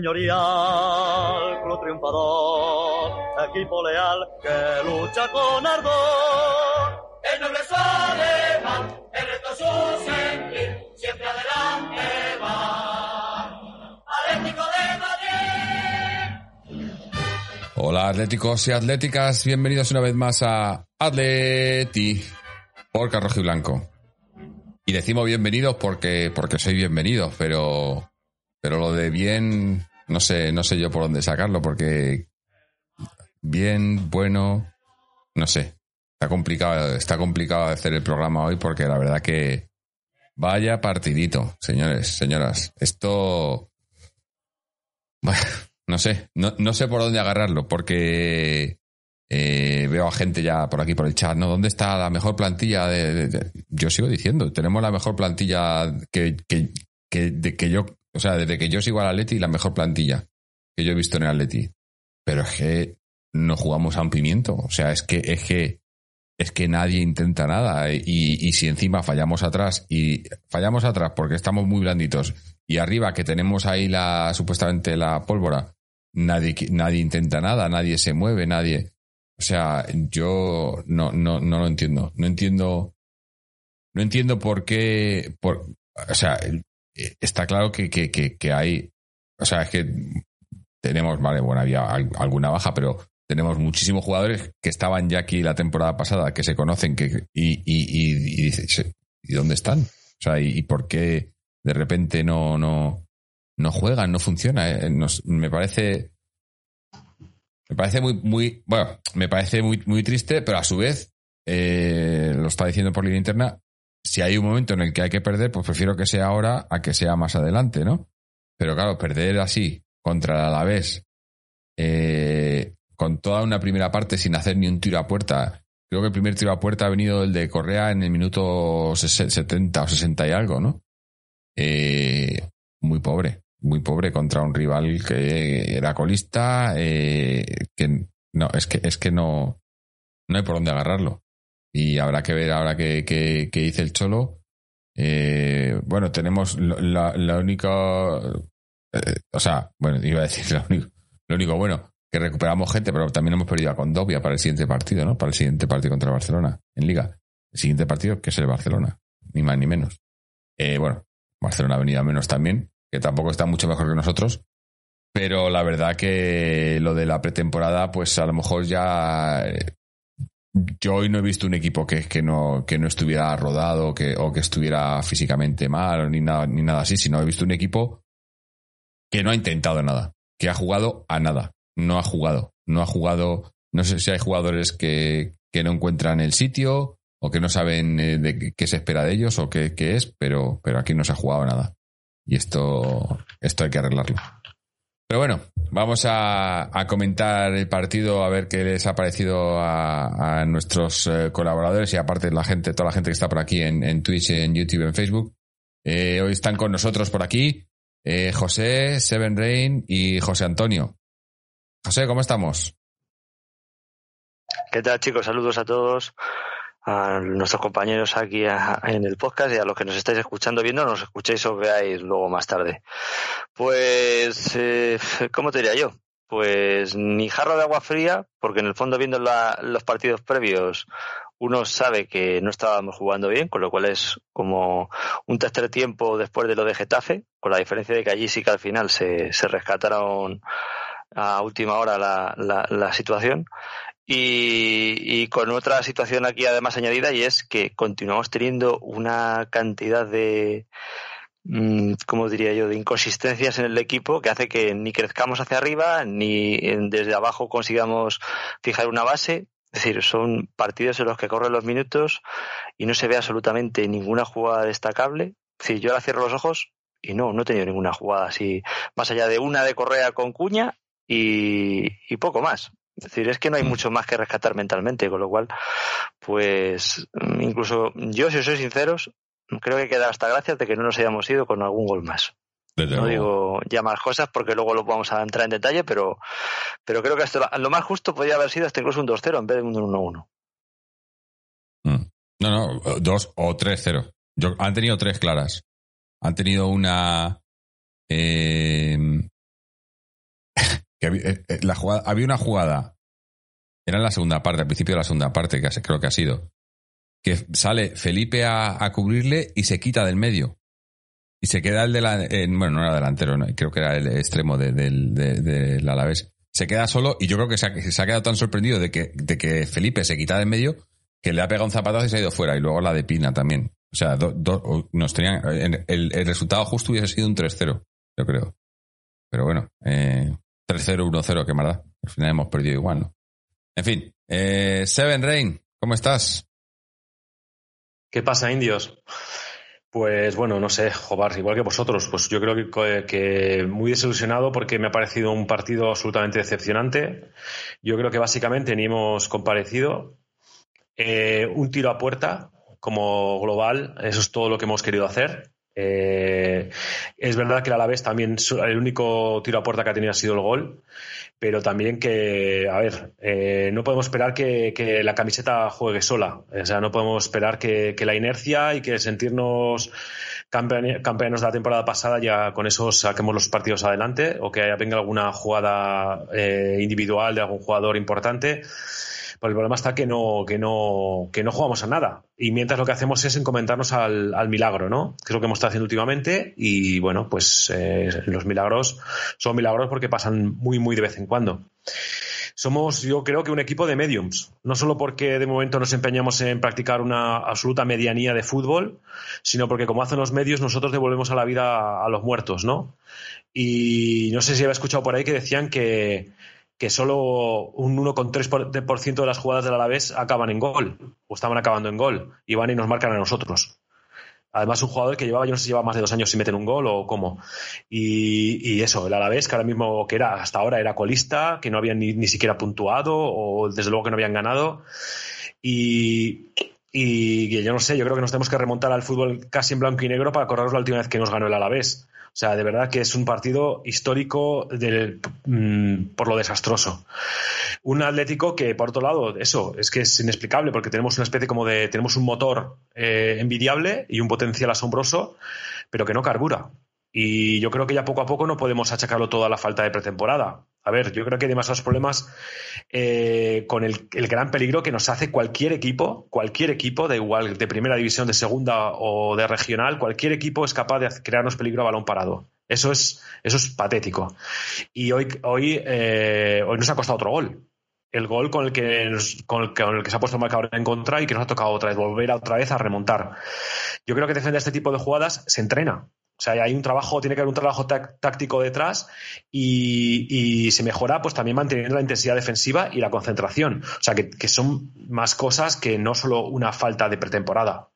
señorial, club triunfador, equipo leal que lucha con ardor. El noble es alemán, el reto su sentir, siempre adelante va. Atlético de Madrid. Hola atléticos y atléticas, bienvenidos una vez más a Atleti por Carrojo y Blanco. Y decimos bienvenidos porque, porque soy bienvenido, pero, pero lo de bien, no sé, no sé yo por dónde sacarlo, porque bien, bueno, no sé. Está complicado, está complicado hacer el programa hoy porque la verdad que vaya partidito, señores, señoras. Esto, no sé, no, no sé por dónde agarrarlo porque eh, veo a gente ya por aquí por el chat, ¿no? ¿Dónde está la mejor plantilla? De- Yo sigo diciendo, tenemos la mejor plantilla que, que, que, de que yo, o sea, desde que yo sigo al Atleti, la mejor plantilla que yo he visto en el Atleti. Pero es que no jugamos a un pimiento, o sea, es que, es que, es que nadie intenta nada y, y si encima fallamos atrás y fallamos atrás porque estamos muy blanditos y arriba que tenemos ahí la, supuestamente la pólvora, nadie, nadie intenta nada, nadie se mueve, nadie, o sea, yo no, no, no lo entiendo. No entiendo. No entiendo por qué. Por, o sea, está claro que, que, que, hay. O sea, es que tenemos, vale, bueno, había al- alguna baja, pero tenemos muchísimos jugadores que estaban ya aquí la temporada pasada, que se conocen, que y, y, y, y dices, ¿y dónde están? O sea, ¿y, por qué de repente no, no, no juegan, no funciona? Eh, nos- me parece. Me parece muy, muy, bueno, me parece muy, muy triste, pero a su vez, eh, lo está diciendo por línea interna, si hay un momento en el que hay que perder, pues prefiero que sea ahora a que sea más adelante, ¿no? Pero claro, perder así contra el Alavés, eh, con toda una primera parte sin hacer ni un tiro a puerta. Creo que el primer tiro a puerta ha venido el de Correa en el minuto ses- 70 o 60 y algo, ¿no? Eh, muy pobre, muy pobre contra un rival que era colista, eh, que no, es que, es que no, no hay por dónde agarrarlo. Y habrá que ver ahora qué, qué, qué dice el Cholo. Eh, bueno, tenemos la, única, eh, o sea, bueno, iba a decir lo único, lo único bueno, que recuperamos gente, pero también hemos perdido a Condovia para el siguiente partido, ¿no? Para el siguiente partido contra el Barcelona, en Liga. El siguiente partido, que es el Barcelona, ni más ni menos. Eh, bueno, Barcelona ha venido a menos también, que tampoco está mucho mejor que nosotros. Pero la verdad que lo de la pretemporada, pues a lo mejor ya. Yo hoy no he visto un equipo que, que, no, que no estuviera rodado que, o que estuviera físicamente mal ni nada, ni nada así, sino he visto un equipo que no ha intentado nada, que ha jugado a nada. No ha jugado. No ha jugado. No sé si hay jugadores que, que no encuentran el sitio o que no saben eh, de qué se espera de ellos o qué, qué es, pero, pero aquí no se ha jugado nada. Y esto, esto hay que arreglarlo. Pero bueno, vamos a, comentar el partido, a ver qué les ha parecido a, nuestros eh, colaboradores y aparte la gente, toda la gente que está por aquí en, en Twitch, en YouTube, en Facebook. Eh, hoy están con nosotros por aquí eh, José, Seven Rain y José Antonio. José, ¿cómo estamos? ¿Qué tal, chicos? Saludos a todos, a nuestros compañeros aquí en el podcast y a los que nos estáis escuchando, viendo, nos escuchéis o veáis luego más tarde. Pues, eh, ¿cómo te diría yo? Pues ni jarro de agua fría, porque en el fondo viendo la- los partidos previos, uno sabe que no estábamos jugando bien, con lo cual es como un tercer tiempo después de lo de Getafe, con la diferencia de que allí sí que al final se, se rescataron a última hora la, la, la situación. Y, con otra situación aquí además añadida y es que continuamos teniendo una cantidad de, mm, ¿cómo diría yo?, de inconsistencias en el equipo que hace que ni crezcamos hacia arriba ni desde abajo consigamos fijar una base. Es decir, son partidos en los que corren los minutos y no se ve absolutamente ninguna jugada destacable. Es decir, yo ahora cierro los ojos y no, no he tenido ninguna jugada así, más allá de una de Correa con cuña y poco más. Es decir, es que no hay mucho más que rescatar mentalmente, con lo cual, pues mm, incluso yo, si os soy sinceros, creo que queda hasta gracias de que no nos hayamos ido con algún gol más. Desde No digo ya más cosas porque luego lo vamos a entrar en detalle, pero, pero creo que esto, lo más justo podría haber sido hasta incluso un 2-0 en vez de un 1-1. Mm. No, no, dos o tres cero. Yo, han tenido tres claras. Han tenido una. eh, había, la jugada, había una jugada, era en la segunda parte, al principio de la segunda parte, creo que ha sido, que sale Felipe a, a cubrirle y se quita del medio. Y se queda el de la, bueno, no era delantero, creo que era el extremo del de, Alavés. Se queda solo y yo creo que se ha, quedado tan sorprendido de que, de que Felipe se quita del medio que le ha pegado un zapatazo y se ha ido fuera. Y luego la de Pina también. O sea, nos tenían, el, el, resultado justo hubiese sido un 3-0, yo creo. Pero bueno, eh, 3-0, 1-0, qué maldad. Al final hemos perdido igual, ¿no? En fin, eh, Seven Rain, ¿cómo estás? ¿Qué pasa, indios? Pues bueno, no sé, Jobar, igual que vosotros, pues yo creo que, que, muy desilusionado porque me ha parecido un partido absolutamente decepcionante. Yo creo que básicamente ni hemos comparecido. Eh, un tiro a puerta como global, eso es todo lo que hemos querido hacer. Eh, es verdad que el Alavés también el único tiro a puerta que ha tenido ha sido el gol, pero también que, a ver, eh, no podemos esperar que, la camiseta juegue sola. O sea, no podemos esperar que, la inercia y que sentirnos campeones de la temporada pasada ya con eso saquemos los partidos adelante o que venga alguna jugada eh, individual de algún jugador importante. Pues el problema está que no, que no, que no jugamos a nada. Y mientras lo que hacemos es encomendarnos al, al milagro, ¿no? Que es lo que hemos estado haciendo últimamente. Y bueno, pues eh, los milagros son milagros porque pasan muy, muy de vez en cuando somos, yo creo que un equipo de mediums. No solo porque de momento nos empeñamos en practicar una absoluta medianía de fútbol, sino porque como hacen los medios, nosotros devolvemos a la vida a, los muertos, ¿no? Y no sé si había escuchado por ahí que decían que, que solo un 1,3% de las jugadas del Alavés acaban en gol, o estaban acabando en gol, y van y nos marcan a nosotros. Además, un jugador que llevaba, yo no sé si lleva más de dos años sin meter un gol o cómo. Y, eso, el Alavés, que ahora mismo, que era hasta ahora era colista, que no habían ni, siquiera puntuado, o desde luego que no habían ganado. Y, y yo no sé, yo creo que nos tenemos que remontar al fútbol casi en blanco y negro para acordarnos la última vez que nos ganó el Alavés. O sea, de verdad que es un partido histórico mm, por lo desastroso. Un Atlético que, por otro lado, eso es que es inexplicable porque tenemos una especie como de. Tenemos un motor eh, envidiable y un potencial asombroso, pero que no carbura. Y yo creo que ya poco a poco no podemos achacarlo todo a la falta de pretemporada. A ver, yo creo que hay demasiados problemas eh, con el, gran peligro que nos hace cualquier equipo, cualquier equipo, de igual de primera división, de segunda o de regional, cualquier equipo es capaz de crearnos peligro a balón parado. Eso es, eso es patético. Y hoy, hoy, eh, hoy nos ha costado otro gol. El gol con el, que con, el, con el que se ha puesto el marcador en contra y que nos ha tocado otra vez, volver otra vez a remontar. Yo creo que defender este tipo de jugadas se entrena. O sea, hay un trabajo, tiene que haber un trabajo táctico detrás y, se mejora pues también manteniendo la intensidad defensiva y la concentración. O sea, que, son más cosas que no solo una falta de pretemporada.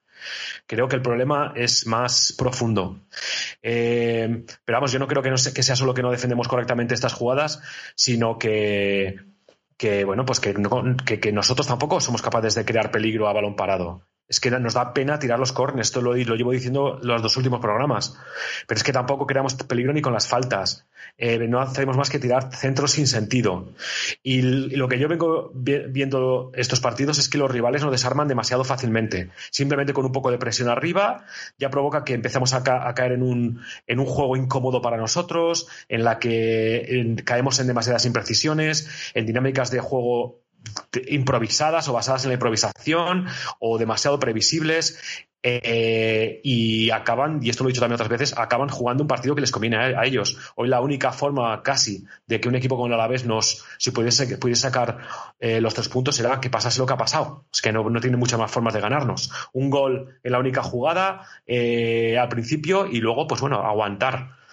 Creo que el problema es más profundo. Eh, pero vamos, yo no creo que, no que sea solo que no defendemos correctamente estas jugadas, sino que, que bueno, pues que, que, nosotros tampoco somos capaces de crear peligro a balón parado. Es que nos da pena tirar los cornes, esto lo, lo, llevo diciendo los dos últimos programas. Pero es que tampoco creamos peligro ni con las faltas. Eh, no hacemos más que tirar centros sin sentido. Y, lo que yo vengo viendo estos partidos es que los rivales nos desarman demasiado fácilmente. Simplemente con un poco de presión arriba ya provoca que empecemos a, caer en un, en un, juego incómodo para nosotros, en la que caemos en demasiadas imprecisiones, en dinámicas de juego improvisadas o basadas en la improvisación o demasiado previsibles eh, y acaban, y esto lo he dicho también otras veces, acaban jugando un partido que les conviene a, ellos. Hoy la única forma casi de que un equipo como el Alavés nos, si pudiese, pudiese sacar eh, los tres puntos, será que pasase lo que ha pasado. Es que no, no tiene muchas más formas de ganarnos. Un gol en la única jugada eh, al principio y luego, pues bueno, aguantar.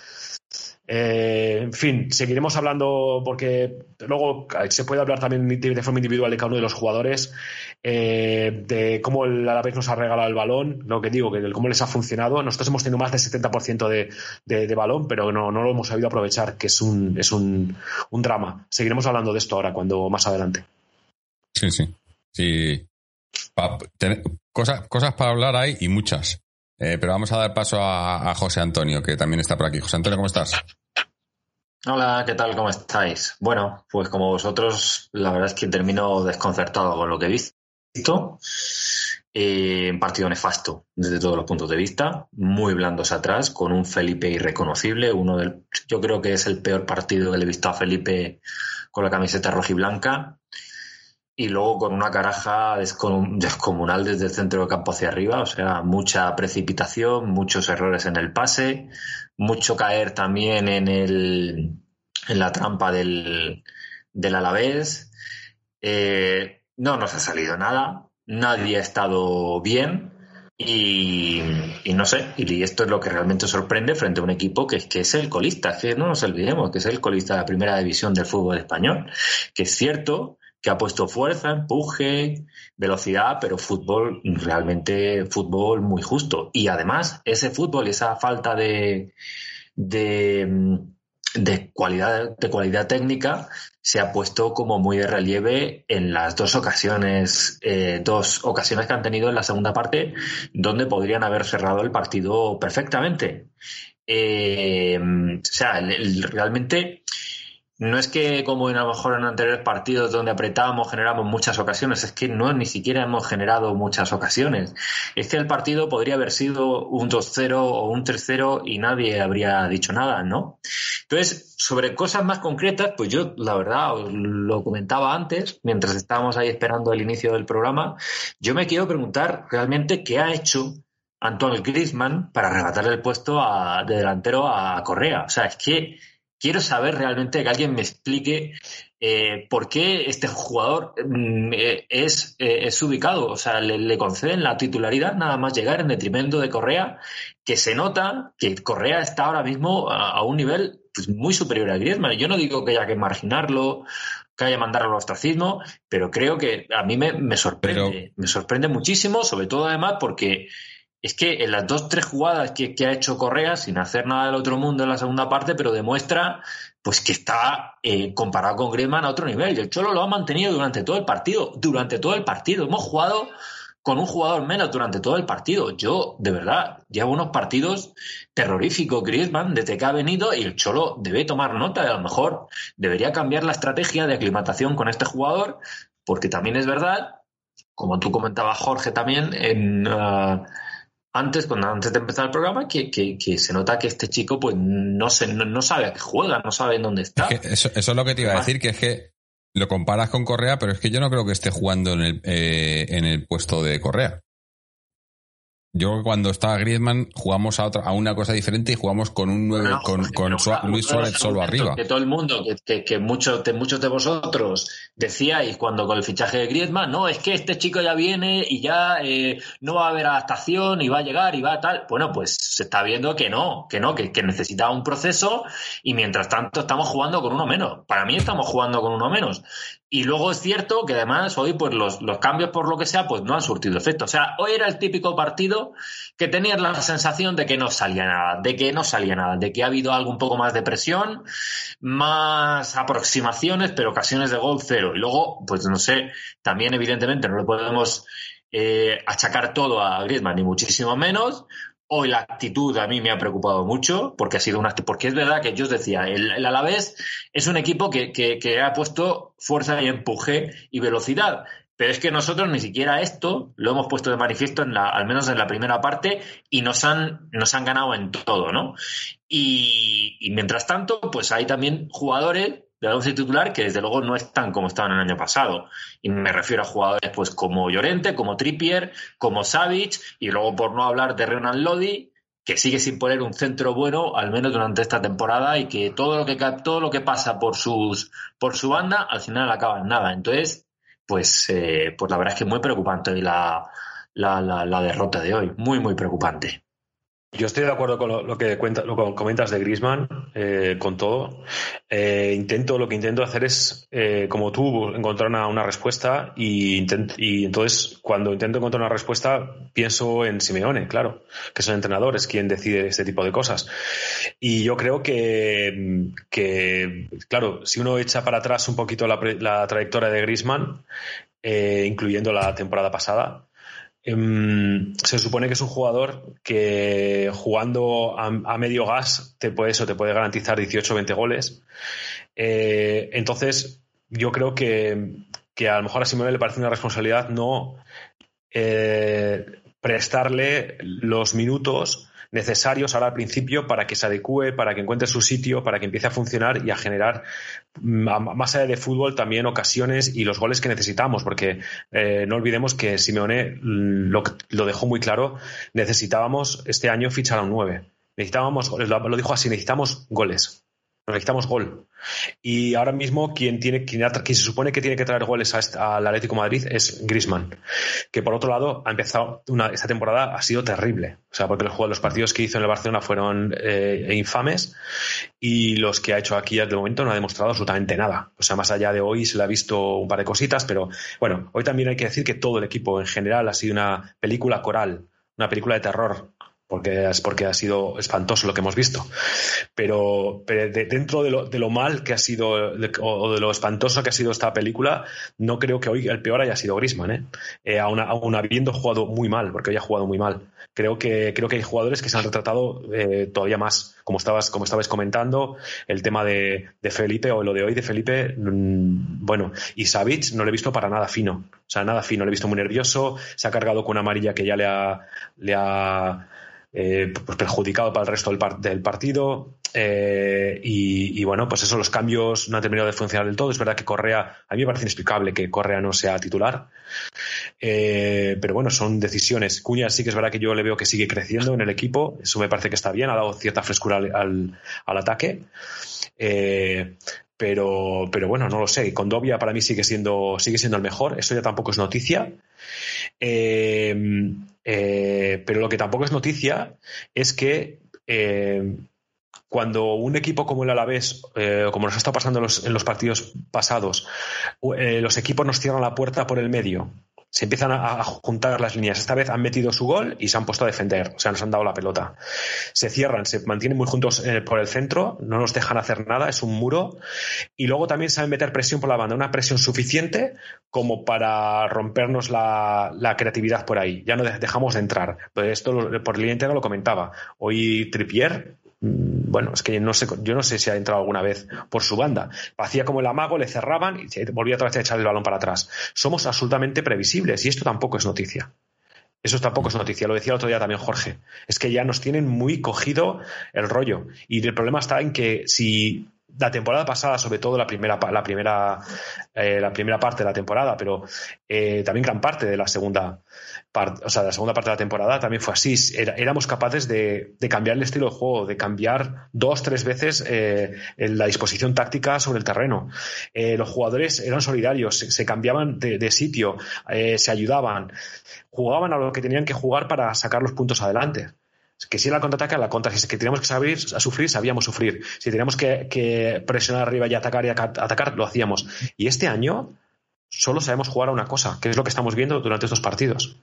Eh, en fin, seguiremos hablando porque luego se puede hablar también de forma individual de cada uno de los jugadores, eh, de cómo el Alavés nos ha regalado el balón, lo que digo, que cómo les ha funcionado. Nosotros hemos tenido más del 70% de, de, balón, pero no, lo hemos sabido aprovechar, que es un, es un, drama. Seguiremos hablando de esto ahora, cuando más adelante. Sí, sí. Sí. cosas, cosas para hablar hay y muchas. Eh, pero vamos a dar paso a, José Antonio, que también está por aquí. José Antonio, ¿cómo estás? Hola, ¿qué tal? ¿Cómo estáis? Bueno, pues como vosotros, la verdad es que termino desconcertado con lo que he visto. Eh, un partido nefasto desde todos los puntos de vista, muy blandos atrás, con un Felipe irreconocible, uno del, yo creo que es el peor partido que le he visto a Felipe con la camiseta roja y luego con una caraja descomunal desde el centro del campo hacia arriba, o sea, mucha precipitación, muchos errores en el pase, mucho caer también en, el, en la trampa del, del Alavés. Eh, no nos ha salido nada, nadie ha estado bien y, no sé, y esto es lo que realmente sorprende frente a un equipo que, que es el colista, que no nos olvidemos, que es el colista de la primera división del fútbol español, que es cierto que ha puesto fuerza, empuje, velocidad, pero fútbol, realmente fútbol muy justo. Y además, ese fútbol, esa falta de, de, de cualidad, de cualidad técnica se ha puesto como muy de relieve en las dos ocasiones, eh, dos ocasiones que han tenido en la segunda parte, donde podrían haber cerrado el partido perfectamente. Eh, o sea, realmente no es que como en a lo mejor en anteriores partidos donde apretábamos generamos muchas ocasiones, es que no ni siquiera hemos generado muchas ocasiones. Es que el partido podría haber sido un 2-0 o un 3-0 y nadie habría dicho nada, ¿no? Entonces, sobre cosas más concretas, pues yo la verdad lo comentaba antes, mientras estábamos ahí esperando el inicio del programa, yo me quiero preguntar realmente qué ha hecho Antoine Griezmann para arrebatarle el puesto de delantero a Correa. O sea, es que quiero saber realmente que alguien me explique eh, por qué este jugador mm, eh, es, eh, es, ubicado. O sea, le, conceden la titularidad nada más llegar en detrimento de Correa, que se nota que Correa está ahora mismo a, un nivel pues, muy superior a Griezmann. Yo no digo que haya que marginarlo que haya que mandarlo al ostracismo, pero creo que a mí me, sorprende, me sorprende muchísimo, sobre todo además porque es que en las dos, tres jugadas que, ha hecho Correa, sin hacer nada del otro mundo en la segunda parte, pero demuestra pues que está eh, comparado con Griezmann a otro nivel. Y el Cholo lo ha mantenido durante todo el partido. Durante todo el partido. Hemos jugado con un jugador menos durante todo el partido. Yo, de verdad, llevo unos partidos terroríficos Griezmann desde que ha venido y el Cholo debe tomar nota. A lo mejor debería cambiar la estrategia de aclimatación con este jugador, porque también es verdad, como tú comentabas, Jorge, también, en... Ah, antes, cuando antes de empezar el programa, que, se nota que este chico pues no, se, no, sabe a qué juega, no sabe en dónde está. eso, es lo que te iba a decir, que es que lo comparas con Correa, pero es que yo no creo que esté jugando en el, eh, en el puesto de Correa. Yo cuando estaba Griezmann jugamos a otra a una cosa diferente y jugamos con un nueve, con, Luis Suárez solo arriba. Que todo el mundo, que, que, muchos, de, muchos de vosotros decíais cuando con el fichaje de Griezmann, no, es que este chico ya viene y ya eh, no va a haber adaptación y va a llegar y va a tal. Bueno, pues se está viendo que no, que no, que, que necesita un proceso y mientras tanto estamos jugando con uno menos. Para mí estamos jugando con uno menos. Y luego es cierto que además hoy pues los, los, cambios por lo que sea pues no han surtido efecto. O sea, hoy era el típico partido que tenías la sensación de que no salía nada, de que no salía nada, de que ha habido algo un poco más de presión, más aproximaciones, pero ocasiones de gol cero. Y luego, pues no sé, también evidentemente no le podemos eh, achacar todo a Griezmann, ni muchísimo menos, Hoy la actitud a mí me ha preocupado mucho porque ha sido una porque es verdad que yo os decía, el, el Alavés es un equipo que, que, ha puesto fuerza y empuje y velocidad. Pero es que nosotros ni siquiera esto lo hemos puesto de manifiesto en la, al menos en la primera parte, y nos han, nos han ganado en todo, ¿no? Y, mientras tanto, pues hay también jugadores de la once titular que desde luego no están como estaban el año pasado. Y me refiero a jugadores pues como Llorente, como Trippier, como Savic, y luego por no hablar de Renan Lodi, que sigue sin poner un centro bueno, al menos durante esta temporada, y que todo lo que todo lo que pasa por sus por su banda, al final acaba en nada. Entonces, pues, eh, pues la verdad es que muy preocupante la, la, la derrota de hoy. Muy, muy preocupante. Yo estoy de acuerdo con lo, que lo que comentas de Grisman, eh, con todo. Eh, intento, lo que intento hacer es, eh, como tú, encontrar una, respuesta y, entonces cuando intento encontrar una respuesta pienso en Simeone, claro, que es el entrenador, es quien decide este tipo de cosas. Y yo creo que, claro, si uno echa para atrás un poquito la, la trayectoria de Grisman, incluyendo la temporada pasada, se supone que es un jugador que jugando a, medio gas te puede, eso, te puede garantizar 18 o 20 goles. Eh, entonces, yo creo que, a lo mejor a Simone le parece una responsabilidad no eh, prestarle los minutos necesarios ahora al principio para que se adecue, para que encuentre su sitio, para que empiece a funcionar y a generar, mm, más allá de fútbol, también ocasiones y los goles que necesitamos, porque eh, no olvidemos que Simeone mm, lo, lo dejó muy claro, necesitábamos este año fichar a un 9. Necesitábamos, lo dijo así, necesitamos goles necesitamos gol. Y ahora mismo quien, tiene, quien, se supone que tiene que traer goles al Atlético Madrid es Grisman, que por otro lado ha empezado esta temporada ha sido terrible. O sea, porque los, los partidos que hizo en el Barcelona fueron eh, infames y los que ha hecho aquí de momento no ha demostrado absolutamente nada. O sea, más allá de hoy se le ha visto un par de cositas, pero bueno, hoy también hay que decir que todo el equipo en general ha sido una película coral, una película de terror porque es porque ha sido espantoso lo que hemos visto. Pero, dentro de lo, de lo, mal que ha sido o de lo espantoso que ha sido esta película, no creo que hoy el peor haya sido Grisman, ¿eh? eh aún, habiendo jugado muy mal, porque hoy ha jugado muy mal. Creo que, creo que hay jugadores que se han retratado eh, todavía más, como estabas, como estabais comentando, el tema de, Felipe o lo de hoy de Felipe, mm, bueno, y Savic no lo he visto para nada fino. O sea, nada fino, lo he visto muy nervioso, se ha cargado con una amarilla que ya le ha, le ha eh, pues perjudicado para el resto del, partido. Eh, y, bueno, pues eso, los cambios no han terminado de funcionar del todo. Es verdad que Correa, a mí me parece inexplicable que Correa no sea titular. Eh, pero bueno, son decisiones. Cuña sí que es verdad que yo le veo que sigue creciendo en el equipo. Eso me parece que está bien, ha dado cierta frescura al, ataque. pero, pero bueno, no lo sé. Condovia para mí sigue siendo, sigue siendo el mejor. Eso ya tampoco es noticia. Eh, pero lo que tampoco es noticia es que eh, cuando un equipo como el Alavés, como nos estado pasando en los partidos pasados, los equipos nos cierran la puerta por el medio se empiezan a, juntar las líneas. Esta vez han metido su gol y se han puesto a defender, o sea, nos han dado la pelota. Se cierran, se mantienen muy juntos eh, por el centro, no nos dejan hacer nada, es un muro. Y luego también saben meter presión por la banda, una presión suficiente como para rompernos la, creatividad por ahí. Ya no dejamos de entrar. Pues esto por línea entera lo comentaba. Hoy Tripier bueno, es que no sé, yo no sé si ha entrado alguna vez por su banda. Hacía como el amago, le cerraban y volvía otra vez a echar el balón para atrás. Somos absolutamente previsibles y esto tampoco es noticia. Eso tampoco es noticia, lo decía el otro día también Jorge. Es que ya nos tienen muy cogido el rollo. Y el problema está en que si la temporada pasada, sobre todo la primera, la primera, eh, la primera parte de la temporada, pero eh, también gran parte de la segunda, o sea, la segunda parte de la temporada también fue así. éramos capaces de, cambiar el estilo de juego, de cambiar dos, tres veces eh, la disposición táctica sobre el terreno. Eh, los jugadores eran solidarios, se, cambiaban de, sitio, se ayudaban, jugaban a lo que tenían que jugar para sacar los puntos adelante. Que si era la contraataque, la contra. Si es que teníamos que saber a sufrir, sabíamos sufrir. Si teníamos que, presionar arriba y atacar y atacar, lo hacíamos. Y este año solo sabemos jugar a una cosa, que es lo que estamos viendo durante estos partidos.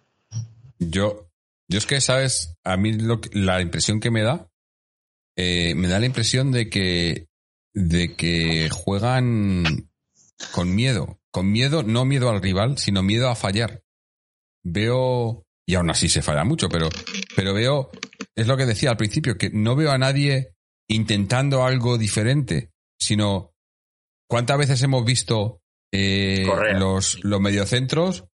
Yo, yo es que, ¿sabes? A mí la impresión que me da, eh, me da la impresión de que, de que juegan con miedo. Con miedo, no miedo al rival, sino miedo a fallar. Veo, y aún así se falla mucho, pero, pero veo, es lo que decía al principio, que no veo a nadie intentando algo diferente, sino cuántas veces hemos visto eh, los, los mediocentros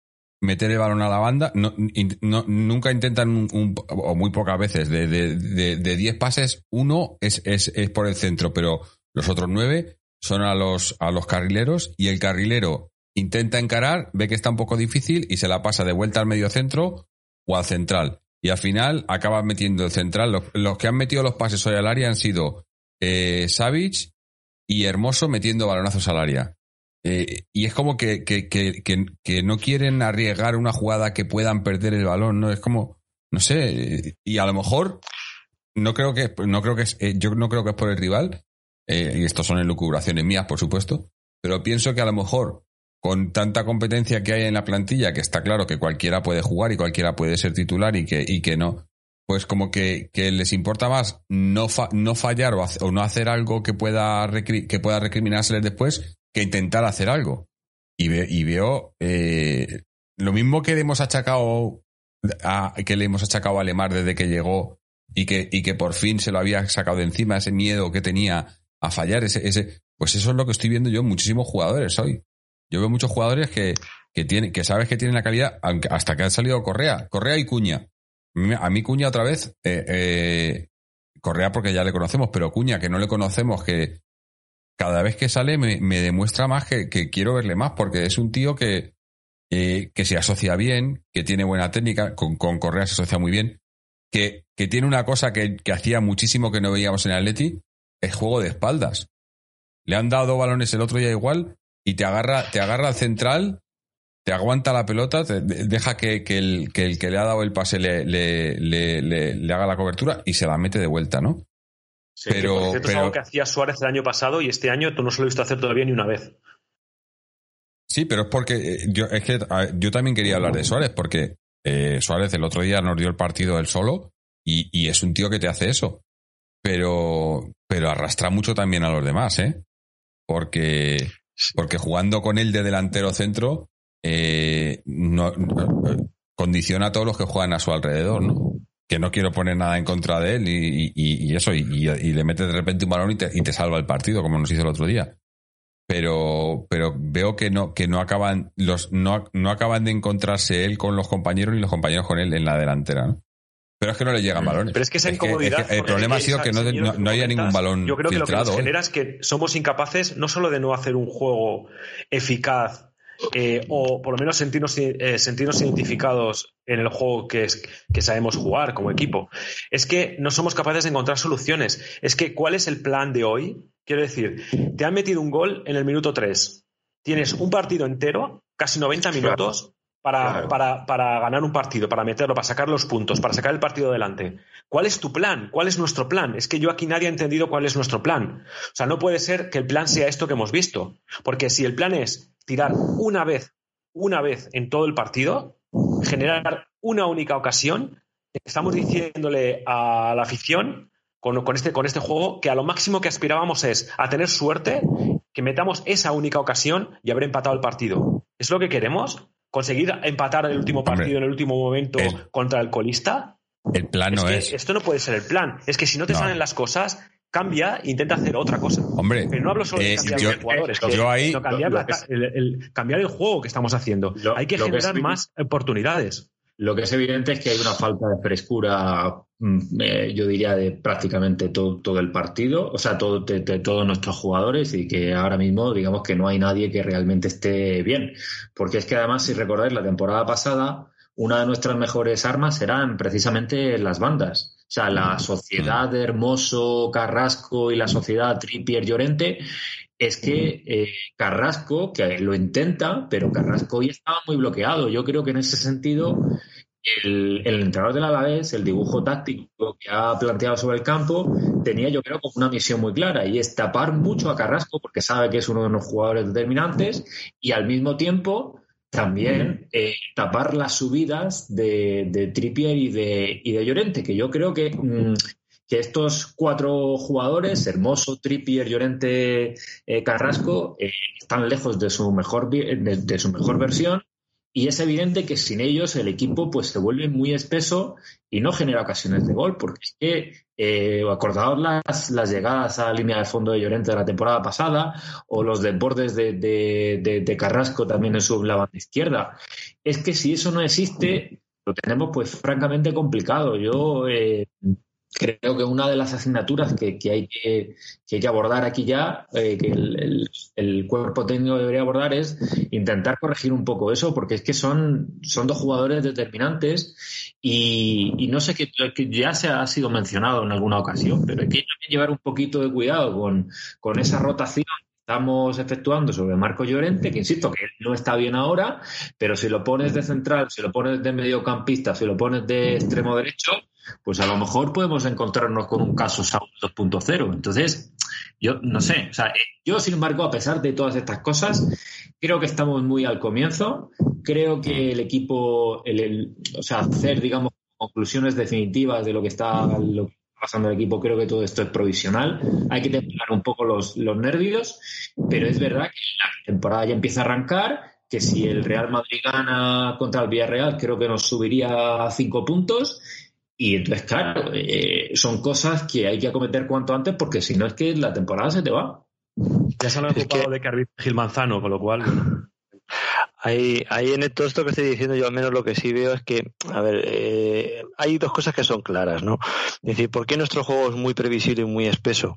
meter el balón a la banda. No, nunca intentan, un, o muy pocas veces, de 10 de, diez pases, uno es, es, es, por el centro, pero los otros nueve son a los, a los carrileros y el carrilero intenta encarar, ve que está un poco difícil y se la pasa de vuelta al medio centro o al central. Y al final acaba metiendo el central. Los, que han metido los pases hoy al área han sido eh, Savage y Hermoso metiendo balonazos al área. Eh, y es como que, que, que, que, no quieren arriesgar una jugada que puedan perder el balón, ¿no? Es como, no sé, y a lo mejor no creo que, no creo que es, eh, yo no creo que es por el rival, y esto son elucubraciones mías, por supuesto, pero pienso que a lo mejor con tanta competencia que hay en la plantilla, que está claro que cualquiera puede jugar y cualquiera puede ser titular y que, y que no, pues como que, que les importa más no, no fallar o, no hacer algo que pueda, que pueda recriminárseles después que intentar hacer algo. Y, veo eh, lo mismo que le hemos achacado a, que le hemos achacado a Lemar desde que llegó y que, y que por fin se lo había sacado de encima, ese miedo que tenía a fallar, ese, ese, pues eso es lo que estoy viendo yo en muchísimos jugadores hoy. Yo veo muchos jugadores que, que, que sabes que tienen la calidad, hasta que han salido Correa, Correa y Cuña. A mí Cuña otra vez, eh, eh, Correa porque ya le conocemos, pero Cuña que no le conocemos, que cada vez que sale me, demuestra más que, quiero verle más, porque es un tío que, eh, que se asocia bien, que tiene buena técnica, con, con Correa se asocia muy bien, que, que tiene una cosa que, que hacía muchísimo que no veíamos en Atleti, es juego de espaldas. Le han dado balones el otro día igual y te agarra, te agarra al central, te aguanta la pelota, te deja que, el, que, el, que le ha dado el pase le, le, le, haga la cobertura y se la mete de vuelta, ¿no? pero, que es algo que hacía Suárez el año pasado y este año tú no se lo he visto hacer todavía ni una vez. Sí, pero es porque eh, yo, es que yo también quería hablar de Suárez, porque eh, Suárez el otro día nos dio el partido él solo y, y, es un tío que te hace eso. Pero, pero arrastra mucho también a los demás, ¿eh? Porque, porque jugando con él de delantero centro, eh, no, condiciona a todos los que juegan a su alrededor, ¿no? Que no quiero poner nada en contra de él y, y, eso, y, le mete de repente un balón y te, y te salva el partido, como nos hizo el otro día pero, pero veo que no, que no acaban, los, no, no acaban de encontrarse él con los compañeros ni los compañeros con él en la delantera, ¿no? Pero es que no le llegan balones. Pero es que esa incomodidad. el problema ha sido que no, no, haya ningún balón. Yo creo que lo que nos genera es que somos incapaces no solo de no hacer un juego eficaz eh, o por lo menos sentirnos, eh, sentirnos identificados en el juego que, es, que sabemos jugar como equipo. Es que no somos capaces de encontrar soluciones. Es que, ¿cuál es el plan de hoy? Quiero decir, te han metido un gol en el minuto 3. Tienes un partido entero, casi 90 minutos, para, para, para, ganar un partido, para meterlo, para sacar los puntos, para sacar el partido adelante. ¿Cuál es tu plan? ¿Cuál es nuestro plan? Es que yo aquí nadie ha entendido cuál es nuestro plan. O sea, no puede ser que el plan sea esto que hemos visto. Porque si el plan es tirar una vez, una vez en todo el partido, generar una única ocasión, estamos diciéndole a la afición con, este, con este juego que a lo máximo que aspirábamos es a tener suerte, que metamos esa única ocasión y haber empatado el partido. ¿Es lo que queremos? ¿Conseguir empatar el último partido en el último momento contra el colista? El plan no es, Esto no puede ser el plan. Es que si no te salen las cosas, cambia e intenta hacer otra cosa. Hombre, pero no hablo solo de eh, cambiar los jugadores, cambiar, el, cambiar, el, juego que estamos haciendo. Hay que generar más oportunidades. Lo que es evidente es que hay una falta de frescura, mm, eh, yo diría, de prácticamente todo, el partido, o sea, todo, de, todos nuestros jugadores y que ahora mismo, digamos que no hay nadie que realmente esté bien. Porque es que además, si recordáis, la temporada pasada, una de nuestras mejores armas eran precisamente las bandas. O sea, la sociedad de Hermoso, Carrasco y la sociedad Trippier Llorente es que eh, Carrasco, que lo intenta, pero Carrasco hoy estaba muy bloqueado. Yo creo que en ese sentido el, el, entrenador del Alavés, el dibujo táctico que ha planteado sobre el campo, tenía yo creo como una misión muy clara y es tapar mucho a Carrasco porque sabe que es uno de los jugadores determinantes y al mismo tiempo también eh, tapar las subidas de, de Trippier y de, y de Llorente, que yo creo que mm, que estos cuatro jugadores, Hermoso, Trippier, Llorente, eh, Carrasco, eh, están lejos de su mejor de, su mejor versión y es evidente que sin ellos el equipo pues se vuelve muy espeso y no genera ocasiones de gol, porque es que eh, acordaos las, las llegadas a la línea de fondo de Llorente de la temporada pasada o los desbordes de, de, Carrasco también en su la banda izquierda. Es que si eso no existe, lo tenemos pues francamente complicado. Yo eh, creo que una de las asignaturas que, hay, que, abordar aquí ya, eh, que el, cuerpo técnico debería abordar, es intentar corregir un poco eso, porque es que son, son dos jugadores determinantes y, no sé que, ya se ha sido mencionado en alguna ocasión, pero hay que llevar un poquito de cuidado con, con esa rotación estamos efectuando sobre Marco Llorente, que insisto que no está bien ahora, pero si lo pones de central, si lo pones de mediocampista, si lo pones de extremo derecho, pues a lo mejor podemos encontrarnos con un caso Saúl 2.0. Entonces, yo no sé, yo sin embargo, a pesar de todas estas cosas, creo que estamos muy al comienzo. Creo que el equipo, el, o sea, hacer, digamos, conclusiones definitivas de lo que está, pasando el equipo, creo que todo esto es provisional. Hay que templar un poco los, los nervios, pero es verdad que la temporada ya empieza a arrancar que si el Real Madrid gana contra el Villarreal, creo que nos subiría a cinco puntos y entonces, claro, eh, son cosas que hay que acometer cuanto antes porque si no es que la temporada se te va. Ya se han ocupado de Carvin Gil Manzano, con lo cual. Ahí, ahí en todo esto que estoy diciendo, yo al menos lo que sí veo es que, a ver, eh, hay dos cosas que son claras, ¿no? Es decir, ¿por qué nuestro juego es muy previsible y muy espeso?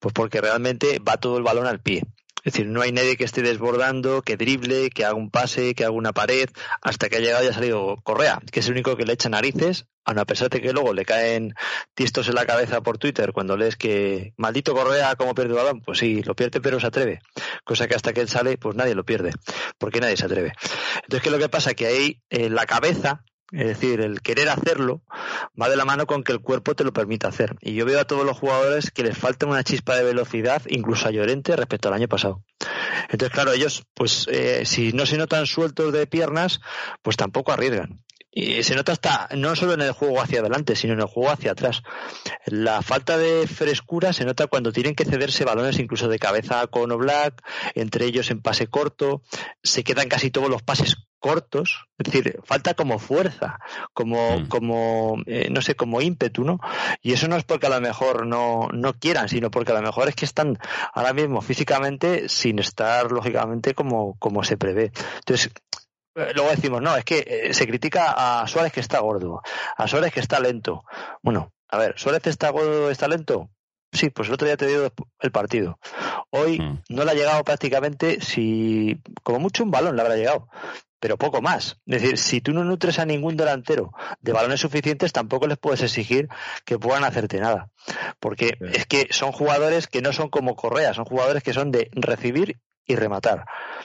Pues porque realmente va todo el balón al pie. Es decir, no hay nadie que esté desbordando, que drible, que haga un pase, que haga una pared, hasta que ha llegado y ha salido Correa, que es el único que le echa narices, a pesar de que luego le caen tistos en la cabeza por Twitter cuando lees que maldito Correa, ¿cómo pierde el balón? Pues sí, lo pierde, pero se atreve. Cosa que hasta que él sale, pues nadie lo pierde, porque nadie se atreve. Entonces, ¿qué es lo que pasa? Que ahí en la cabeza es decir, el querer hacerlo va de la mano con que el cuerpo te lo permita hacer. Y yo veo a todos los jugadores que les falta una chispa de velocidad, incluso a Llorente, respecto al año pasado. Entonces, claro, ellos, pues, eh, si no se notan sueltos de piernas, pues tampoco arriesgan. Y se nota hasta, no solo en el juego hacia adelante, sino en el juego hacia atrás. La falta de frescura se nota cuando tienen que cederse balones incluso de cabeza con Black, entre ellos en pase corto, se quedan casi todos los pases cortos, es decir, falta como fuerza, como, mm. como eh, no sé, como ímpetu, ¿no? Y eso no es porque a lo mejor no, no quieran, sino porque a lo mejor es que están ahora mismo físicamente sin estar, lógicamente, como, como se prevé. Entonces, luego decimos, no, es que eh, se critica a Suárez que está gordo, a Suárez que está lento. Bueno, a ver, ¿Suárez está gordo, está lento? Sí, pues el otro día te dio el partido. Hoy mm. no le ha llegado prácticamente, si como mucho un balón le habrá llegado, pero poco más. Es decir, si tú no nutres a ningún delantero de balones suficientes, tampoco les puedes exigir que puedan hacerte nada. Porque es que son jugadores que no son como Correa, son jugadores que son de recibir y rematar.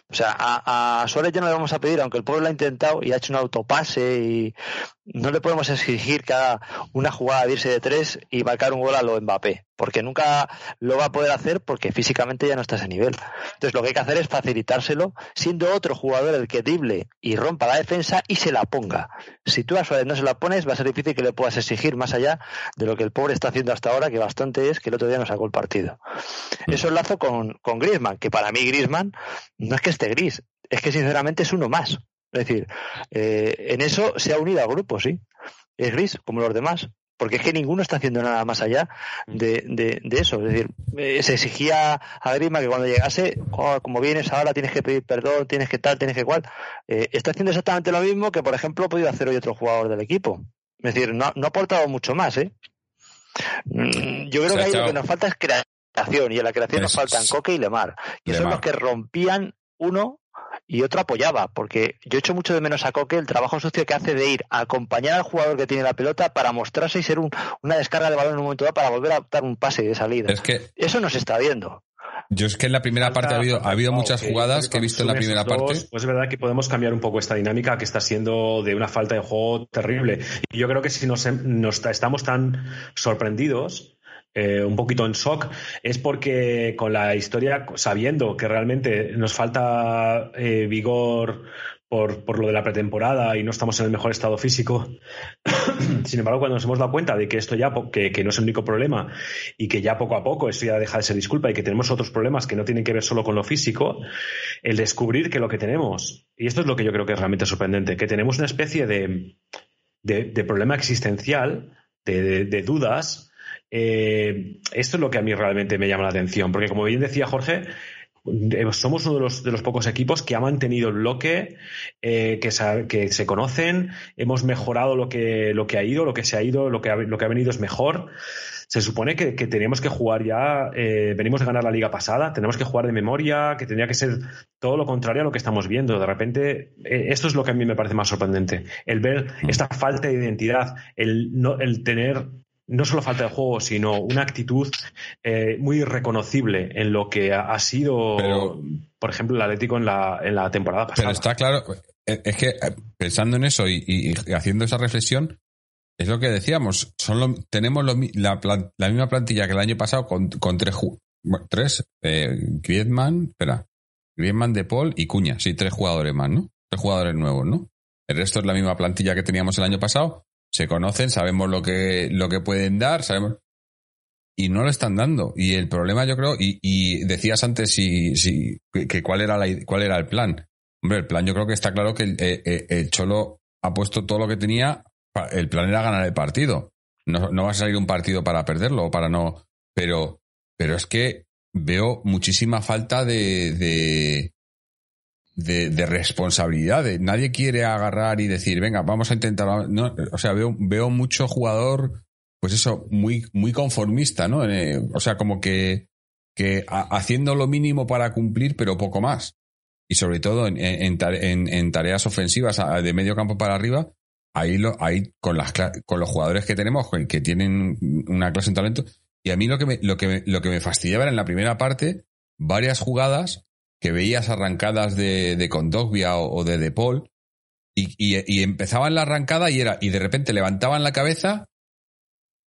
O sea, a, Suárez ya no le vamos a pedir, aunque el pueblo lo ha intentado y ha hecho un autopase y no le podemos exigir haga una jugada de irse de tres y marcar un gol a lo Mbappé, porque nunca lo va a poder hacer porque físicamente ya no está a ese nivel. Entonces lo que hay que hacer es facilitárselo, siendo otro jugador el que drible y rompa la defensa y se la ponga. Si tú a Suárez no se la pones, va a ser difícil que le puedas exigir más allá de lo que el pobre está haciendo hasta ahora, que bastante es que el otro día no sacó el partido. Mm. Eso enlazo con, con Griezmann, que para mí Griezmann no es que esté gris, es que sinceramente es uno más. Es decir, eh, en eso se ha unido al grupo, sí. Es gris, como los demás. Porque es que ninguno está haciendo nada más allá de, de, eso. Es decir, eh, se exigía a Grima que cuando llegase, oh, como vienes ahora, tienes que pedir perdón, tienes que tal, tienes que cual. Eh, está haciendo exactamente lo mismo que, por ejemplo, ha podido hacer hoy otro jugador del equipo. Es decir, no, no ha aportado mucho más, ¿eh? Mm, yo creo que ahí lo que nos falta es creación, y en la creación nos faltan Coque y Lemar, que son los que rompían uno y otro apoyaba, porque yo echo mucho de menos a Coque el trabajo sucio que hace de ir a acompañar al jugador que tiene la pelota para mostrarse y ser una descarga de balón en un momento dado para volver a dar un pase de salida. Es que eso no se está viendo. Yo es que en la primera parte ha habido, ha habido muchas jugadas que he visto en la primera parte. Pues es verdad que podemos cambiar un poco esta dinámica que está siendo de una falta de juego terrible. Y yo creo que si nos, nos estamos tan sorprendidos, eh, un poquito en shock es porque con la historia, sabiendo que realmente nos falta eh, vigor por, por, lo de la pretemporada y no estamos en el mejor estado físico, sin embargo, cuando nos hemos dado cuenta de que esto ya, que, que, no es el único problema y que ya poco a poco eso ya deja de ser disculpa y que tenemos otros problemas que no tienen que ver solo con lo físico, el descubrir que lo que tenemos, y esto es lo que yo creo que es realmente sorprendente, que tenemos una especie de, de, problema existencial, de, de dudas, eh, esto es lo que a mí realmente me llama la atención, porque como bien decía Jorge, eh, somos uno de los, de los, pocos equipos que ha mantenido el bloque, eh, que, se, que, se, conocen, hemos mejorado lo que, lo que ha ido, lo que se ha ido, lo que ha, lo que ha venido es mejor. Se supone que, que teníamos que jugar ya, venimos de ganar la liga pasada, tenemos que jugar de memoria, que tendría que ser todo lo contrario a lo que estamos viendo. De repente, esto es lo que a mí me parece más sorprendente, el ver mm. esta falta de identidad, el, no, el tener no solo falta de juego, sino una actitud eh, muy reconocible en lo que ha, sido, por ejemplo, el Atlético en la, en la temporada pasada. Pero está claro, eh, es que eh, pensando en eso y, haciendo esa reflexión, es lo que decíamos, son tenemos la, misma plantilla que el año pasado con, con tres, tres Griezmann, espera, Griezmann, De Paul y Cuña, sí, tres jugadores más, ¿no? Tres jugadores nuevos, ¿no? El resto es la misma plantilla que teníamos el año pasado se conocen, sabemos lo que, lo que pueden dar, sabemos. Y no lo están dando. Y el problema, yo creo, y, decías antes si, si, que, cuál, era la, cuál era el plan. Hombre, el plan yo creo que está claro que el, eh, eh, Cholo ha puesto todo lo que tenía. El plan era ganar el partido. No, no va a salir un partido para perderlo o para no. Pero, pero es que veo muchísima falta de, de, de responsabilidad. de- nadie quiere agarrar y decir, venga, vamos a intentar. O sea, veo, veo mucho jugador, pues eso, muy, muy conformista, ¿no? Eh, o sea, como que, que ha- haciendo lo mínimo para cumplir, pero poco más. Y sobre todo en, en, tare- en- en tareas ofensivas de medio campo para arriba, ahí, lo, ahí con, las, con los jugadores que tenemos, que- tienen una clase en talento. Y a mí lo que me, lo que me, lo que me fastidiaba era en la primera parte varias jugadas que veías arrancadas de, de Kondogbia o, o de De Paul y, y, y empezaban la arrancada y era y de repente levantaban la cabeza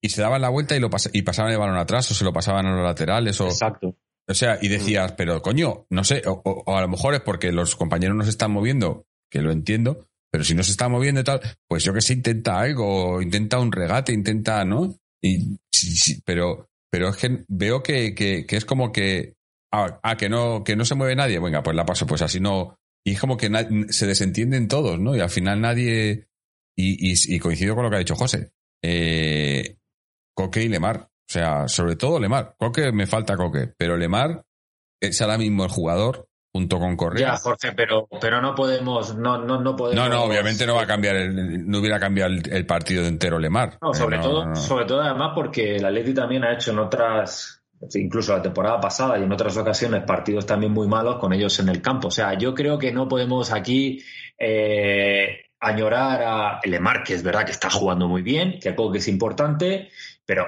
y se daban la vuelta y lo pas- y pasaban el balón atrás o se lo pasaban a los laterales o Exacto. o sea y decías pero coño no sé o, o- o a lo mejor es porque los compañeros no se están moviendo que lo entiendo pero si no se está moviendo y tal pues yo que sé intenta algo intenta un regate intenta no y sí, sí, pero pero es que veo que, que, que es como que ah, ah, que no que no se mueve nadie venga pues la paso pues así no y es como que se desentienden todos no y al final nadie y, y, y coincido con lo que ha dicho José eh, Coque y Lemar o sea sobre todo Lemar Coque me falta Coque pero Lemar es ahora mismo el jugador junto con Correa Ya, Jorge, pero, pero no podemos, no, no, no podemos. no, no, obviamente no va a cambiar, el, no hubiera cambiado el, el partido entero Lemar. No, sobre Eh, todo, no. sobre todo además porque el Atleti también ha hecho en otras, incluso la temporada pasada y en otras ocasiones partidos también muy malos con ellos en el campo. O sea, yo creo que no podemos aquí eh, añorar a Lemar, que es verdad que está jugando muy bien, que algo que es importante, pero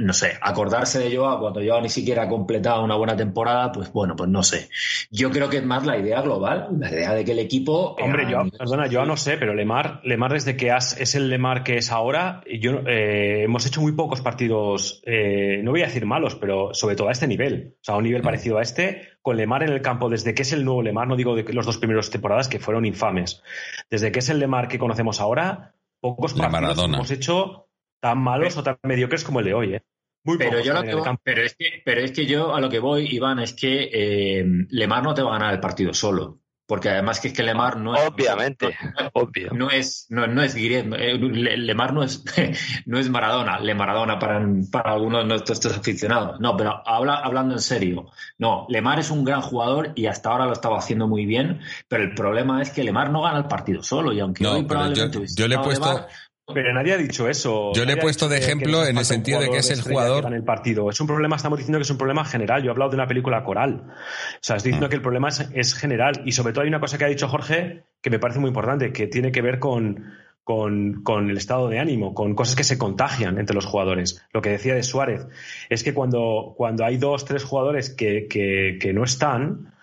no sé, acordarse de Joao cuando Joao ni siquiera ha completado una buena temporada, pues bueno, pues no sé. Yo creo que es más la idea global, la idea de que el equipo. Hombre, yo, perdona, yo no sé, pero Lemar, Lemar desde que has, es el Lemar que es ahora, y yo eh, hemos hecho muy pocos partidos, eh, no voy a decir malos, pero sobre todo a este nivel, o sea, a un nivel parecido a este, con Lemar en el campo, desde que es el nuevo Lemar, no digo de que los dos primeros temporadas que fueron infames, desde que es el Lemar que conocemos ahora, pocos partidos hemos hecho tan malos o tan mediocres como el de hoy, ¿eh? Muy Pero yo lo que voy- pero es que, pero es que yo a lo que voy, Iván, es que eh, Lemar no te va a ganar el partido solo. Porque además que es que Lemar no es. Obviamente, obvio. No es, no, no es Griezmann, eh, Le- Lemar no es, no es Maradona, Le Maradona para, para algunos de nuestros aficionados. No, pero habla, hablando en serio. No, Lemar es un gran jugador y hasta ahora lo estaba haciendo muy bien, pero el problema es que Lemar no gana el partido solo y aunque No, hoy probablemente yo- le he puesto- Lemar, Pero nadie ha dicho eso. Yo le he puesto de ejemplo en el sentido de que es el jugador- gane el partido. Es un problema, estamos diciendo que es un problema general. Yo he hablado de una película coral. O sea, estoy Mm. diciendo que el problema es, es general. Y sobre todo hay una cosa que ha dicho Jorge que me parece muy importante, que tiene que ver con, con, con el estado de ánimo, con cosas que se contagian entre los jugadores. Lo que decía de Suárez es que cuando, cuando hay dos, tres jugadores que, que, que no están,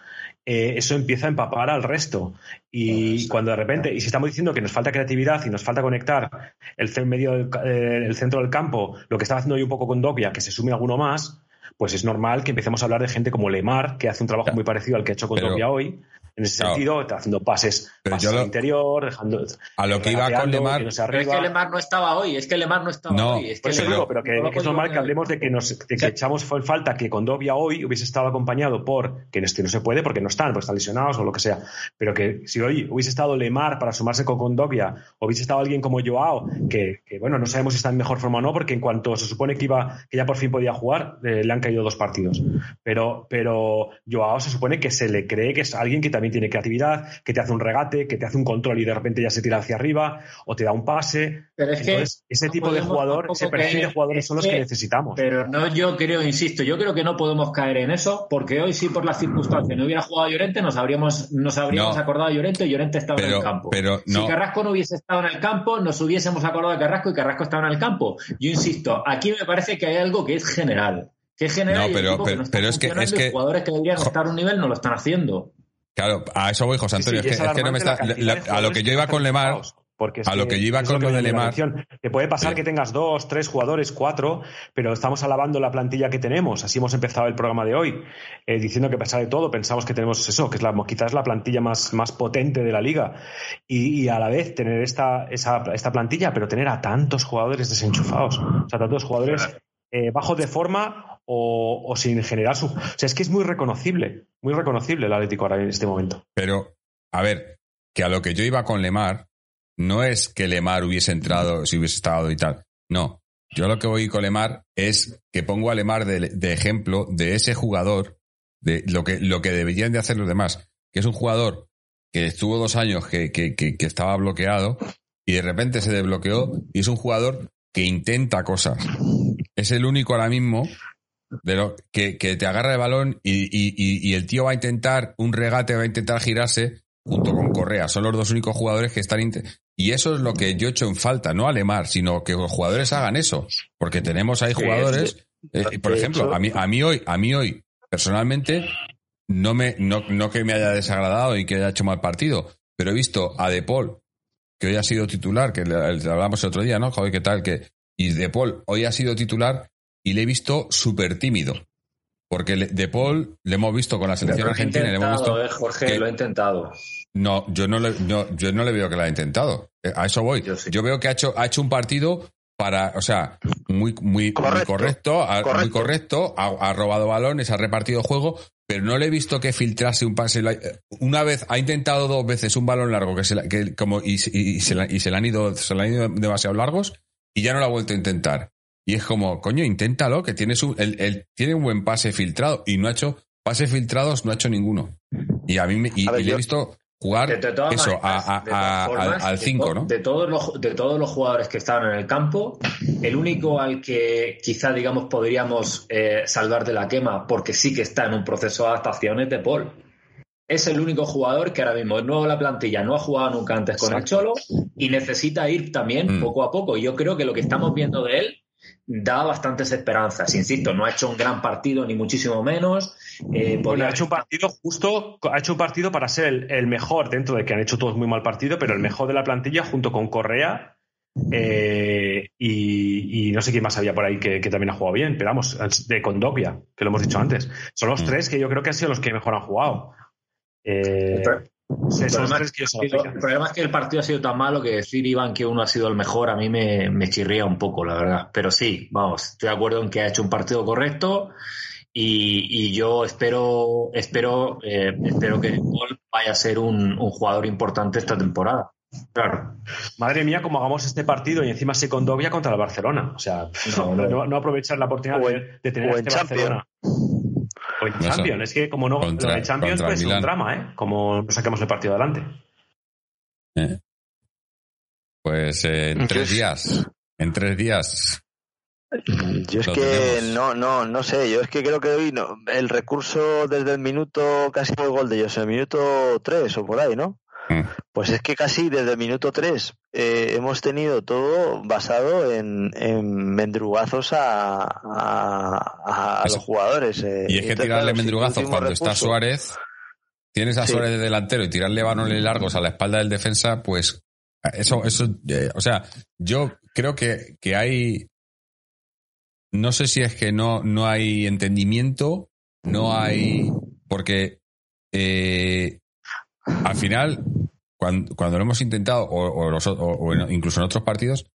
eh, eso empieza a empapar al resto. Y cuando de repente, y si estamos diciendo que nos falta creatividad y nos falta conectar el, medio del eh, el centro del campo, lo que estaba haciendo yo un poco con Dogbia, que se sume alguno más, pues es normal que empecemos a hablar de gente como Lemar, que hace un trabajo muy parecido al que ha hecho con Pero- Dogbia hoy. En ese Claro. sentido, está haciendo pases, al interior, dejando. A lo que iba con Lemar, Pero es que Lemar no estaba hoy, es que Lemar no estaba No, hoy. Es que Por eso Pero- digo, pero que, no que es normal que hablemos de que, nos, de que echamos en falta que con Dobia hoy hubiese estado acompañado por, que este no se puede porque no están, pues están lesionados o lo que sea, pero que si hoy hubiese estado Lemar para sumarse con Condovia, o hubiese estado alguien como Joao, que, que, bueno, no sabemos si está en mejor forma o no, porque en cuanto se supone que iba, que ya por fin podía jugar, eh, le han caído dos partidos. Pero, pero Joao se supone que se le cree que es alguien que también tiene creatividad, que te hace un regate, que te hace un control y de repente ya se tira hacia arriba, o te da un pase. Pero es que ese no tipo de jugador, ese perfil de jugadores es son los que- que necesitamos. Pero no, yo creo, insisto, yo creo que no podemos caer en eso, porque hoy sí por las circunstancias no hubiera jugado Llorente, nos habríamos, nos habríamos No. acordado de Llorente y Llorente estaba en el campo. pero no. Si Carrasco no hubiese estado en el campo, nos hubiésemos acordado de Carrasco y Carrasco estaba en el campo. Yo insisto, aquí me parece que hay algo que es general. Que es general No, pero- que es que- es que- jugadores que deberían Jo- estar a un nivel no lo están haciendo. claro, a eso voy, José Sí, sí, Antonio, es, que, es que no me la está, la- a lo que yo iba con Lemar, porque a lo que yo iba con que lo de Lemar. Te puede pasar Sí. que tengas dos, tres jugadores, cuatro, pero estamos alabando la plantilla que tenemos. Así hemos empezado el programa de hoy, eh, diciendo que a pesar de todo pensamos que tenemos eso, que es la, quizás la plantilla más, más potente de la liga. Y, y a la vez tener esta, esa, esta plantilla, pero tener a tantos jugadores desenchufados, o sea, tantos jugadores eh, bajos de forma o, o sin generar su. O sea, es que es muy reconocible, muy reconocible el Atlético ahora en este momento. Pero, a ver, que a lo que yo iba con Lemar, no es que Lemar hubiese entrado si hubiese estado y tal. No. Yo lo que voy con Lemar es que pongo a Lemar de, de ejemplo de ese jugador, de lo que, lo que deberían de hacer los demás, que es un jugador que estuvo dos años que, que, que, que estaba bloqueado y de repente se desbloqueó y es un jugador que intenta cosas. Es el único ahora mismo de lo, que, que te agarra el balón y, y- y- y el tío va a intentar un regate, va a intentar girarse junto con Correa. Son los dos únicos jugadores que están... Y eso es lo que yo he hecho en falta, no a Lemar, sino que los jugadores hagan eso. Porque tenemos ahí jugadores... eh, por ejemplo, a mí, a mí hoy, a mí hoy, personalmente, no me, no, no que me haya desagradado y que haya hecho mal partido, pero he visto a De Paul, que hoy ha sido titular, que le, le hablamos el otro día, ¿no? Joder, ¿qué tal? Que, y De Paul hoy ha sido titular y le he visto súper tímido. Porque De Paul le hemos visto con la selección argentina y le hemos visto. eh, Jorge, que- lo he intentado. No, yo no le, no, yo no le veo que lo haya intentado. Eh, A eso voy. Yo veo que ha hecho, ha hecho un partido para, o sea, muy, muy muy correcto, Correcto. ha- muy Correcto. ha, ha robado balones, ha repartido juego, pero no le he visto que filtrase un pase. Una vez, ha intentado dos veces un balón largo que se la- que como, y, se- y se, la- y se le han ido, se le han ido demasiado largos y ya no lo ha vuelto a intentar. Y es como, coño, inténtalo, que tiene su, él, él tiene un buen pase filtrado y no ha hecho, pases filtrados no ha hecho ninguno. Y a mí me, y, A ver, y le he yo- visto jugar De- de eso, maneras, a- a- formas, al de 5, to- ¿no? De todos, los, de todos los jugadores que estaban en el campo, el único al que quizá, digamos, podríamos eh, salvar de la quema, porque sí que está en un proceso de adaptación, es de Paul. Es el único jugador que ahora mismo es nuevo en la plantilla, no ha jugado nunca antes con el Cholo y necesita ir también Mm. poco a poco. Y yo creo que lo que estamos viendo de él da bastantes esperanzas. Insisto, no ha hecho un gran partido, ni muchísimo menos. Eh, Bueno, podría- ha hecho un partido justo, ha hecho un partido para ser el, el mejor, dentro de que han hecho todos muy mal partido, pero el mejor de la plantilla junto con Correa eh, y, y no sé quién más había por ahí que, que también ha jugado bien, pero vamos, de Condopia, que lo hemos dicho antes. Son los Mm. tres que yo creo que han sido los que mejor han jugado. Eh, sí, El son los problema, tres que yo es que- el problema es que el partido ha sido tan malo que decir, Iván, que uno ha sido el mejor, a mí me, me chirría un poco, la verdad. Pero sí, vamos, estoy de acuerdo en que ha hecho un partido correcto y, y yo espero, espero, eh, espero que Paul vaya a ser un, un jugador importante esta temporada. Claro. Madre mía, como hagamos este partido y encima se condovia contra el Barcelona. O sea, No, no, no. no aprovechar la oportunidad O de, en- de tener o este Champions. O en. Champions. Es que como no, Contra- lo de Champions puede ser un drama, ¿eh? Como no saquemos el partido adelante. ¿Eh? Pues eh, en tres es- días. En tres días. Yo es Lo que tenemos. no, no, no sé, yo es que creo que hoy no, el recurso desde el minuto, casi fue el gol de ellos, el minuto 3 o por ahí, ¿no? Pues es que casi desde el minuto 3 eh, hemos tenido todo basado en, en mendrugazos a, a, a Eso. los jugadores. eh. Y es que entonces, tirarle claro, mendrugazos cuando está Suárez, tienes a Sí. Suárez de delantero y tirarle balones largos a la espalda del defensa, pues eso, eso, eh, o sea, yo creo que, que hay, no sé si es que no, no hay entendimiento, no hay, porque eh, al final, cuando, cuando lo hemos intentado, o, o los o- o incluso en otros partidos,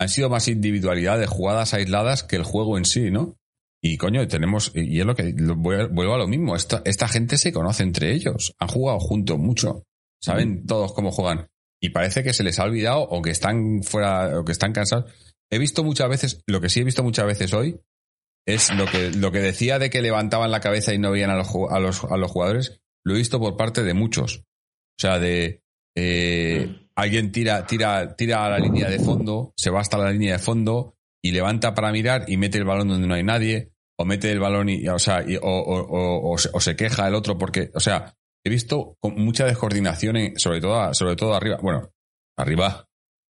han sido más individualidad de jugadas aisladas que el juego en sí, ¿no? Y coño, tenemos, y es lo que lo- vuelvo a lo mismo, esta, esta gente se conoce entre ellos, han jugado juntos mucho, saben todos cómo juegan, y parece que se les ha olvidado o que están fuera, o que están cansados. He visto muchas veces, lo que sí he visto muchas veces hoy, es lo que, lo que decía de que levantaban la cabeza y no veían a los, a los, a los jugadores, lo he visto por parte de muchos. O sea, de eh, alguien tira, tira, tira a la línea de fondo, se va hasta la línea de fondo y levanta para mirar y mete el balón donde no hay nadie, o mete el balón y, o sea, y- o, o- o- o se, o se queja el otro porque, o sea, he visto con mucha descoordinación, en- sobre todo, sobre todo arriba, bueno, arriba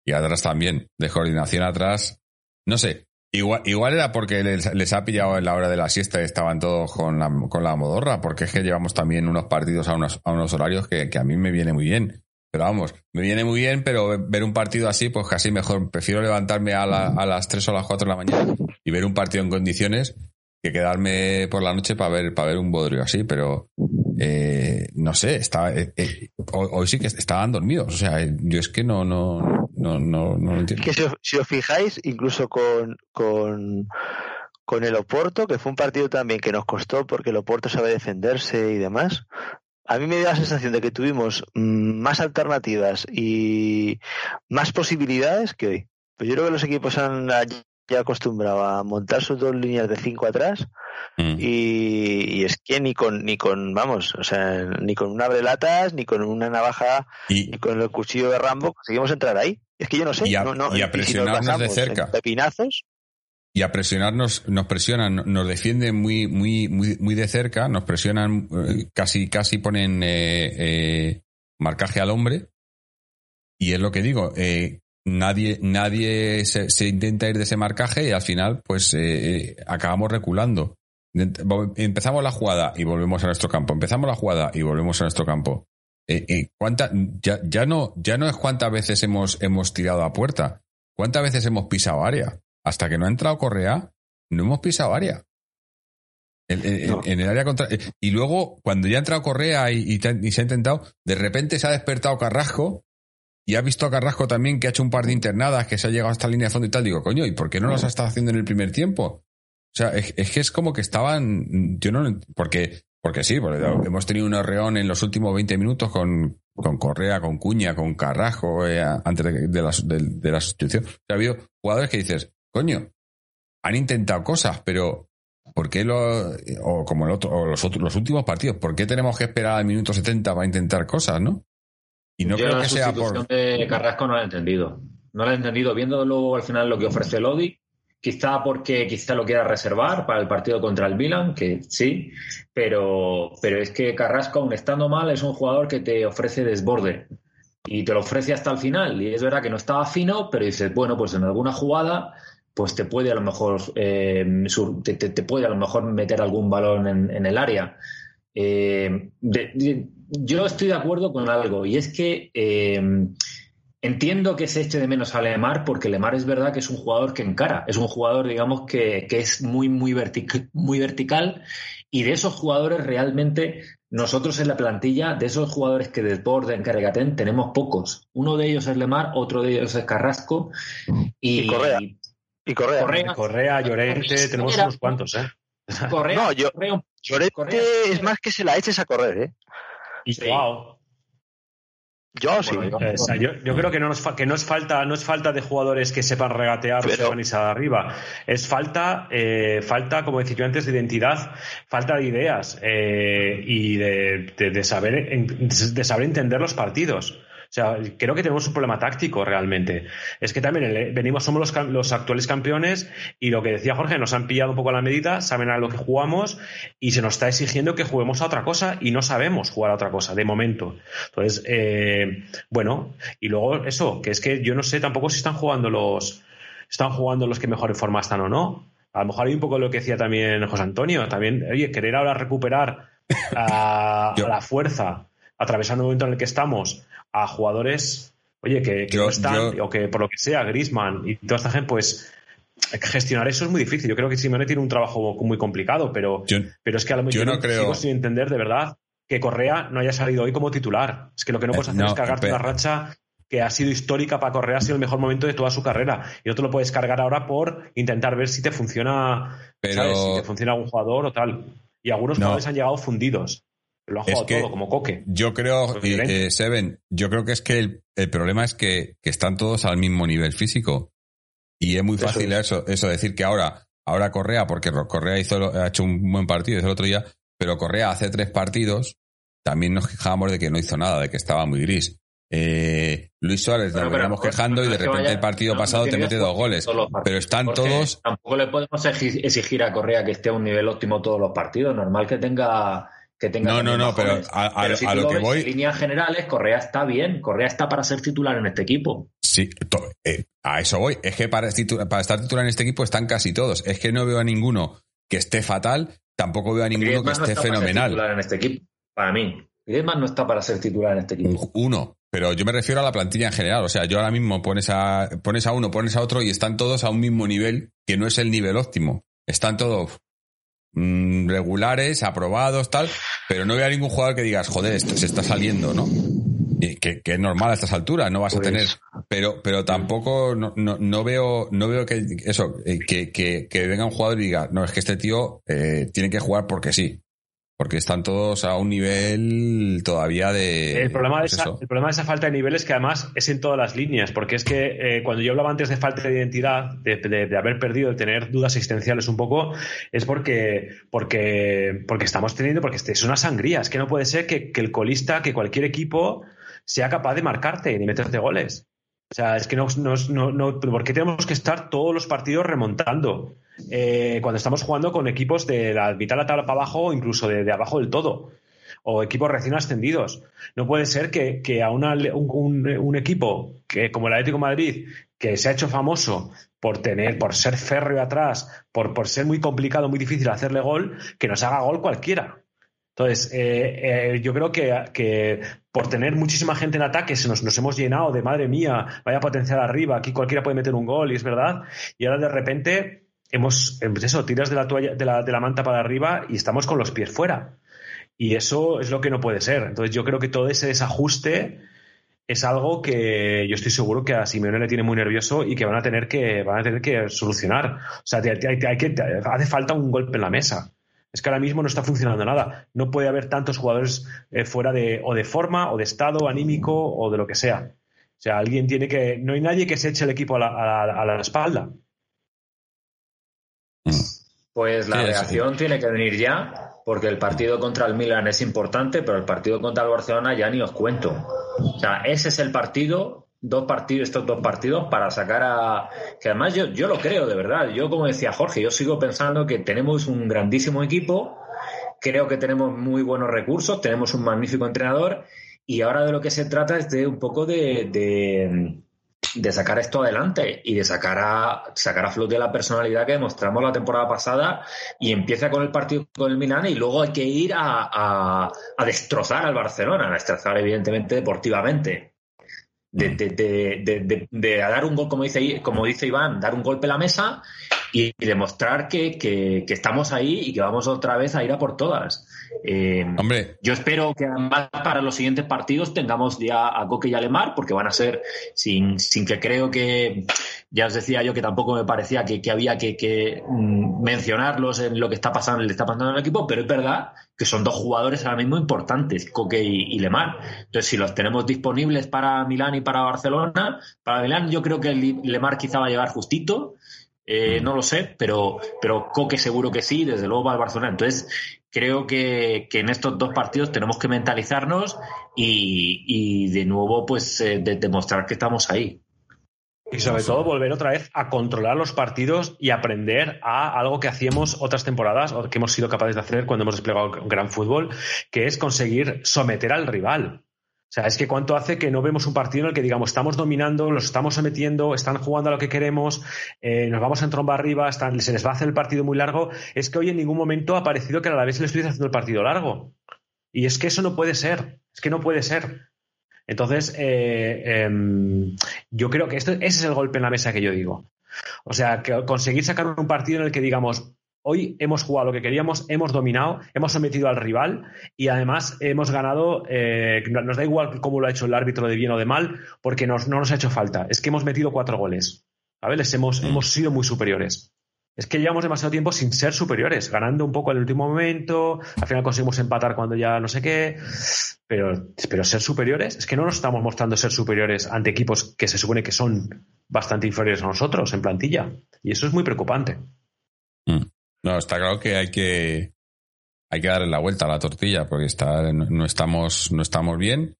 y atrás también, descoordinación atrás, no sé, igual, era porque les, les ha pillado en la hora de la siesta y estaban todos con la, con la modorra, porque es que llevamos también unos partidos a unos, a unos horarios que, a mí me viene muy bien. Pero vamos, me viene muy bien, pero ver un partido así, pues casi mejor. Prefiero levantarme a, la- a las 3 o las 4 de la mañana y ver un partido en condiciones que quedarme por la noche para ver, para ver un bodrio así, pero eh, no sé, está, eh, eh, hoy, hoy sí que estaban dormidos. O sea, yo es que no, no, no, no, no lo entiendo. que si os, si os fijáis, incluso con, con, con el Oporto, que fue un partido también que nos costó porque el Oporto sabe defenderse y demás, a mí me dio la sensación de que tuvimos más alternativas y más posibilidades que hoy. Pues yo creo que los equipos han ya acostumbrado a montar sus dos líneas de cinco atrás Mm. y, y es que ni con, ni con, vamos, o sea, ni con un abrelatas, ni con una navaja, Y, ni con el cuchillo de Rambo conseguimos entrar ahí. Es que yo no sé. Y a- no, no, y a si nos presionarnos de cerca. Pepinazos. y a presionarnos, nos presionan, nos defienden muy, muy, muy, muy de cerca, nos presionan, eh, casi, casi ponen eh, eh, marcaje al hombre. Y es lo que digo, eh, nadie, nadie se, se intenta ir de ese marcaje y al final, pues, acabamos reculando. Empezamos la jugada y volvemos a nuestro campo. Empezamos la jugada y volvemos a nuestro campo. Eh, eh, ¿cuánta- ya, ya no, ya no es cuántas veces hemos, hemos tirado a puerta. ¿Cuántas veces hemos pisado área? Hasta que no ha entrado Correa, no hemos pisado área. En, en- No. en el área contra. Y luego, cuando ya ha entrado Correa y, y te- y se ha intentado, de repente se ha despertado Carrasco y ha visto a Carrasco también que ha hecho un par de internadas, que se ha llegado a esta línea de fondo y tal. Digo, coño, ¿y por qué no las ha estado haciendo en el primer tiempo? O sea, es, es que es como que estaban. Yo no. Porque, porque sí, porque hemos tenido un arreón en los últimos 20 minutos con, con Correa, con Cuña, con Carrasco, eh, antes de, de la, de, de la sustitución. Ha habido jugadores que dices, coño, han intentado cosas, pero ¿por qué lo, o como el otro, o los, otros, los últimos partidos, ¿por qué tenemos que esperar al minuto 70 para intentar cosas, no? Y no Yo creo la que sea por. de Carrasco no la he entendido. No la he entendido. Viendo luego al final lo que ofrece Lodi, quizá porque quizá lo quiera reservar para el partido contra el Milan, que sí, pero, pero es que Carrasco, aun estando mal, es un jugador que te ofrece desborde y te lo ofrece hasta el final. Y es verdad que no estaba fino, pero dices, bueno, pues en alguna jugada pues te puede a lo mejor eh, te, puede a lo mejor meter algún balón en, el área. Eh, yo estoy de acuerdo con algo y es que eh, entiendo que se eche de menos a Lemar porque Lemar es verdad que es un jugador que encara, es un jugador digamos que, que es muy muy, vertic- muy vertical y de esos jugadores realmente nosotros en la plantilla, de esos jugadores que desborden, que regaten, tenemos pocos. Uno de ellos es Lemar, otro de ellos es Carrasco y, Y Correa. Y Correa. Correa. Correa, Llorente, tenemos unos cuantos, ¿eh? Correa, No, yo- Correa- Llorente Correa. es más que se la eches a correr, ¿eh? Y Sí. Joao. Yo sí. Bueno, o sea, yo, yo creo que no, nos fa- que no es falta no es falta de jugadores que sepan regatear o Pero- sepan irse arriba es falta eh, falta como decía yo antes de identidad falta de ideas eh, y de, de- de saber de saber entender los partidos o sea, creo que tenemos un problema táctico realmente. Es que también el- venimos, somos los, los actuales campeones y lo que decía Jorge, nos han pillado un poco a la medida, saben a lo que jugamos y se nos está exigiendo que juguemos a otra cosa y no sabemos jugar a otra cosa, de momento. Entonces, eh, bueno, y luego eso, que es que yo no sé tampoco si están jugando los, están jugando los que mejor en forma están o no. A lo mejor hay un poco lo que decía también José Antonio, también, oye, querer ahora recuperar a la fuerza, atravesando el momento en el que estamos, a jugadores, oye, que, que Yo- no están, yo- o que por lo que sea, Grisman y toda esta gente, pues gestionar eso es muy difícil. Yo creo que Simeone tiene un trabajo muy complicado, pero, Yo- pero es que a lo mejor no creo- sigo sin entender de verdad que Correa no haya salido hoy como titular. Es que lo que no puedes Eh, hacer no, es cargarte una racha que ha sido histórica para Correa, ha sido el mejor momento de toda su carrera. Y no te lo puedes cargar ahora por intentar ver si te funciona, Pero- ¿sabes? Si te funciona algún jugador o tal. Y algunos No. jugadores han llegado fundidos. Lo han Es jugado que- todo, como Coque. Yo creo, Pues y, eh, Seven, yo creo que es que el, el problema es que, que están todos al mismo nivel físico. Y es muy Eso fácil es. eso, eso, decir que ahora, ahora Correa, porque Correa hizo, ha hecho un buen partido, hizo el otro día, pero Correa hace tres partidos, también nos quejábamos de que no hizo nada, de que estaba muy gris. Eh, Luis Suárez, nos veníamos quejando y de es repente vaya- el partido no, pasado no te mete dos goles. todos los partidos. Pero están todos, Tampoco le podemos exi- exigir a Correa que esté a un nivel óptimo todos los partidos. Normal que tenga. Que tenga No, no, no, pero a- a- Pero si a lo que ves, voy- En líneas generales, Correa está bien. Correa está para ser titular en este equipo. Sí, to- eh, a eso voy. Es que para, estar titular en este equipo están casi todos. Es que no veo a ninguno que esté fatal, tampoco veo a ninguno que no esté está para ser fenomenal. titular en este equipo. Para mí. Griezmann no está para ser titular en este equipo. Un- Uno, pero yo me refiero a la plantilla en general. O sea, yo ahora mismo pones a, pones a uno, pones a otro y están todos a un mismo nivel, que no es el nivel óptimo. Están todos mm, regulares, aprobados, tal, pero no veo a ningún jugador que digas, joder, esto se está saliendo, ¿no? Y que, que es normal a estas alturas, no vas a Pues- tener, pero, pero tampoco no, no, no veo, no veo que eso, eh, que, que, que venga un jugador y diga, no, es que este tío eh, tiene que jugar porque sí. Porque están todos a un nivel todavía de... El problema de, pues esa, el problema de esa falta de nivel es que además es en todas las líneas, porque es que eh, cuando yo hablaba antes de falta de identidad, de, haber perdido, de tener dudas existenciales un poco, es porque, porque, porque estamos teniendo, porque es una sangría, es que no puede ser que, que el colista, que cualquier equipo sea capaz de marcarte y meterte goles. O sea, es que no, no, no, ¿por qué tenemos que estar todos los partidos remontando? Eh, cuando estamos jugando con equipos de la mitad de la tabla para abajo incluso de, abajo del todo, o equipos recién ascendidos. No puede ser que, a un, equipo que, como el Atlético Madrid, que se ha hecho famoso por tener, por ser férreo atrás, por, por ser muy complicado, muy difícil hacerle gol, que nos haga gol cualquiera. Entonces, eh, eh, yo creo que, por tener muchísima gente en ataque se nos, nos, hemos llenado de madre mía, vaya potencial arriba, aquí cualquiera puede meter un gol y es verdad. Y ahora de repente hemos, eso, tiras de la toalla, de la, de la manta para arriba y estamos con los pies fuera. Y eso es lo que no puede ser. Entonces, yo creo que todo ese desajuste es algo que yo estoy seguro que a Simeone le tiene muy nervioso y que van a tener que, van a tener que solucionar. O sea, hay que, hace falta un golpe en la mesa. Es que ahora mismo no está funcionando nada. No puede haber tantos jugadores eh, fuera de o de forma o de estado anímico o de lo que sea. O sea, alguien tiene que. No hay nadie que se eche el equipo a la, espalda. Pues la reacción tiene que venir ya, porque el partido contra el Milan es importante, pero el partido contra el Barcelona ya ni os cuento. O sea, ese es el partido dos partidos, estos dos partidos para sacar a. Que además yo, yo lo creo, de verdad. Yo, como decía Jorge, yo sigo pensando que tenemos un grandísimo equipo, creo que tenemos muy buenos recursos, tenemos un magnífico entrenador, y ahora de lo que se trata es de un poco de, de, sacar esto adelante y de sacar a, sacar a flote la personalidad que demostramos la temporada pasada y empieza con el partido con el Milan y luego hay que ir a, a, a destrozar al Barcelona, a destrozar evidentemente deportivamente. De, de, dar un gol, como dice, como dice Iván, dar un golpe a la mesa y, demostrar que, estamos ahí y que vamos otra vez a ir a por todas. Eh, Hombre. Yo espero que además para los siguientes partidos tengamos ya a Coque y a Lemar, porque van a ser, sin, sin que creo que, ya os decía yo que tampoco me parecía que, había que, mm, mencionarlos en lo que está pasando, le está pasando el equipo, pero es verdad que son dos jugadores ahora mismo importantes, Coque y, Lemar. Entonces, si los tenemos disponibles para Milán y para Barcelona, para Milán yo creo que Lemar quizá va a llegar justito. Eh, no lo sé, pero, pero Coque seguro que sí, desde luego va al Barcelona. Entonces, creo que, en estos dos partidos tenemos que mentalizarnos y, de nuevo, pues, eh, demostrar que estamos ahí. Y sobre todo volver otra vez a controlar los partidos y aprender a algo que hacíamos otras temporadas o que hemos sido capaces de hacer cuando hemos desplegado un gran fútbol, que es conseguir someter al rival. Sea, es que cuánto hace que no vemos un partido en el que digamos estamos dominando, los estamos sometiendo, están jugando a lo que queremos, eh, nos vamos en tromba arriba, se les va a hacer el partido muy largo. Es que hoy en ningún momento ha parecido que a la vez les estuviese haciendo el partido largo. Y es que eso no puede ser, es que no puede ser. Entonces, eh, em, yo creo que ese es el golpe en la mesa que yo digo. O sea, que conseguir sacar un partido en el que digamos, hoy hemos jugado lo que queríamos, hemos dominado, hemos sometido al rival y además hemos ganado, eh, nos da igual cómo lo ha hecho el árbitro de bien o de mal, porque no nos ha hecho falta. Es que hemos metido cuatro goles. A ver, hemos, mm. hemos sido muy superiores. Es que llevamos demasiado tiempo sin ser superiores, ganando un poco en el último momento, al final conseguimos empatar cuando ya no sé qué, pero, pero ser superiores, es que no nos estamos mostrando ser superiores ante equipos que se supone que son bastante inferiores a nosotros en plantilla. Y eso es muy preocupante. No, está claro que hay que hay que darle la vuelta a la tortilla porque está, no, estamos, no estamos bien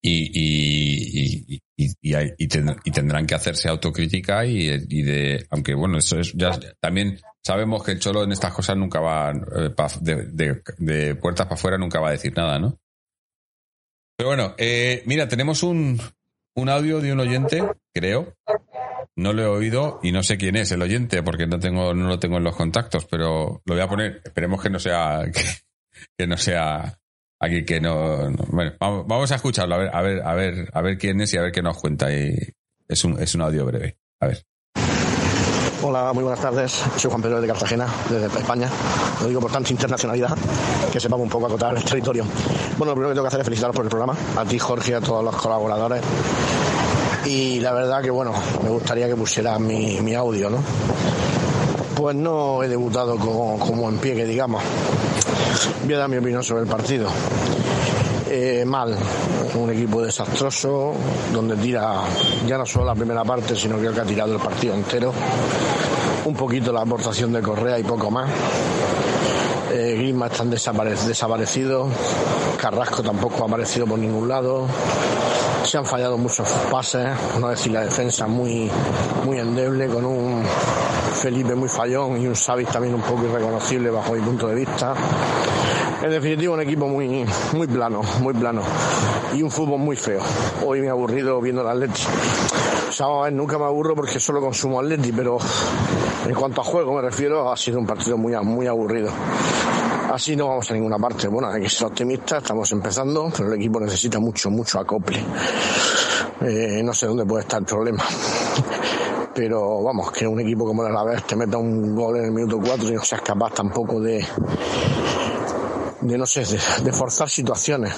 y, y, tendrán que hacerse autocrítica y, de, aunque bueno, eso es ya también sabemos que el cholo en estas cosas nunca va eh, de, puertas para afuera nunca va a decir nada, ¿no? Pero bueno, eh, mira, tenemos un, un audio de un oyente, creo. No lo he oído y no sé quién es el oyente porque no tengo, no lo tengo en los contactos, pero lo voy a poner. Esperemos que no sea, que no sea Aquí que no, bueno, vamos, a escucharlo, a ver, a ver, a ver, a ver quién es y a ver qué nos cuenta. Y es un, es un audio breve. A ver. Hola, muy buenas tardes. Soy Juan Pedro de Cartagena, desde España. Lo digo por tanta internacionalidad, que sepamos un poco acotar el territorio. Bueno, lo primero que tengo que hacer es felicitaros por el programa, a ti Jorge a todos los colaboradores. Y la verdad que bueno, me gustaría que pusieras mi, mi audio, ¿no? Pues no he debutado como, como en pie, que digamos Voy a dar mi opinión sobre el partido. Eh, mal, un equipo desastroso, donde tira ya no solo la primera parte, sino creo que ha tirado el partido entero. Un poquito la aportación de Correa y poco más. Eh, Griezmann están desaparecidos, Carrasco tampoco ha aparecido por ningún lado. Se han fallado muchos pases, no decir la defensa muy, muy endeble, con un Felipe muy fallón y un Savic también un poco irreconocible bajo mi punto de vista. En definitiva, un equipo muy, muy plano, muy plano. Y un fútbol muy feo. Hoy me he aburrido viendo el Atleti. O sea, nunca me aburro porque solo consumo Atleti, pero en cuanto a juego me refiero, ha sido un partido muy, muy aburrido. Así no vamos a ninguna parte. Bueno, hay que ser optimistas, estamos empezando, pero el equipo necesita mucho, mucho acople. Eh, no sé dónde puede estar el problema pero vamos, que un equipo como el Alavés te meta un gol en el minuto 4 y no seas capaz tampoco de, de no sé, de, forzar situaciones.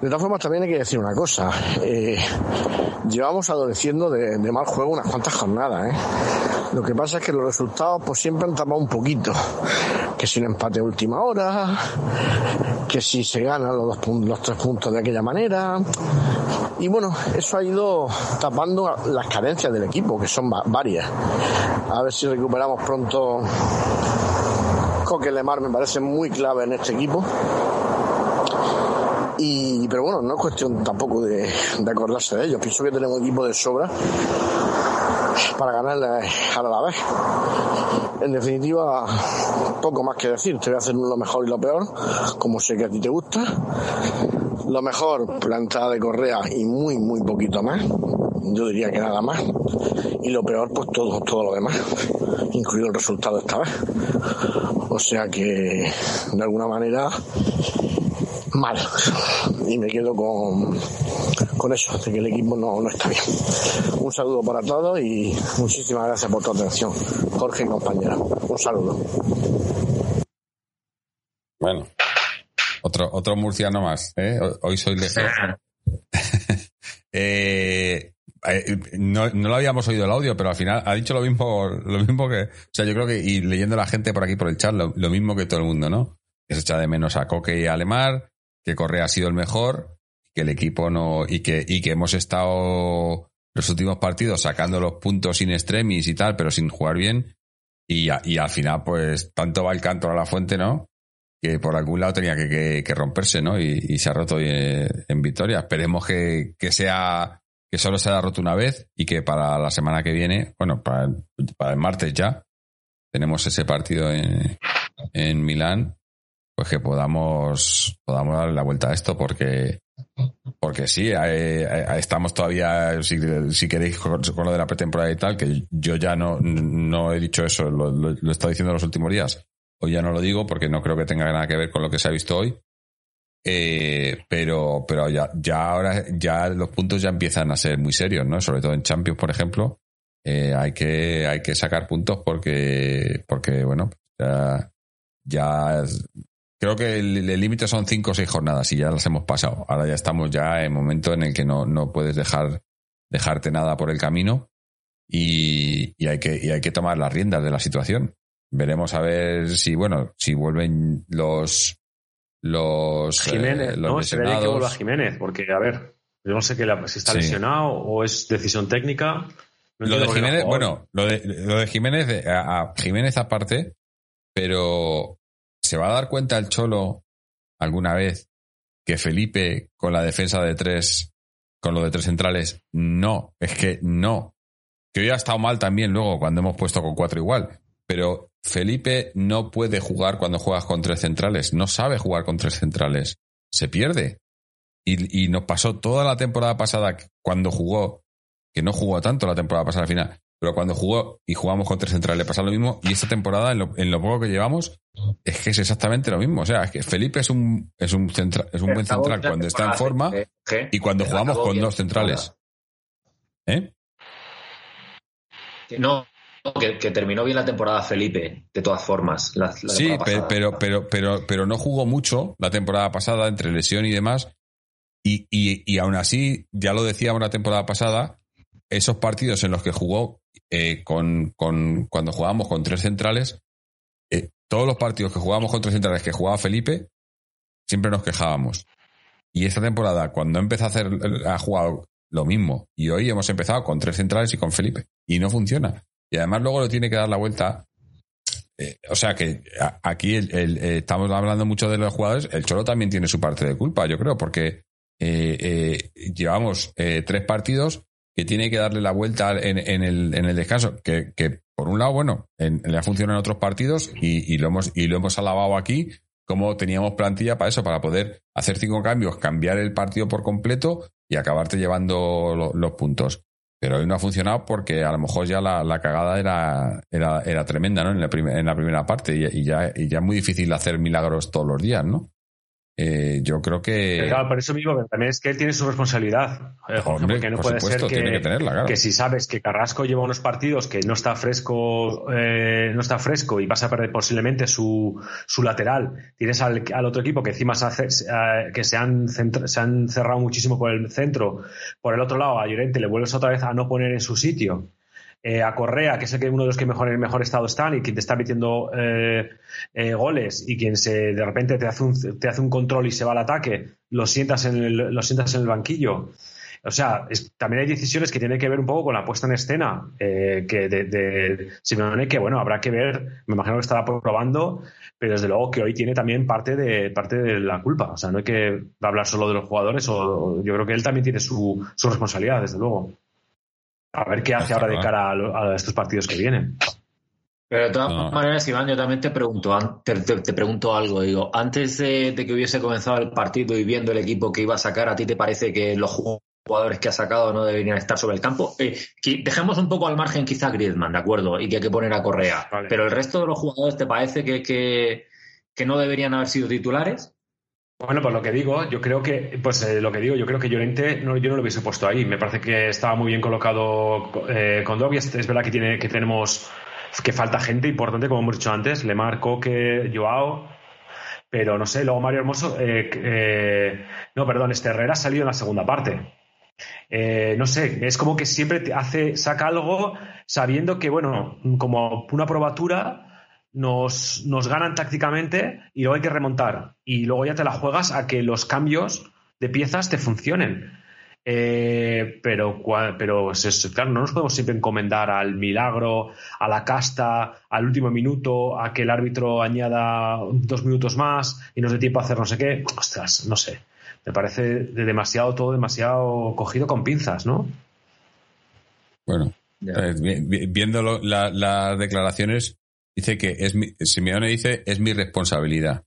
De todas formas, también hay que decir una cosa. Eh, llevamos adoleciendo de, mal juego unas cuantas jornadas. ¿eh? Lo que pasa es que los resultados pues siempre han tapado un poquito. Que si un empate a última hora, que si se ganan los, dos, los tres puntos de aquella manera. Y bueno, eso ha ido tapando las carencias del equipo, que son varias. A ver si recuperamos pronto que Lemar me parece muy clave en este equipo. Y, pero bueno, no es cuestión tampoco de, acordarse de ellos. Pienso que tenemos equipo de sobra para ganarle a la vez. En definitiva, poco más que decir. Te voy a hacer lo mejor y lo peor, como sé que a ti te gusta. Lo mejor, plantada de correa y muy, muy poquito más. Yo diría que nada más. Y lo peor, pues todo, todo lo demás, incluido el resultado esta vez. O sea que, de alguna manera, mal. Y me quedo con, con eso, de que el equipo no, no está bien. Un saludo para todos y muchísimas gracias por tu atención. Jorge y compañera. Un saludo. Bueno, otro, otro murciano más. ¿eh? Hoy soy lejos. eh, eh, no, no lo habíamos oído el audio, pero al final ha dicho lo mismo, lo mismo que, o sea, yo creo que, y leyendo a la gente por aquí por el chat, lo, mismo que todo el mundo, ¿no? Que se echa de menos a Coque y a Alemar, que Correa ha sido el mejor, que el equipo no, y que, y que hemos estado los últimos partidos sacando los puntos sin extremis y tal, pero sin jugar bien, y, y al final, pues, tanto va el canto a la fuente, ¿no? Que por algún lado tenía que, que, romperse, ¿no? Y, se ha roto en, en victoria. Esperemos que, que sea que solo se ha roto una vez y que para la semana que viene, bueno, para, el martes ya, tenemos ese partido en, en Milán, pues que podamos, podamos darle la vuelta a esto porque, porque sí, estamos todavía, si, queréis, con, lo de la pretemporada y tal, que yo ya no, no he dicho eso, lo, lo, he estado diciendo los últimos días. Hoy ya no lo digo porque no creo que tenga nada que ver con lo que se ha visto hoy. Eh, pero pero ya, ya ahora ya los puntos ya empiezan a ser muy serios, ¿no? Sobre todo en Champions, por ejemplo, eh, hay que hay que sacar puntos porque porque bueno ya, ya creo que el límite son cinco o seis jornadas y ya las hemos pasado. Ahora ya estamos ya en momento en el que no, no puedes dejar dejarte nada por el camino y, y hay que y hay que tomar las riendas de la situación. Veremos a ver si bueno si vuelven los los Jiménez, eh, los no, lesionados. que vuelva Jiménez, porque a ver, yo no sé que si está lesionado o es decisión técnica. lo de Jiménez, bueno, lo de, lo de Jiménez, a, Jiménez aparte, pero ¿se va a dar cuenta el Cholo alguna vez que Felipe con la defensa de tres, con lo de tres centrales, no, es que no. Que hoy ha estado mal también luego cuando hemos puesto con cuatro igual, pero Felipe no puede jugar cuando juegas con tres centrales, no sabe jugar con tres centrales, se pierde. Y, nos pasó toda la temporada pasada cuando jugó, que no jugó tanto la temporada pasada al final, pero cuando jugó y jugamos con tres centrales pasa lo mismo. Y esta temporada, en lo, poco que llevamos, es que es exactamente lo mismo. O sea, es que Felipe es un, es un, es un buen central cuando está en forma y cuando jugamos con dos centrales. ¿Eh? No, que, terminó bien la temporada Felipe, de todas formas. sí, pero, pero, pero, pero, no jugó mucho la temporada pasada, entre lesión y demás. Y, y, aún así, ya lo decíamos la temporada pasada, esos partidos en los que jugó eh, con, con, cuando jugábamos con tres centrales, eh, todos los partidos que jugábamos contra centrales que jugaba Felipe, siempre nos quejábamos. Y esta temporada, cuando empezó a hacer, ha jugado lo mismo. Y hoy hemos empezado con tres centrales y con Felipe. Y no funciona. Y además luego lo tiene que dar la vuelta. Eh, o sea que aquí eh, estamos hablando mucho de los jugadores. El Cholo también tiene su parte de culpa, yo creo, porque llevamos tres partidos que tiene que darle la vuelta en, el, en el, descanso. Que, por un lado, bueno, le ha funcionado en otros partidos y, y, lo hemos, y lo hemos alabado aquí como teníamos plantilla para eso, para poder hacer cinco cambios, cambiar el partido por completo y acabarte llevando los puntos. Pero hoy no ha funcionado porque a lo mejor ya la, cagada era, era, era, tremenda, ¿no? En la, en la primera parte y, ya, y ya es muy difícil hacer milagros todos los días, ¿no? Eh, yo creo que. Claro, por eso mismo, también es que él tiene su responsabilidad. Eh, porque no puede ser que, si sabes que Carrasco lleva unos partidos que no está fresco, eh, no está fresco y vas a perder posiblemente su, su lateral, tienes al, otro equipo que encima se que se han, se han cerrado muchísimo por el centro, por el otro lado a Llorente le vuelves otra vez a no poner en su sitio eh, a Correa, que es el que uno de los que mejor en mejor estado están y quien te está metiendo eh, eh, goles y quien se de repente te hace un, te hace un control y se va al ataque, lo sientas en el, sientas en el banquillo. O sea, también hay decisiones que tienen que ver un poco con la puesta en escena que de, que bueno, habrá que ver, me imagino que estará probando, pero desde luego que hoy tiene también parte de, parte de la culpa. O sea, no hay que hablar solo de los jugadores, o, yo creo que él también tiene su, su responsabilidad, desde luego. A ver qué hace ahora de cara a, estos partidos que vienen. Pero de todas maneras, Iván, yo también te pregunto, te, te, pregunto algo. Digo, antes de, que hubiese comenzado el partido y viendo el equipo que iba a sacar, ¿a ti te parece que los jugadores que ha sacado no deberían estar sobre el campo? Eh, dejemos un poco al margen quizá Griezmann, ¿de acuerdo? Y que hay que poner a Correa. Pero el resto de los jugadores, ¿te parece que, que no deberían haber sido titulares? Bueno, pues lo que digo, yo creo que, pues eh, lo que digo, yo creo que Llorente no, yo no lo hubiese puesto ahí. Me parece que estaba muy bien colocado eh, con Dobby. Es, verdad que tiene, que tenemos, que falta gente importante, como hemos dicho antes, Lemar, Coque, Joao, pero no sé, luego Mario Hermoso, eh, no, perdón, este Herrera ha salido en la segunda parte. no sé, es como que siempre te hace, saca algo sabiendo que, bueno, como una probatura, nos, nos ganan tácticamente y luego hay que remontar. Y luego ya te la juegas a que los cambios de piezas te funcionen. Eh, pero, pero claro, no nos podemos siempre encomendar al milagro, a la casta, al último minuto, a que el árbitro añada dos minutos más y nos dé tiempo a hacer no sé qué. Ostras, no sé. Me parece de demasiado todo, demasiado cogido con pinzas, ¿no? Bueno, eh, viendo las declaraciones, dice que es mi, Simeone dice es mi responsabilidad.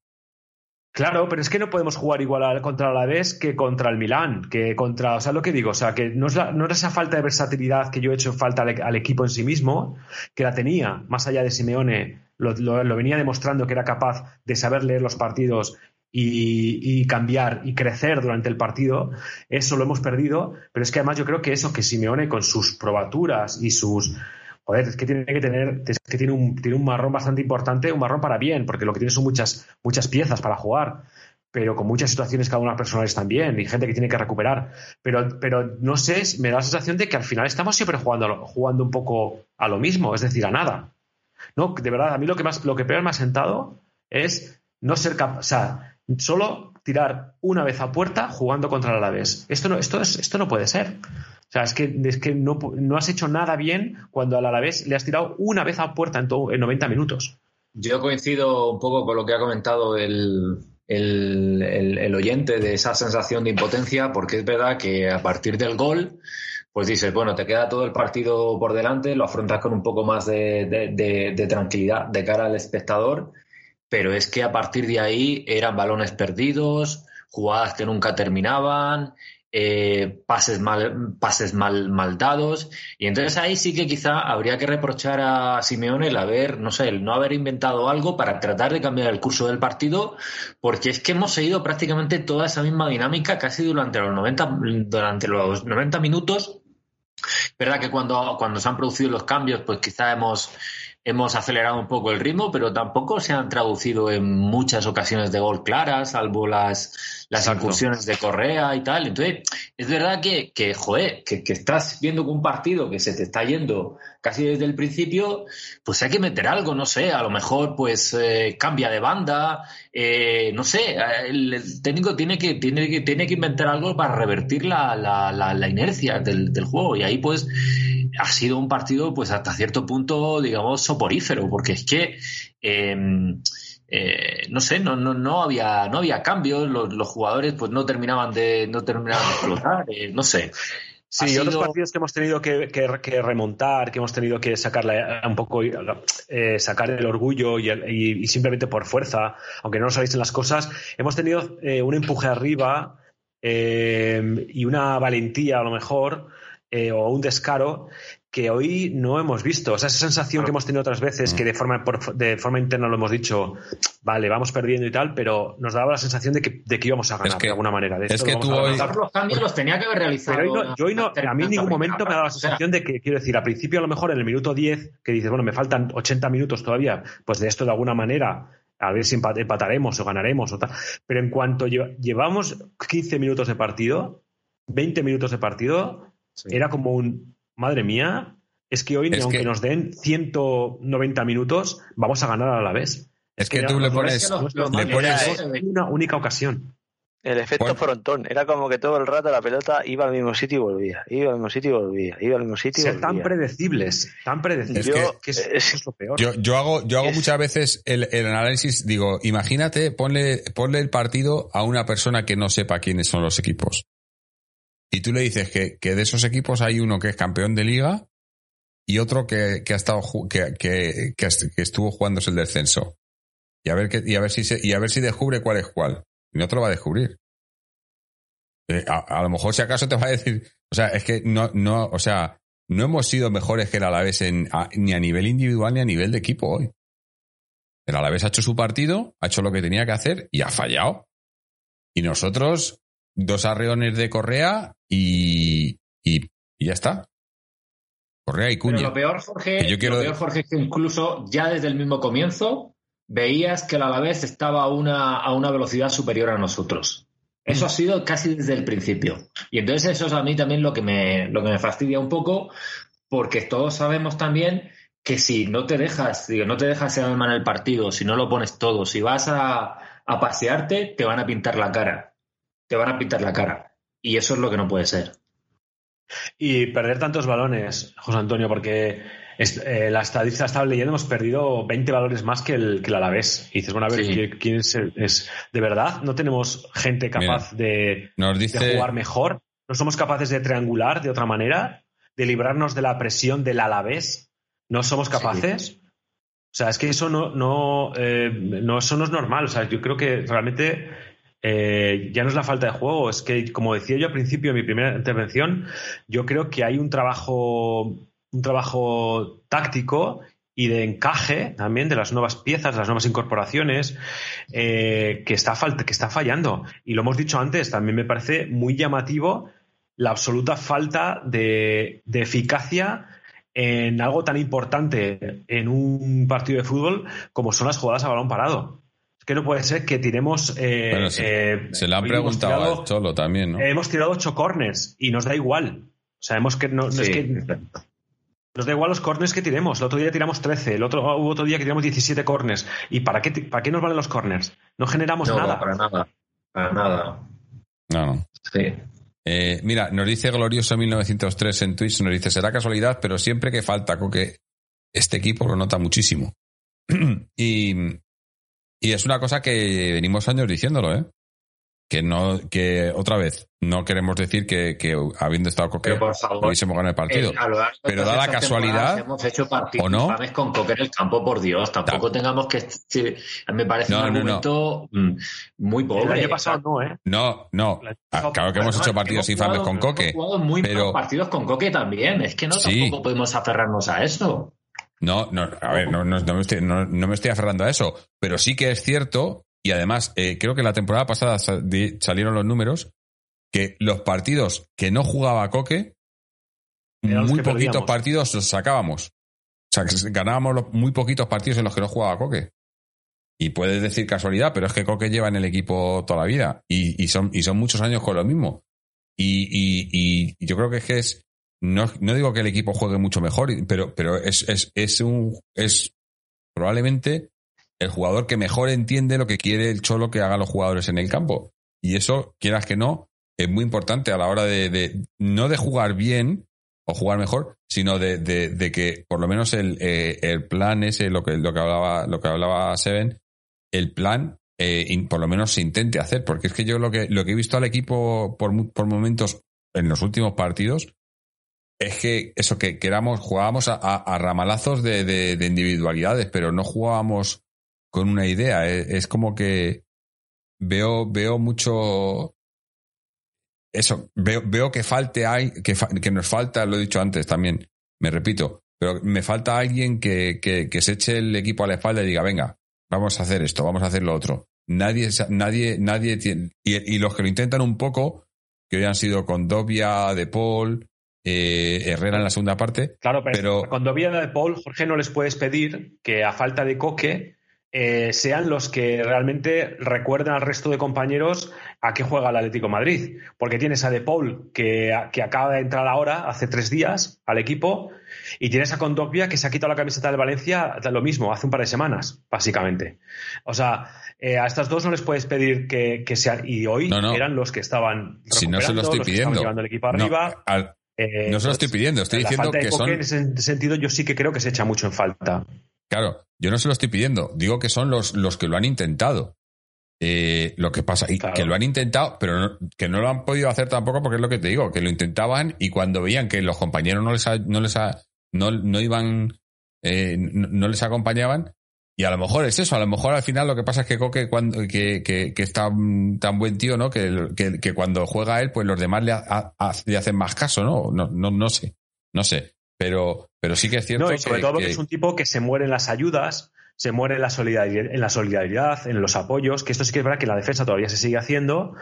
Claro, pero es que no podemos jugar igual contra el Alavés que contra el Milán, que contra, o sea, lo que digo, o sea, que no es, no esa falta de versatilidad que yo he hecho falta al, equipo en sí mismo, que la tenía, más allá de Simeone, lo, venía demostrando que era capaz de saber leer los partidos y, y, cambiar y crecer durante el partido, eso lo hemos perdido, pero es que además yo creo que eso, que Simeone con sus probaturas y sus joder, es que tiene que tener, es que tiene un, tiene un marrón bastante importante, un marrón para bien, porque lo que tiene son muchas, muchas piezas para jugar, pero con muchas situaciones cada una personales también, y gente que tiene que recuperar. Pero, pero no sé, me da la sensación de que al final estamos siempre jugando, jugando un poco a lo mismo, es decir, a nada. No, de verdad, a mí lo que más, lo que peor me ha sentado es no ser capaz, o sea, solo tirar una vez a puerta jugando contra el Alavés. Esto no, esto, es, esto no puede ser. O sea, es que, es que no, no, has hecho nada bien cuando al Alavés le has tirado una vez a puerta en, todo, en 90 minutos. Yo coincido un poco con lo que ha comentado el, el, el, oyente de esa sensación de impotencia, porque es verdad que a partir del gol, pues dices, bueno, te queda todo el partido por delante, lo afrontas con un poco más de, de, de tranquilidad de cara al espectador, pero es que a partir de ahí eran balones perdidos, jugadas que nunca terminaban, eh, pases mal, pases mal, dados. Y entonces ahí sí que quizá habría que reprochar a Simeone el haber, no sé, el no haber inventado algo para tratar de cambiar el curso del partido, porque es que hemos seguido prácticamente toda esa misma dinámica casi durante los 90, durante los 90 minutos. Verdad que cuando, cuando se han producido los cambios, pues quizá hemos, hemos acelerado un poco el ritmo, pero tampoco se han traducido en muchas ocasiones de gol claras, salvo las, las incursiones de Correa y tal. Entonces, es verdad que, que joder, que, que, estás viendo que un partido que se te está yendo casi desde el principio, pues hay que meter algo, no sé, a lo mejor pues eh, cambia de banda, eh, no sé, el, el, técnico tiene que, tiene que, tiene que inventar algo para revertir la, la, la, la inercia del, del juego. Y ahí pues ha sido un partido, pues hasta cierto punto, digamos, soporífero, porque es que eh, eh, no sé, no, no, no había, no había cambios, los, los, jugadores pues no terminaban de, no terminaban de explotar, eh, no sé. Sí, sido... otros partidos que hemos tenido que, que, que, remontar, que hemos tenido que sacarle un poco, eh, sacar el orgullo y, el, y, y, simplemente por fuerza, aunque no nos salisen las cosas, hemos tenido eh, un empuje arriba eh, y una valentía a lo mejor, o un descaro que hoy no hemos visto. O sea, esa sensación que hemos tenido otras veces, que de forma, por, de forma interna lo hemos dicho, vale, vamos perdiendo y tal, pero nos daba la sensación de que, de que íbamos a ganar es que, de alguna manera. De es que tú hoy... Los cambios los tenía que haber realizado. Pero hoy no, yo hoy no, a mí en ningún momento me ha dado la sensación de que, quiero decir, al principio a lo mejor en el minuto 10, que dices, bueno, me faltan 80 minutos todavía, pues de esto de alguna manera a ver si empataremos o ganaremos o tal. Pero en cuanto llevamos 15 minutos de partido, 20 minutos de partido, Sí. Era como un, madre mía, es que hoy, es aunque que... nos den 190 minutos, vamos a ganar a la vez. Es que, tú le pones, le pones una única ocasión. El efecto bueno. frontón. Era como que todo el rato la pelota iba al mismo sitio y volvía. Iba al mismo sitio y volvía. Iba al mismo sitio y Ser volvía. tan predecibles. Tan predecibles. Es que, que, es, es, es, lo peor. Yo, yo hago, yo hago es, muchas veces el, el, análisis. Digo, imagínate, ponle, ponle el partido a una persona que no sepa quiénes son los equipos y tú le dices que, que, de esos equipos hay uno que es campeón de liga y otro que, que ha estado que, que, estuvo jugándose el descenso. Y a ver que, y a ver si y a ver si descubre cuál es cuál. Y no te lo va a descubrir. Eh, a, a, lo mejor si acaso te va a decir, o sea, es que no, no, o sea, no hemos sido mejores que el Alavés ni a nivel individual ni a nivel de equipo hoy. El Alavés ha hecho su partido, ha hecho lo que tenía que hacer y ha fallado. Y nosotros, dos arreones de Correa y, y, y, ya está. Correa y Cuña. Pero lo peor, Jorge, que yo quiero... lo peor, Jorge, es que incluso ya desde el mismo comienzo veías que el Alavés estaba a una, a una velocidad superior a nosotros. Eso ha sido casi desde el principio. Y entonces eso es a mí también lo que me, lo que me fastidia un poco, porque todos sabemos también que si no te dejas, digo, no te dejas el alma en el partido, si no lo pones todo, si vas a, a pasearte, te van a pintar la cara. Te van a pintar la cara. Y eso es lo que no puede ser. Y perder tantos balones, José Antonio, porque es, eh, la estadística estaba leyendo, hemos perdido 20 balones más que el, que el Alavés. Y dices, bueno, a ver, sí. ¿quién es, es, ¿De verdad no tenemos gente capaz Mira, de, nos dice... de jugar mejor? ¿No somos capaces de triangular de otra manera? ¿De librarnos de la presión del Alavés? ¿No somos capaces? Sí. O sea, es que eso no, no, eh, no, eso no es normal. O sea, yo creo que realmente eh, ya no es la falta de juego, es que, como decía yo al principio de mi primera intervención, yo creo que hay un trabajo, un trabajo táctico y de encaje también de las nuevas piezas, las nuevas incorporaciones, eh, que, está fallando. Y lo hemos dicho antes, también me parece muy llamativo la absoluta falta de eficacia en algo tan importante en un partido de fútbol como son las jugadas a balón parado. Es que no puede ser que tiremos. Eh, bueno, se, eh, se le han preguntado tirado, al Cholo también, ¿no? Hemos tirado ocho corners y nos da igual. Sabemos que no, no sí. es que. Nos da igual los corners que tiremos. El otro día tiramos 13, el otro hubo otro día que tiramos 17 corners. ¿Y para qué, para qué nos valen los corners? No generamos no, nada. Para nada. Para nada. No, no. Sí. Eh, mira, nos dice Glorioso 1903 en Twitch, nos dice, será casualidad, pero siempre que falta Coque, este equipo lo nota muchísimo. y, y es una cosa que venimos años diciéndolo, ¿eh? Que no, que otra vez, no queremos decir que, que habiendo estado Coque favor, hubiésemos ganado el partido. Eh, pero da la casualidad. Hemos hecho partidos ¿o no? con Coque en el campo, por Dios. Tampoco Ta tengamos que. Me parece no, un argumento no, muy pobre. El año pasado no, ¿eh? No, no. Claro que hemos hecho partidos infames con Coque. Hemos jugado muy pero... partidos con Coque también. Es que no sí. tampoco podemos aferrarnos a eso. No, no, a ver, no, no, no, me estoy, no, no, me estoy, aferrando a eso, pero sí que es cierto, y además eh, creo que la temporada pasada salieron los números, que los partidos que no jugaba Coque, muy poquitos perdíamos. partidos los sacábamos. O sea, que ganábamos los, muy poquitos partidos en los que no jugaba Coque. Y puedes decir casualidad, pero es que Coque lleva en el equipo toda la vida y, y son, y son muchos años con lo mismo. Y, y, y yo creo que es que es, no, no digo que el equipo juegue mucho mejor, pero, pero es, es, es un, es probablemente el jugador que mejor entiende lo que quiere el Cholo que hagan los jugadores en el campo. Y eso, quieras que no, es muy importante a la hora de, no de jugar bien o jugar mejor, sino de, de, que por lo menos el, eh, el plan ese, lo que, lo que hablaba, lo que hablaba Seven, el plan eh, por lo menos se intente hacer, porque es que yo lo que, lo que he visto al equipo por, por momentos en los últimos partidos es que eso que, que éramos, jugábamos a, ramalazos de, de- de individualidades, pero no jugábamos con una idea. Es, es como que veo, veo mucho eso, veo, veo que falte hay, que, que nos falta, lo he dicho antes también, me repito, pero me falta alguien que, que, se eche el equipo a la espalda y diga, venga, vamos a hacer esto, vamos a hacer lo otro. Nadie, nadie, nadie tiene, y, y los que lo intentan un poco, que hoy han sido con Dobia, De Paul, eh, Herrera en la segunda parte, Claro, pero, Pero- cuando viene de Paul, Jorge, no les puedes pedir que a falta de coque eh, sean los que realmente recuerden al resto de compañeros a qué juega el Atlético de Madrid. Porque tienes a De Paul, que, que acaba de entrar ahora, hace tres días, al equipo, y tienes a Condopia, que se ha quitado la camiseta del Valencia, lo mismo, hace un par de semanas, básicamente. O sea, eh, a estas dos no les puedes pedir que, que sean. Y hoy No, no. eran los que estaban. si no se lo estoy los que estaban pidiendo. llevando el equipo No, arriba. al- Eh, no se lo estoy entonces, pidiendo, estoy diciendo falta de que son... En ese sentido, yo sí que creo que se echa mucho en falta. Claro, yo no se lo estoy pidiendo, digo que son los, los que lo han intentado. Eh, lo que pasa, y Claro. que lo han intentado, pero no- que no lo han podido hacer tampoco porque es lo que te digo, que lo intentaban y cuando veían que los compañeros no les, ha- no les ha- no, no iban, eh, no les acompañaban, y a lo mejor es eso, a lo mejor al final lo que pasa es que Coque cuando, que, que, que está mm, tan buen tío, ¿no? Que, que, que cuando juega él, pues los demás le, ha- ha- le hacen más caso, ¿no? No, no, no sé, no sé. Pero, pero sí que es cierto No, y sobre todo porque que- es un tipo que se muere en las ayudas, se muere en la, solidaridad, en la solidaridad, en los apoyos, que esto sí que es verdad que la defensa todavía se sigue haciendo,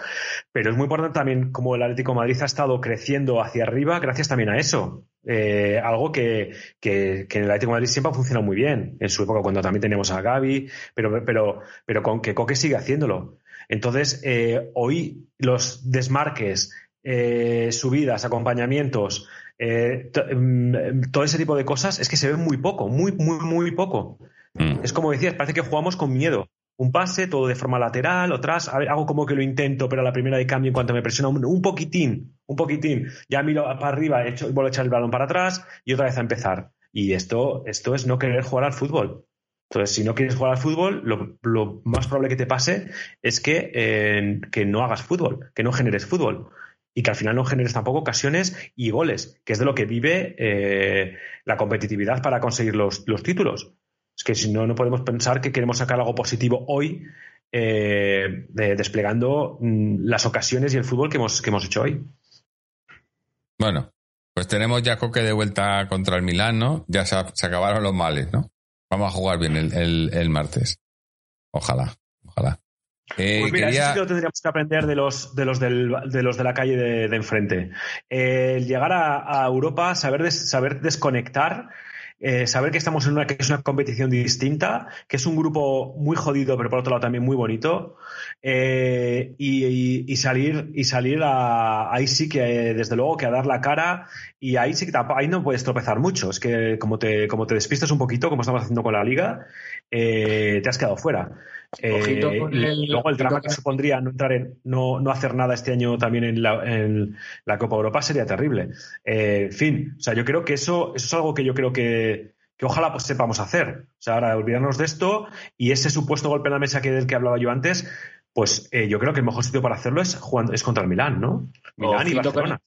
pero es muy importante también como el Atlético Madrid ha estado creciendo hacia arriba gracias también a eso. Eh, algo que, que, que en el Atlético Madrid siempre ha funcionado muy bien, en su época cuando también teníamos a Gaby, pero, pero, pero con que Coque sigue haciéndolo. Entonces, eh, hoy los desmarques, eh, subidas, acompañamientos, to- mm, todo ese tipo de cosas es que se ve muy poco, muy, muy, muy poco. Mm. Es como decías, parece que jugamos con miedo. Un pase, todo de forma lateral, otras, a ver, hago como que lo intento, pero a la primera de cambio, en cuanto me presiona un, un poquitín, un poquitín, ya miro para arriba, echo, vuelvo a echar el balón para atrás y otra vez a empezar. Y esto, esto es no querer jugar al fútbol. Entonces, si no quieres jugar al fútbol, lo, más probable que te pase es que, eh, que no hagas fútbol, que no generes fútbol y que al final no generes tampoco ocasiones y goles, que es de lo que vive eh, la competitividad para conseguir los, los títulos. Es que si no, no podemos pensar que queremos sacar algo positivo hoy eh, de- desplegando mm, las ocasiones y el fútbol que hemos, que hemos hecho hoy. Bueno, pues tenemos ya Coque de vuelta contra el Milán, ¿no? Ya se, se acabaron los males, ¿no? Vamos a jugar bien el, el- el martes. Ojalá, ojalá. Eh, Pues mira, quería- eso sí que lo tendríamos que aprender de los de los, del- de, los de la calle de, de enfrente. Eh, el llegar a, a Europa, saber, des- saber desconectar, eh, saber que estamos en una que es una competición distinta, que es un grupo muy jodido, pero por otro lado también muy bonito, eh, y, salir y salir a, ahí sí que desde luego que a dar la cara y ahí sí que ahí no puedes tropezar mucho. Es que como te como te despistas un poquito, como estamos haciendo con la liga, eh, te has quedado fuera. Eh, Ojito con y el- luego el drama que supondría no entrar en, no, no hacer nada este año también en la, en la Copa Europa sería terrible. Eh, en fin, o sea, yo creo que eso, eso es algo que yo creo que, que ojalá pues, sepamos hacer. O sea, ahora olvidarnos de esto y ese supuesto golpe en la mesa que del que hablaba yo antes, pues eh, yo creo que el mejor sitio para hacerlo es jugando, es contra el Milán, ¿no? Milán y Ojito Barcelona.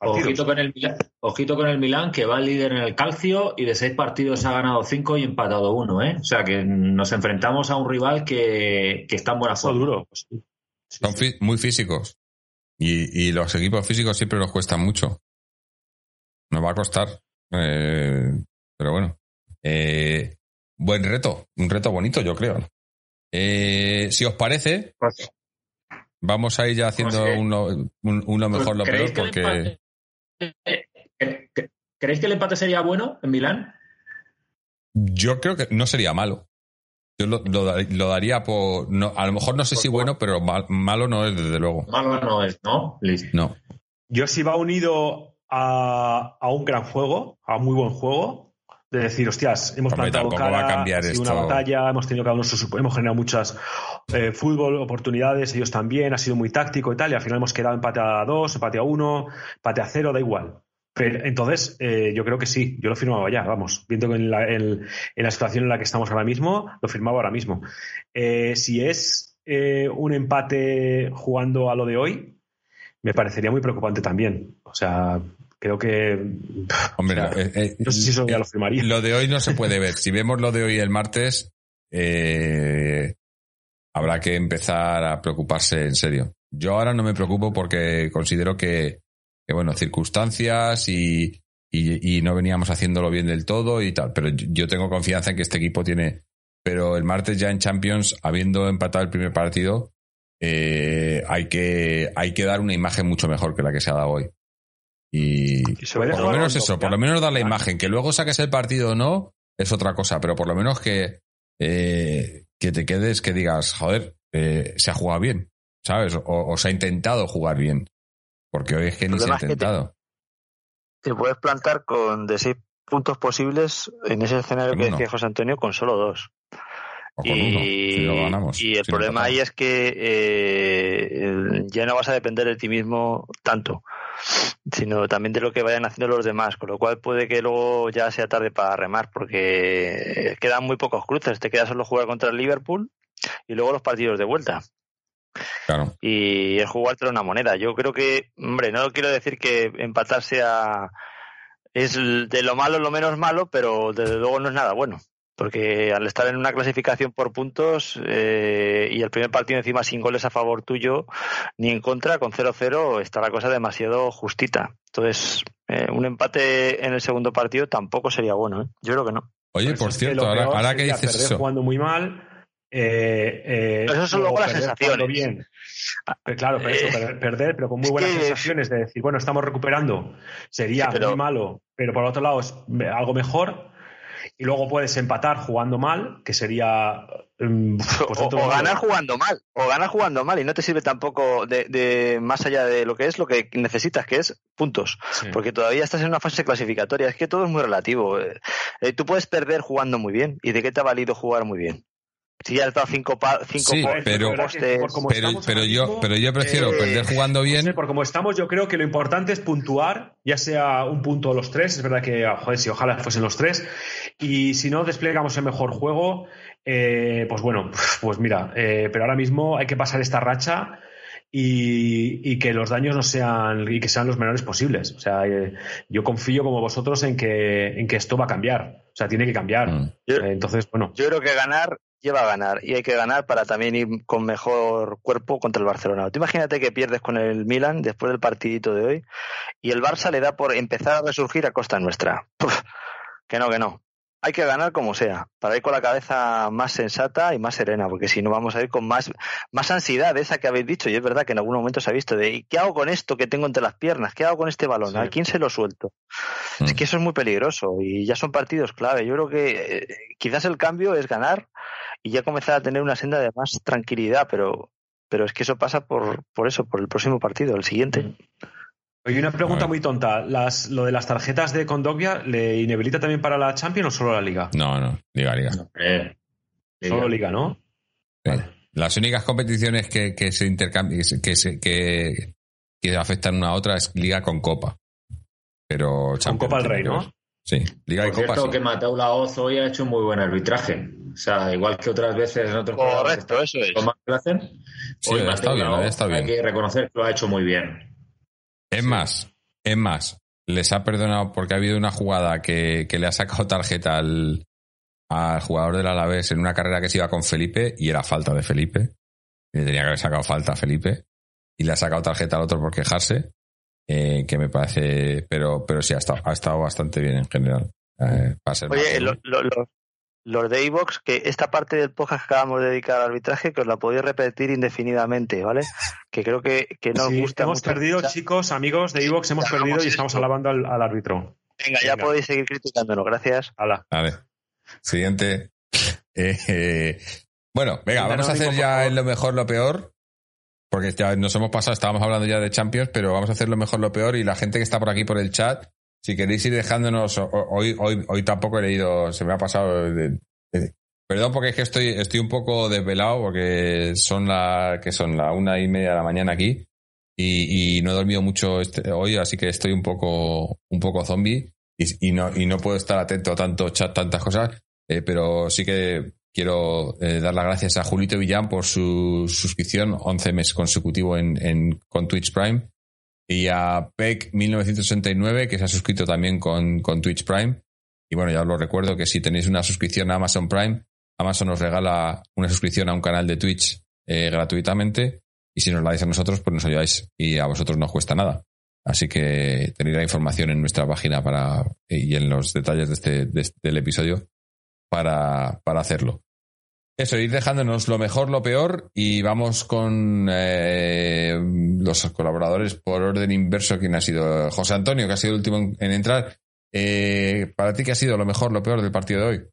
Ojito con, el, Milán- ojito con el Milán, que va líder en el calcio y de seis partidos ha ganado cinco y empatado uno, ¿eh? O sea que nos enfrentamos a un rival que, que está en buena forma. duro. pues, sí. Son muy físicos. Y, y los equipos físicos siempre nos cuestan mucho. Nos va a costar. Eh, pero bueno. Eh, buen reto. Un reto bonito, yo creo. Eh, si os parece, Pues, vamos a ir ya haciendo Pues, uno, un- uno mejor, lo ¿creéis peor, porque. empate- ¿Creéis que el empate sería bueno en Milán? Yo creo que no sería malo. Yo lo, lo, daría por. No, a lo mejor no sé si bueno, pero malo no es, desde luego. Malo no es, ¿no? No. Yo si va unido a, a, un gran juego, a un muy buen juego, de decir, hostias, hemos plantado cara, a cambiar sido una batalla, hemos tenido cada uno hemos generado muchas eh, fútbol, oportunidades, ellos también, ha sido muy táctico y tal, y al final hemos quedado empate a dos, empate a uno, empate a cero, da igual. Pero, entonces, eh, yo creo que sí, yo lo firmaba ya, vamos, viendo que en la, en, la situación en la que estamos ahora mismo, lo firmaba ahora mismo. Eh, si es un empate jugando a lo de hoy, me parecería muy preocupante también. O sea, creo que. Hombre, no sé si eso ya lo firmaría. Lo de hoy no se puede ver. Si vemos lo de hoy el martes, habrá que empezar a preocuparse en serio. Yo ahora no me preocupo porque considero que que bueno, circunstancias y, y, no veníamos haciéndolo bien del todo y tal. Pero yo tengo confianza en que este equipo tiene. Pero el martes ya en Champions, habiendo empatado el primer partido, eh, hay, que, hay que dar una imagen mucho mejor que la que se ha dado hoy. Y, por lo menos eso, por lo menos dar la imagen. Que luego saques el partido o no, es otra cosa, pero por lo menos que, eh, que te quedes, que digas, joder, eh, se ha jugado bien, ¿sabes? o, se ha intentado jugar bien. Porque hoy es que ni se ha intentado. Te, puedes plantar con de seis puntos posibles en ese escenario que decía José Antonio con solo dos. Y, y, el problema ahí es que eh, ya no vas a depender de ti mismo tanto, sino también de lo que vayan haciendo los demás, con lo cual puede que luego ya sea tarde para remar, porque quedan muy pocos cruces, te queda solo jugar contra el Liverpool y luego los partidos de vuelta. Y es jugártelo una moneda. Yo creo que, hombre, no quiero decir que empatar sea. Es de lo malo lo menos malo, pero desde luego no es nada bueno. Porque al estar en una clasificación por puntos eh, y el primer partido encima sin goles a favor tuyo ni en contra, con 0-0, está la cosa demasiado justita. Entonces, eh, un empate en el segundo partido tampoco sería bueno. ¿eh? Yo creo que no. Oye, por cierto, ahora, que dices eso. jugando muy mal, eh, eh, eso son luego las sensaciones. Bien. Ah, claro, pero eso, eh, perder, pero con muy buenas sensaciones de decir, bueno, estamos recuperando, sería muy malo, pero por otro lado es algo mejor. Y luego puedes empatar jugando mal, que sería. Mm, pues o, ganar jugando mal, o ganar jugando mal, y no te sirve tampoco de, más allá de lo que es lo que necesitas, que es puntos. Porque todavía estás en una fase clasificatoria. Es que todo es muy relativo. Eh, tú puedes perder jugando muy bien. ¿Y de qué te ha valido jugar muy bien? Sí, ha estado cinco, cinco sí, pero, pero, yo, pero yo prefiero eh, perder jugando bien. por como estamos, yo creo que lo importante es puntuar, ya sea un punto o los tres. Es verdad que, joder, si ojalá fuesen los tres. Y si no desplegamos el mejor juego, eh, pues bueno, pues mira, eh, pero ahora mismo hay que pasar esta racha. Y, y, que los daños no sean y que sean los menores posibles. O sea, yo confío como vosotros en que, en que esto va a cambiar. O sea, tiene que cambiar. Mm. Entonces, bueno. Yo creo que ganar lleva a ganar y hay que ganar para también ir con mejor cuerpo contra el Barcelona. Tú imagínate que pierdes con el Milan después del partidito de hoy y el Barça le da por empezar a resurgir a costa nuestra. que no, que no. Hay que ganar como sea, para ir con la cabeza más sensata y más serena, porque si no vamos a ir con más, más ansiedad, esa que habéis dicho, y es verdad que en algún momento se ha visto de ¿qué hago con esto que tengo entre las piernas? ¿Qué hago con este balón? ¿A quién se lo suelto? Es mm. que eso es muy peligroso y ya son partidos clave. Yo creo que eh, quizás el cambio es ganar y ya comenzar a tener una senda de más tranquilidad, pero, pero es que eso pasa por, por eso, por el próximo partido, el siguiente. Mm. Oye, una pregunta muy tonta. Las, ¿Lo de las tarjetas de Condogbia le inhabilita también para la Champions o solo la Liga? No, no, Liga, Liga. Solo Liga, ¿no? Las únicas competiciones que, que se intercambian, que, se, que, que afectan una a otra es Liga con Copa. Pero Con Copa del Rey, ¿no? Sí, Liga Por y Copa. Cierto, que Mateo Laoz hoy ha hecho un muy buen arbitraje. O sea, igual que otras veces en otros Correcto, eso es. Sí, hoy está bien, está bien. Hay que reconocer que lo ha hecho muy bien. Es más, es más, les ha perdonado porque ha habido una jugada que, que le ha sacado tarjeta al, al jugador del Alavés en una carrera que se iba con Felipe y era falta de Felipe. Y le tenía que haber sacado falta a Felipe. Y le ha sacado tarjeta al otro por quejarse. Eh, que me parece, pero, pero sí ha estado, ha estado bastante bien en general. Eh, Oye, los de iVox, que esta parte del podcast que acabamos de dedicar al arbitraje, que os la podéis repetir indefinidamente, ¿vale? Que creo que, que no os gusta. Hemos perdido, chicos, amigos de iVox, hemos perdido y estamos alabando al, árbitro. Venga, ya podéis seguir criticándonos, gracias. Vale. Siguiente. Eh, bueno, venga, vamos a hacer ya lo mejor, lo peor. Porque ya nos hemos pasado, estábamos hablando ya de Champions, pero vamos a hacer lo mejor, lo peor. Y la gente que está por aquí por el chat, si queréis ir dejándonos, hoy, hoy, hoy tampoco he leído, se me ha pasado. perdón, porque es que estoy, estoy un poco desvelado, porque son la, que son la una y media de la mañana aquí. Y, no he dormido mucho este, hoy, así que estoy un poco, un poco zombie. Y, no, y no puedo estar atento a tanto chat, tantas cosas. Eh, pero sí que quiero eh, dar las gracias a Julito Villán por su suscripción, 11 meses consecutivo en, con Twitch Prime, y a PEC1969, que se ha suscrito también con, con Twitch Prime. Y bueno, ya os lo recuerdo que si tenéis una suscripción a Amazon Prime, Amazon os regala una suscripción a un canal de Twitch eh, gratuitamente. Y si nos la dais a nosotros, pues nos ayudáis y a vosotros no os cuesta nada. Así que tenéis la información en nuestra página para y en los detalles de este, de del episodio para, para hacerlo. Eso, ir dejándonos lo mejor, lo peor y vamos con eh, los colaboradores por orden inverso. ¿Quién ha sido? José Antonio, que ha sido el último en, entrar. Eh, ¿Para ti qué ha sido lo mejor, lo peor del partido de hoy?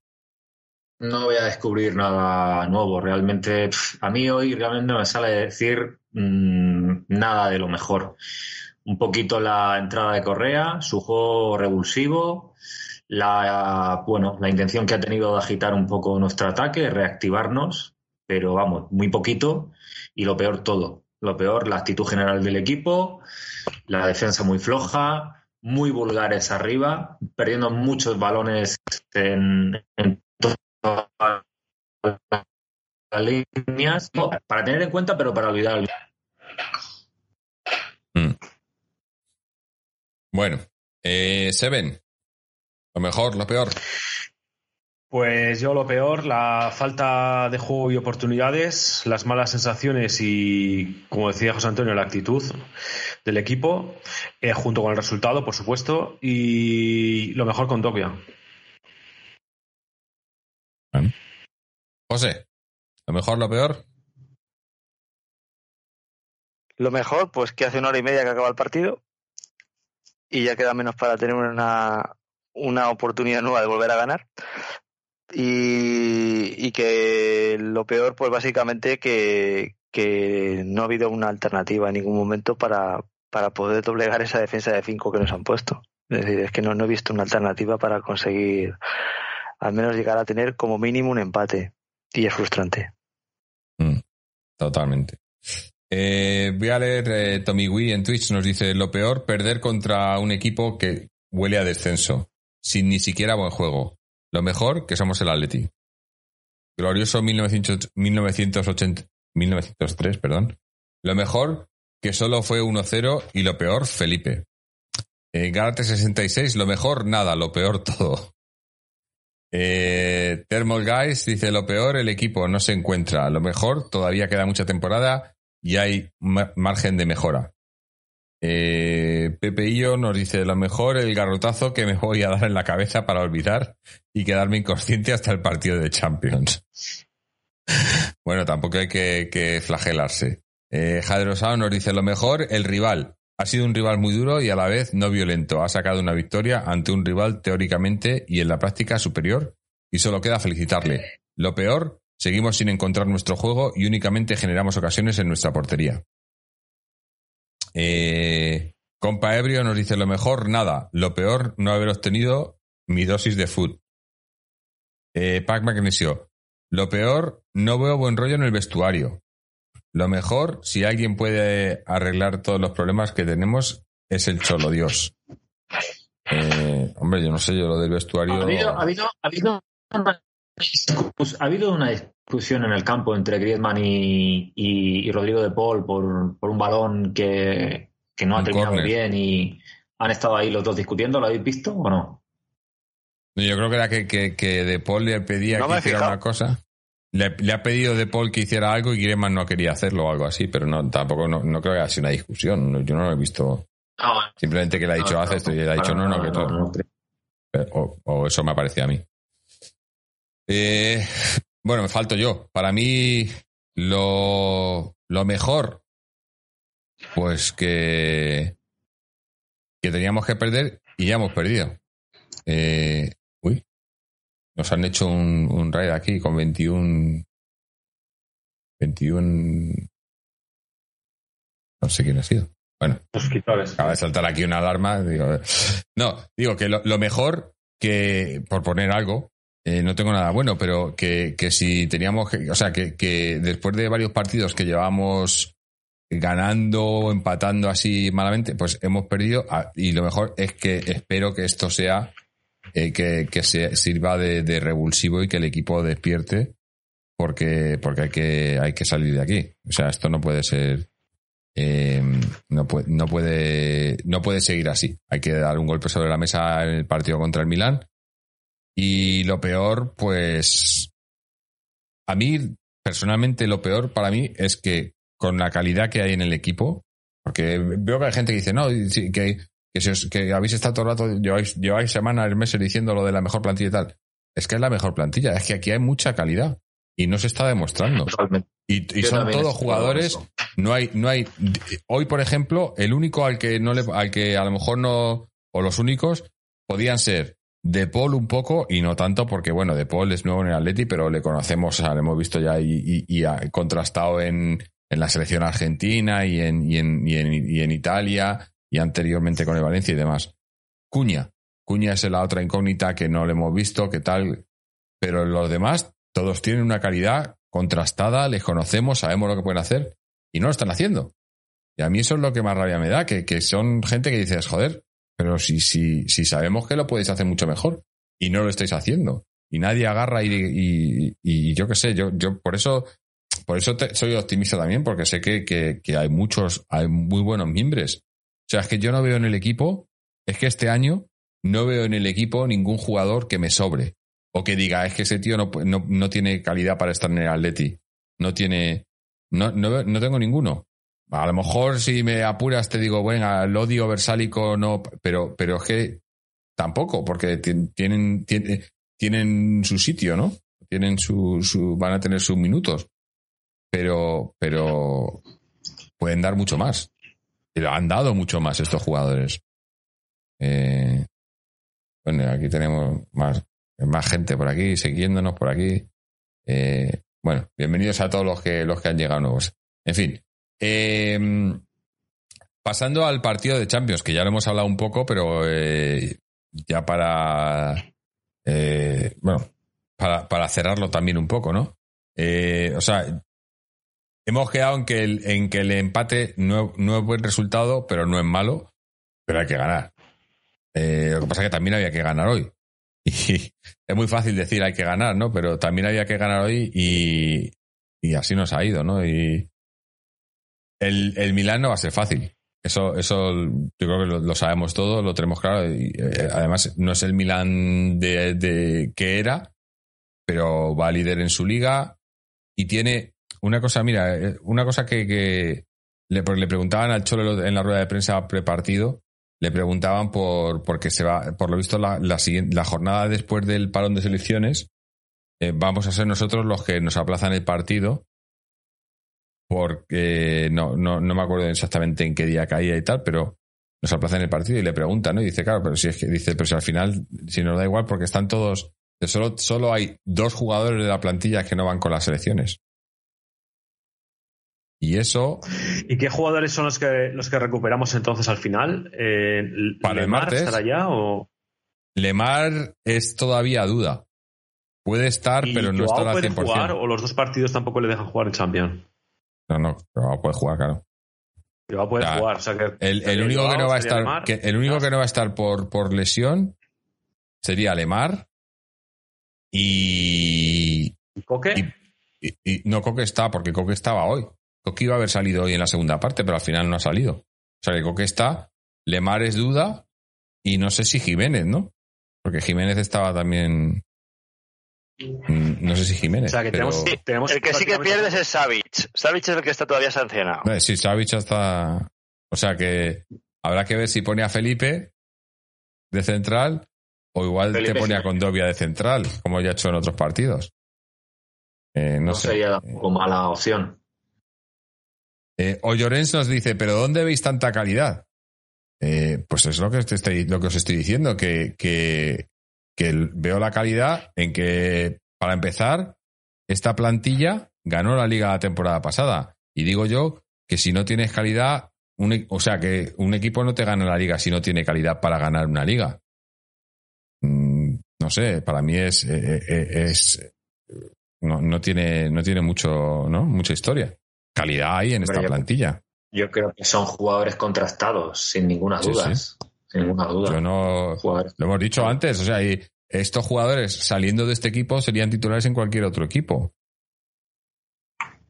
No voy a descubrir nada nuevo. Realmente, a mí hoy realmente no me sale decir mm, nada de lo mejor. Un poquito la entrada de Correa, su juego revulsivo, la, bueno, la intención que ha tenido de agitar un poco nuestro ataque, reactivarnos, pero vamos, muy poquito. Y lo peor todo. Lo peor, la actitud general del equipo, la defensa muy floja, muy vulgares arriba, perdiendo muchos balones en, todas las líneas. para tener en cuenta, pero para olvidar. Mm. Bueno, eh, Seven, lo mejor, lo peor. Pues yo lo peor, la falta de juego y oportunidades, las malas sensaciones y, como decía José Antonio, la actitud del equipo, eh, junto con el resultado, por supuesto, y lo mejor con Tokio. José, ¿lo mejor, lo peor? Lo mejor, pues que hace una hora y media que acaba el partido y ya queda menos para tener una, una oportunidad nueva de volver a ganar. Y, que lo peor, pues básicamente que, no ha habido una alternativa en ningún momento para, para poder doblegar esa defensa de cinco que nos han puesto. Es decir, es que no, he visto una alternativa para conseguir al menos llegar a tener como mínimo un empate. Y es frustrante. Mm, totalmente. Eh, voy a leer eh, Tommy Wee en Twitch, nos dice lo peor, perder contra un equipo que huele a descenso sin ni siquiera buen juego. Lo mejor, que somos el Atleti. Glorioso 1980, 1903, perdón. Lo mejor, que solo fue 1-0 y lo peor, Felipe. Eh, Garate 66, lo mejor, nada, lo peor, todo. Eh, Thermal Guys dice, lo peor, el equipo no se encuentra. Lo mejor, todavía queda mucha temporada y hay margen de mejora. Eh, Pepeillo nos dice, lo mejor el garrotazo que me voy a dar en la cabeza para olvidar y quedarme inconsciente hasta el partido de Champions. bueno, tampoco hay que, flagelarse. Eh, nos dice, lo mejor el rival. Ha sido un rival muy duro y a la vez no violento. Ha sacado una victoria ante un rival teóricamente y en la práctica superior y solo queda felicitarle. Lo peor, seguimos sin encontrar nuestro juego y únicamente generamos ocasiones en nuestra portería. Eh, compa Ebrio nos dice lo mejor, nada. Lo peor, no haber obtenido mi dosis de food. Eh, Pac Magnesio. Lo peor, no veo buen rollo en el vestuario. Lo mejor, si alguien puede arreglar todos los problemas que tenemos, es el Cholo Dios. Eh, hombre, yo no sé, yo lo del vestuario. Ha habido, ha habido, ha habido, ha habido una discusión en el campo entre Griezmann y, Rodrigo de Paul por, por un balón que, no ha terminado bien y han estado ahí los dos discutiendo. ¿Lo habéis visto o no? Yo creo que era que, que, De Paul le pedía que hiciera una cosa. Le, ha pedido De Paul que hiciera algo y Griezmann no quería hacerlo o algo así, pero no tampoco no, creo que haya sido una discusión. Yo no lo he visto. Ah, Simplemente que le ha dicho haz esto y él ha dicho no, no, que no. O, o, eso me parecía a mí. Eh, bueno, me falto yo. Para mí, lo, lo mejor, pues que, que teníamos que perder y ya hemos perdido. Eh, uy, Nos han hecho un, un raid aquí con 21. 21. No sé quién ha sido. Bueno, acaba de saltar aquí una alarma. Digo, no, digo que lo, lo mejor que, por poner algo, eh, no tengo nada bueno, pero que, que si teníamos, que- o sea, que, que después de varios partidos que llevamos ganando empatando así malamente, pues hemos perdido. Ah, y lo mejor es que espero que esto sea eh, que, que se sirva de, de revulsivo y que el equipo despierte porque porque hay que hay que salir de aquí. O sea esto no puede ser eh, no puede no puede no puede seguir así. Hay que dar un golpe sobre la mesa en el partido contra el Milán y lo peor pues a mí personalmente lo peor para mí es que con la calidad que hay en el equipo porque veo que hay gente que dice no que que, si os- que habéis estado todo el rato, lleváis, lleváis semanas, meses diciendo lo de la mejor plantilla y tal. Es que es la mejor plantilla, es que aquí hay mucha calidad y no se está demostrando. Totalmente. Y, y son todos jugadores, no hay, no hay. Hoy, por ejemplo, el único al que no le, al que a lo mejor no, o los únicos, podían ser De Paul un poco y no tanto porque, bueno, De Paul es nuevo en el Atleti, pero le conocemos, o sea, le hemos visto ya y, y- y contrastado en, en la selección argentina y en, y, en, en, Italia y anteriormente con el Valencia y demás. Cuña. Cuña es la otra incógnita que no le hemos visto, que tal. Pero los demás, todos tienen una calidad contrastada, les conocemos, sabemos lo que pueden hacer y no lo están haciendo. Y a mí eso es lo que más rabia me da, que, que son gente que dices, joder, pero si, si, si sabemos que lo podéis hacer mucho mejor y no lo estáis haciendo. Y nadie agarra y, y, y yo qué sé, yo, yo por eso, por eso te- soy optimista también, porque sé que, que, que hay muchos, hay muy buenos miembros. O sea, es que yo no veo en el equipo, es que este año no veo en el equipo ningún jugador que me sobre. O que diga, es que ese tío no, no, no tiene calidad para estar en el Atleti. No tiene. No, no, no tengo ninguno. A lo mejor si me apuras te digo, bueno, el odio versálico no, pero, pero es que tampoco, porque ti- tienen, tienen, tienen su sitio, ¿no? Tienen su, van a tener sus minutos. Pero, pero pueden dar mucho más. Han dado mucho más estos jugadores. Eh, bueno, aquí tenemos más, más gente por aquí, siguiéndonos por aquí. Eh, bueno, bienvenidos a todos los que, los que han llegado nuevos. En fin. Eh, pasando al partido de Champions, que ya lo hemos hablado un poco, pero eh, ya para. eh, bueno, para, cerrarlo también un poco, ¿no? Eh, o sea, hemos quedado en que el, en que el empate no, no es buen resultado, pero no es malo, pero hay que ganar. Eh, lo que pasa es que también había que ganar hoy. Es muy fácil decir hay que ganar, ¿no? Pero también había que ganar hoy y, y así nos ha ido, ¿no? Y el, el no va a ser fácil. Eso, eso yo creo que lo, sabemos todos, lo tenemos claro. Eh, además, no es el Milán de, de- que era, pero va líder en su liga y tiene una cosa, mira, eh, una cosa que, que le, le preguntaban al Cholo en la rueda de prensa prepartido, le preguntaban por porque se va, por lo visto la, la, la jornada después del parón de selecciones, eh, vamos a ser nosotros los que nos aplazan el partido porque no, no, no me acuerdo exactamente en qué día caía y tal, pero nos aplazan el partido y le preguntan, ¿no? Y dice, claro, pero si es que dice, pero si al final, si nos da igual, porque están todos, solo, solo hay dos jugadores de la plantilla que no van con las selecciones. Y eso, ¿Y qué jugadores son los que los que recuperamos entonces al final? Eh, Para el ¿Lemar martes. estará ya o Lemar es todavía duda. Puede estar, pero no estará al puede 100%. jugar o los dos partidos tampoco le dejan jugar en Champions? No, no, pero puede jugar, claro. Joao puede Ya, jugar, o sea que El, el único que no va a estar, que, el único que no va a estar por, por lesión sería Lemar y, ¿Y Coque? y, y- y- no Coque está, porque Coque estaba hoy. Coque iba a haber salido hoy en la segunda parte, pero al final no ha salido. O sea que Coque está, Lemar es duda y no sé si Jiménez, ¿no? Porque Jiménez estaba también. Mm, No sé si Jiménez. O sea que pero- tenemos, tenemos El que sí que pierdes es Savic. Savic es el que está todavía sancionado. Eh, Sí, Savic está. O sea que habrá que ver si pone a Felipe de central o igual Felipe te pone a. Condovia de central, como ya ha hecho en otros partidos. Eh, no, No sé. sería tampoco mala opción. Eh, o Llorens nos dice, ¿pero dónde veis tanta calidad? Eh, pues es lo que, te estoy, lo que os estoy diciendo, que, que que veo la calidad en que, para empezar, esta plantilla ganó la liga la temporada pasada. Y digo yo que si no tienes calidad, e, o sea, que un equipo no te gana la liga si no tiene calidad para ganar una liga. Mm, no sé, para mí es, eh, eh, es no, no, tiene, no tiene mucho, ¿no? mucha historia. Calidad hay en esta plantilla. Yo creo que son jugadores contrastados, sin ninguna duda. Sin ninguna duda. Yo no, lo hemos dicho antes, o sea, y estos jugadores saliendo de este equipo serían titulares en cualquier otro equipo.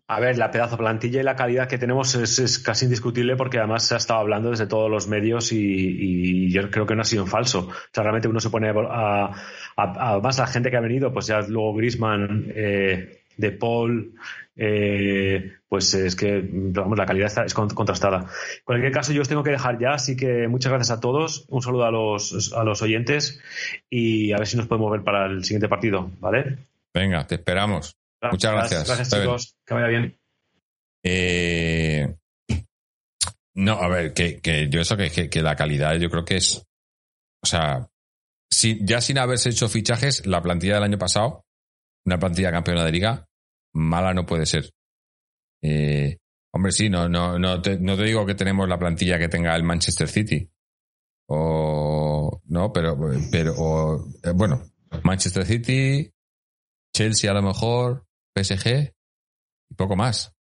A ver, la pedazo plantilla y la calidad que tenemos es, casi indiscutible porque además se ha estado hablando desde todos los medios y, yo creo que no ha sido un falso. O sea, realmente uno se pone a, además la gente que ha venido, pues ya luego Grisman, eh, De Paul, eh, pues es que vamos, la calidad es contrastada. En cualquier caso, yo os tengo que dejar ya, así que muchas gracias a todos, un saludo a los, a los oyentes y a ver si nos podemos ver para el siguiente partido, ¿vale? Venga, te esperamos. Muchas gracias. Gracias, chicos. Que vaya bien. Eh, no, a ver, que, yo eso que, que, la calidad yo creo que es. O sea, si, ya sin haberse hecho fichajes, la plantilla del año pasado, una plantilla campeona de liga, mala no puede ser. Eh, hombre, sí, no, no, no, te, no te digo que tenemos la plantilla que tenga el Manchester City. O. No, pero. pero eh, bueno, Manchester City, Chelsea a lo mejor, PSG y poco más.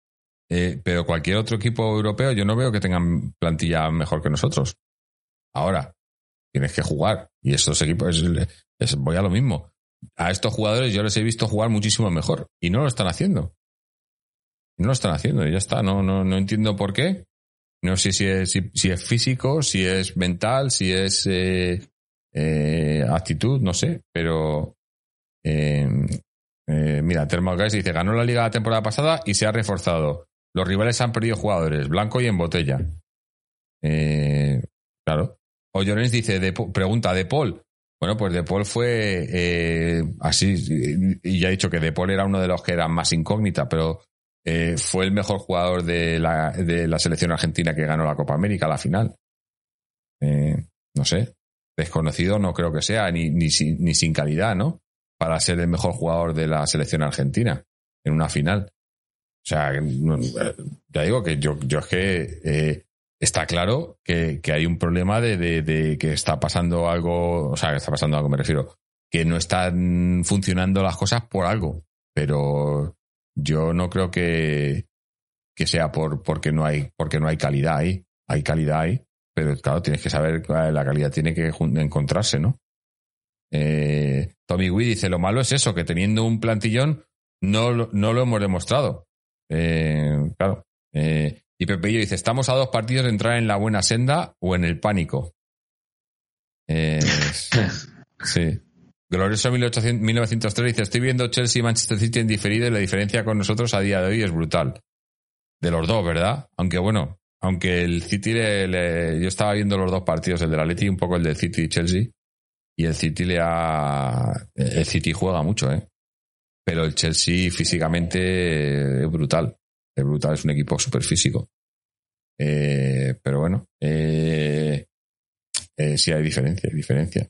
Eh, pero cualquier otro equipo europeo yo no veo que tengan plantilla mejor que nosotros. Ahora, tienes que jugar. Y estos equipos, voy a lo mismo. A estos jugadores yo les he visto jugar muchísimo mejor y no lo están haciendo. No lo están haciendo ya está. No, no, no entiendo por qué. No sé si es, si, es físico, si es mental, si es eh, eh, actitud, no sé. Pero eh, mira, Thermalguys dice, ganó la liga la temporada pasada y se ha reforzado. Los rivales han perdido jugadores, blanco y en botella. Eh, claro. O Llorens dice, de, pregunta, ¿de Paul? Bueno, pues De Paul fue eh, así, y ya he dicho que De Paul era uno de los que eran más incógnita, pero eh, fue el mejor jugador de la, de la selección argentina que ganó la Copa América, la final. no sé, desconocido no creo que sea, ni, ni, ni sin calidad, ¿no? para ser el mejor jugador de la selección argentina en una final. O sea, ya digo que yo, yo es que eh, está claro que, hay un problema de, que está pasando algo, o sea, que está pasando algo, me refiero, que no están funcionando las cosas por algo, pero yo no creo que, que sea por porque no hay porque no hay calidad ahí, hay calidad ahí, pero claro, tienes que saber la calidad tiene que encontrarse, ¿no? Eh, Tommy Wee dice, lo malo es eso, que teniendo un plantillón no, no lo hemos demostrado. Eh, claro. Eh, y Pepillo dice, estamos a dos partidos de entrar en la buena senda o en el pánico. sí. Glorioso 1903 dice, estoy viendo Chelsea y Manchester City en diferido y la diferencia con nosotros a día de hoy es brutal. De los dos, ¿verdad? Aunque bueno, aunque el City, yo estaba viendo los dos partidos, el de la Leti y un poco el del City y Chelsea, y el City le ha. El City juega mucho, ¿eh? Pero el Chelsea físicamente es brutal. Es brutal, es un equipo súper físico. Eh, pero bueno, eh, eh, sí hay diferencia, hay diferencia.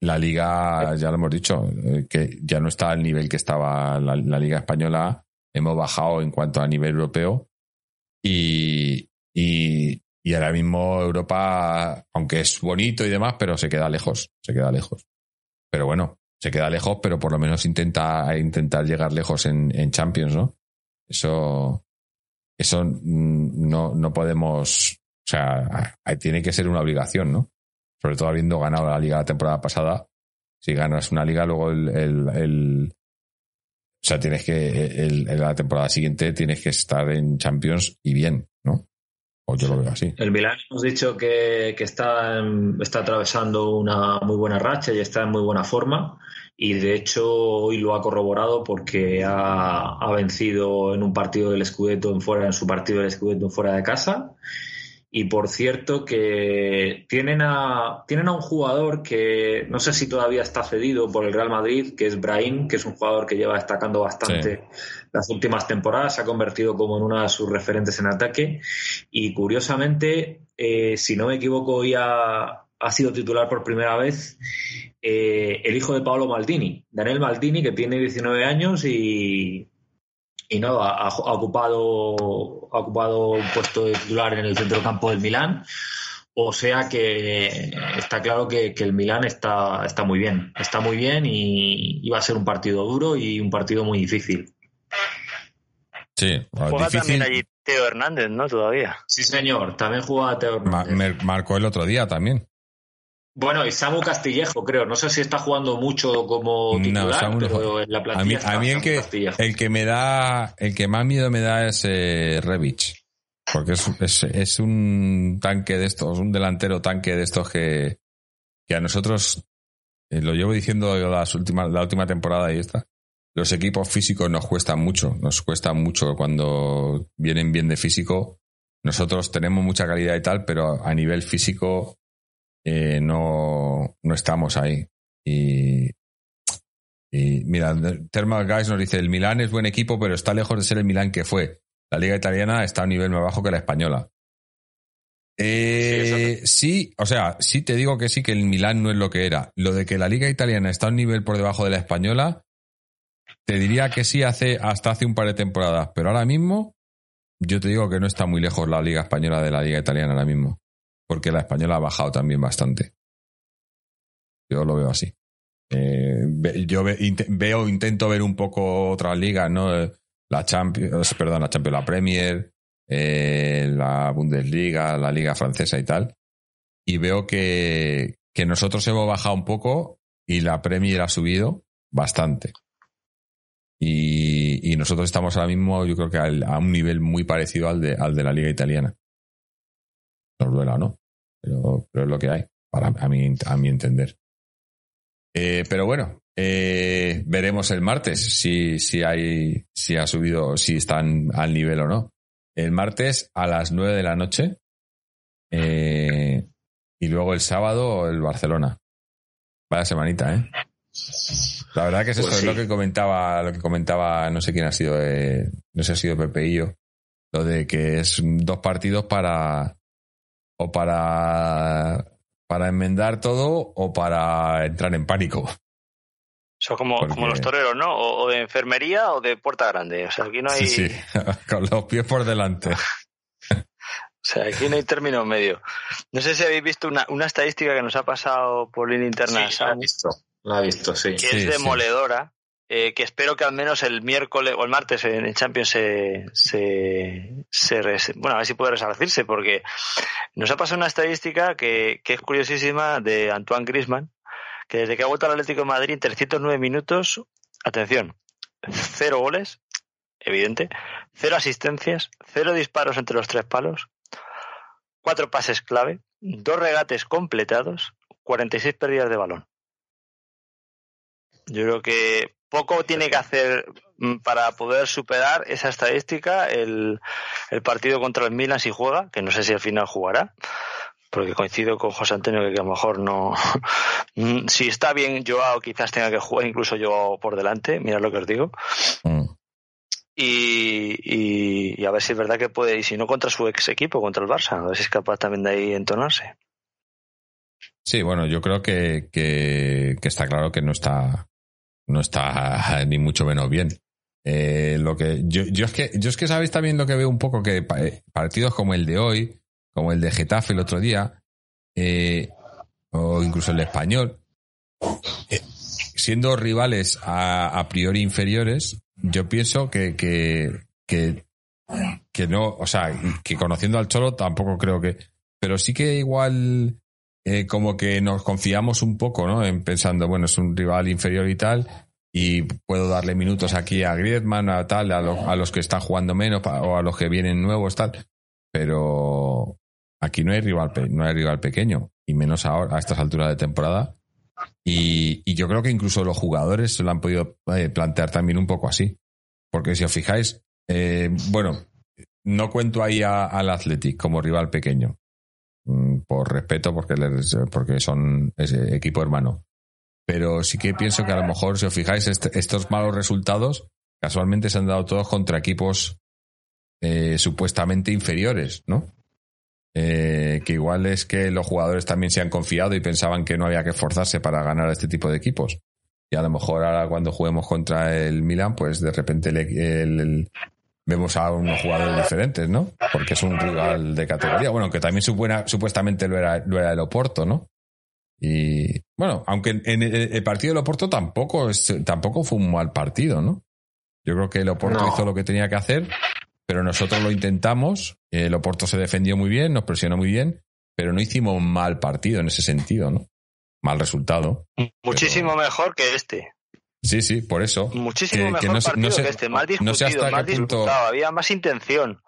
La liga, ya lo hemos dicho, que ya no está al nivel que estaba la, liga española. Hemos bajado en cuanto a nivel europeo. Y, y, y ahora mismo Europa, aunque es bonito y demás, pero se queda lejos, se queda lejos. Pero bueno, se queda lejos, pero por lo menos intenta intentar llegar lejos en Champions, ¿no? Eso, eso no, no podemos, o sea, tiene que ser una obligación, ¿no? Sobre todo habiendo ganado la liga la temporada pasada. Si ganas una liga, luego el, el, el o sea, tienes que, el, la temporada siguiente tienes que estar en Champions y bien, ¿no? O yo lo veo así. El Milán hemos dicho que, está, está atravesando una muy buena racha y está en muy buena forma. Y de hecho hoy lo ha corroborado porque ha, vencido en un partido del Scudetto en fuera, en su partido del Scudetto en fuera de casa. Y por cierto que tienen a, tienen a un jugador que no sé si todavía está cedido por el Real Madrid, que es Brahim, que es un jugador que lleva destacando bastante las últimas temporadas, se ha convertido como en una de sus referentes en ataque. Y curiosamente, eh, si no me equivoco, hoy ha, ha sido titular por primera vez eh, el hijo de Paolo Maldini, Daniel Maldini, que tiene 19 años y, y no, ha, ocupado, ha ocupado un puesto de titular en el centro campo del Milán. O sea que está claro que, el Milán está, está muy bien, está muy bien y, va a ser un partido duro y un partido muy difícil. Sí, Juega también allí Teo Hernández, ¿no? Todavía. Sí, señor, también juega Teo Hernández. marcó el otro día también. Bueno, y Samu Castillejo, creo. No sé si está jugando mucho como titular, pero en la plantilla. A mí, el, que, el que me da, el que más miedo me da es eh, Revich. Porque es, es, un tanque de estos, un delantero tanque de estos que, que a nosotros, eh, lo llevo diciendo las últimas, la última temporada y esta, los equipos físicos nos cuestan mucho, nos cuesta mucho cuando vienen bien de físico. Nosotros tenemos mucha calidad y tal, pero a nivel físico eh, no, no estamos ahí. Y, y mira, Thermal Guys nos dice, el Milán es buen equipo, pero está lejos de ser el Milán que fue. La liga italiana está a un nivel más bajo que la española. Eh, sí, o sea, sí te digo que sí que el Milán no es lo que era. Lo de que la liga italiana está a un nivel por debajo de la española, te diría que sí hace hasta hace un par de temporadas, pero ahora mismo yo te digo que no está muy lejos la liga española de la liga italiana ahora mismo porque la española ha bajado también bastante. Yo lo veo así. Eh, yo veo, intento ver un poco otras ligas, ¿no? La Champions, perdón, la Champions, la Premier, eh, la Bundesliga, la Liga Francesa y tal. Y veo que, que nosotros hemos bajado un poco y la Premier ha subido bastante. Y, nosotros estamos ahora mismo, yo creo que a un nivel muy parecido al de, al de la Liga Italiana. Nos duela, ¿no? Pero, pero es lo que hay, para a mi, a mi entender. Eh, pero bueno, eh, veremos el martes si, si hay, si ha subido, si están al nivel o no. El martes a las nueve de la noche eh, y luego el sábado el Barcelona. Vaya semanita, ¿eh? La verdad que es pues eso, es lo que comentaba, lo que comentaba, no sé quién ha sido, no sé si ha sido Pepe y yo, lo de que es dos partidos para, o para, para enmendar todo o para entrar en pánico. Son como, como los toreros, ¿no? O, de enfermería o de puerta grande. O sea, aquí no hay. Sí, sí. con los pies por delante. o sea, aquí no hay término medio. No sé si habéis visto una, una estadística que nos ha pasado por línea interna. Sí, la he visto. La he visto, sí. Que es demoledora. Eh, que espero que al menos el miércoles o el martes en el Champions se, se, se bueno, a ver si puede resarcirse, porque nos ha pasado una estadística que, que es curiosísima de Antoine Grisman, que desde que ha vuelto al Atlético de Madrid en 309 minutos, atención, cero goles, evidente, cero asistencias, cero disparos entre los tres palos, cuatro pases clave, dos regates completados, 46 pérdidas de balón. Yo creo que poco tiene que hacer mm, para poder superar esa estadística el, partido contra el Milan si juega, que no sé si al final jugará, porque coincido con José Antonio que, a lo mejor no. Mm, si está bien Joao, quizás tenga que jugar incluso Joao por delante, mira lo que os digo. Mm. Y, y, a ver si es verdad que puede, y si no contra su ex equipo, contra el Barça, a ver si es capaz también de ahí entonarse. Sí, bueno, yo creo que, que está claro que no está no está ni mucho menos bien. Eh, lo que yo, yo, es que yo es que sabéis también lo que veo un poco que eh, partidos como el de hoy, como el de Getafe el otro día, eh, o incluso el español, siendo rivales a, priori inferiores, yo pienso que, que, que, que no, o sea, que conociendo al Cholo tampoco creo que, pero sí que igual eh, como que nos confiamos un poco, ¿no? En pensando, bueno, es un rival inferior y tal, y puedo darle minutos aquí a Griezmann, a tal, a, a los que están jugando menos o a los que vienen nuevos, tal. Pero aquí no hay rival, no hay rival pequeño, y menos ahora, a estas alturas de temporada. Y, yo creo que incluso los jugadores se lo han podido eh, plantear también un poco así. Porque si os fijáis, eh, bueno, no cuento ahí al Athletic como rival pequeño, por respeto, porque, porque son ese equipo hermano. Pero sí que pienso que a lo mejor, si os fijáis, este, estos malos resultados casualmente se han dado todos contra equipos eh, supuestamente inferiores, ¿no? Eh, que, igual es que los jugadores también se han confiado y pensaban que no había que esforzarse para ganar a este tipo de equipos. Y a lo mejor ahora cuando juguemos contra el Milan, pues de repente el- el- el- vemos a unos jugadores diferentes, ¿no? Porque es un rival de categoría. Bueno, que también supuena- supuestamente lo era, lo era el Oporto, ¿no? Y bueno, aunque en, el, el partido del Oporto tampoco, es, tampoco fue un mal partido, ¿no? Yo creo que el Oporto No. hizo lo que tenía que hacer, pero nosotros lo intentamos. El Oporto se defendió muy bien, nos presionó muy bien, pero no hicimos un mal partido en ese sentido, ¿no? Mal resultado. Muchísimo mejor que este. Sí, sí, por eso. Muchísimo Que- no sé- partido no sé- que este. Más no sé hasta más qué punto- disputado. Había más intención.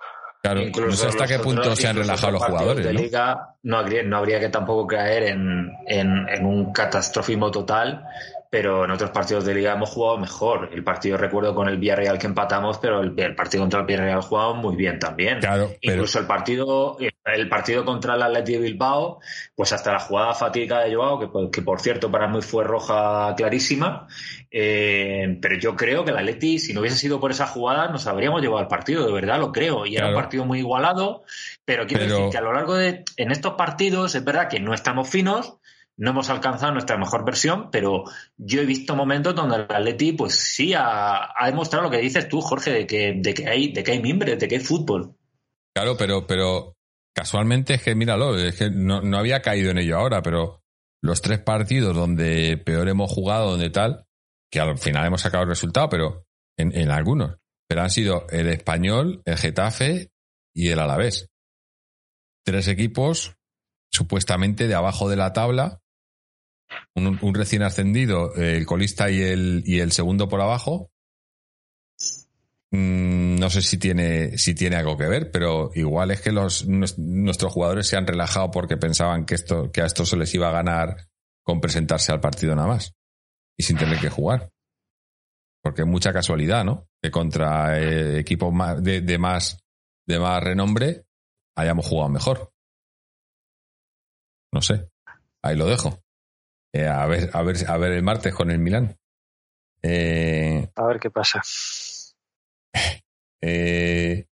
Claro, Incluso no sé hasta qué punto se han relajado los jugadores, de ¿no? liga no habría, no habría que tampoco caer en, en- en un catastrofismo total, pero en otros partidos de liga hemos jugado mejor. El partido recuerdo con el Villarreal que empatamos, pero el, el partido contra el Villarreal jugado muy bien también. Claro, pero Incluso el partido, el partido contra el Atleti de Bilbao, pues hasta la jugada fatídica de Joao, que, por- que por cierto para mí fue roja clarísima, eh, pero yo creo que el Atleti, si no hubiese sido por esa jugada, nos habríamos llevado al partido, de verdad lo creo. Y era un partido muy igualado, pero quiero Pero- decir que a lo largo de, en estos partidos, es verdad que no estamos finos, no hemos alcanzado nuestra mejor versión, pero yo he visto momentos donde el Atleti, pues sí, ha, ha demostrado lo que dices tú, Jorge, de que, de que hay, de que hay mimbres, de que hay fútbol. Claro, pero, pero casualmente es que, míralo, es que no, no había caído en ello ahora, pero los tres partidos donde peor hemos jugado, donde tal, que al final hemos sacado el resultado, pero en, en algunos, pero han sido el Español, el Getafe y el Alavés. Tres equipos supuestamente de abajo de la tabla, un, recién ascendido, el colista y el, y el segundo por abajo, Mm, no sé si tiene, si tiene algo que ver, pero igual es que los, nues- nuestros jugadores se han relajado porque pensaban que, esto, que a esto se les iba a ganar con presentarse al partido nada más y sin tener que jugar. Porque es mucha casualidad, ¿no? Que contra eh, equipos más, de más, de más renombre hayamos jugado mejor. No sé. Ahí lo dejo. Eh, a ver, a ver, a ver el martes con el Milán. Eh, A ver qué pasa. eh,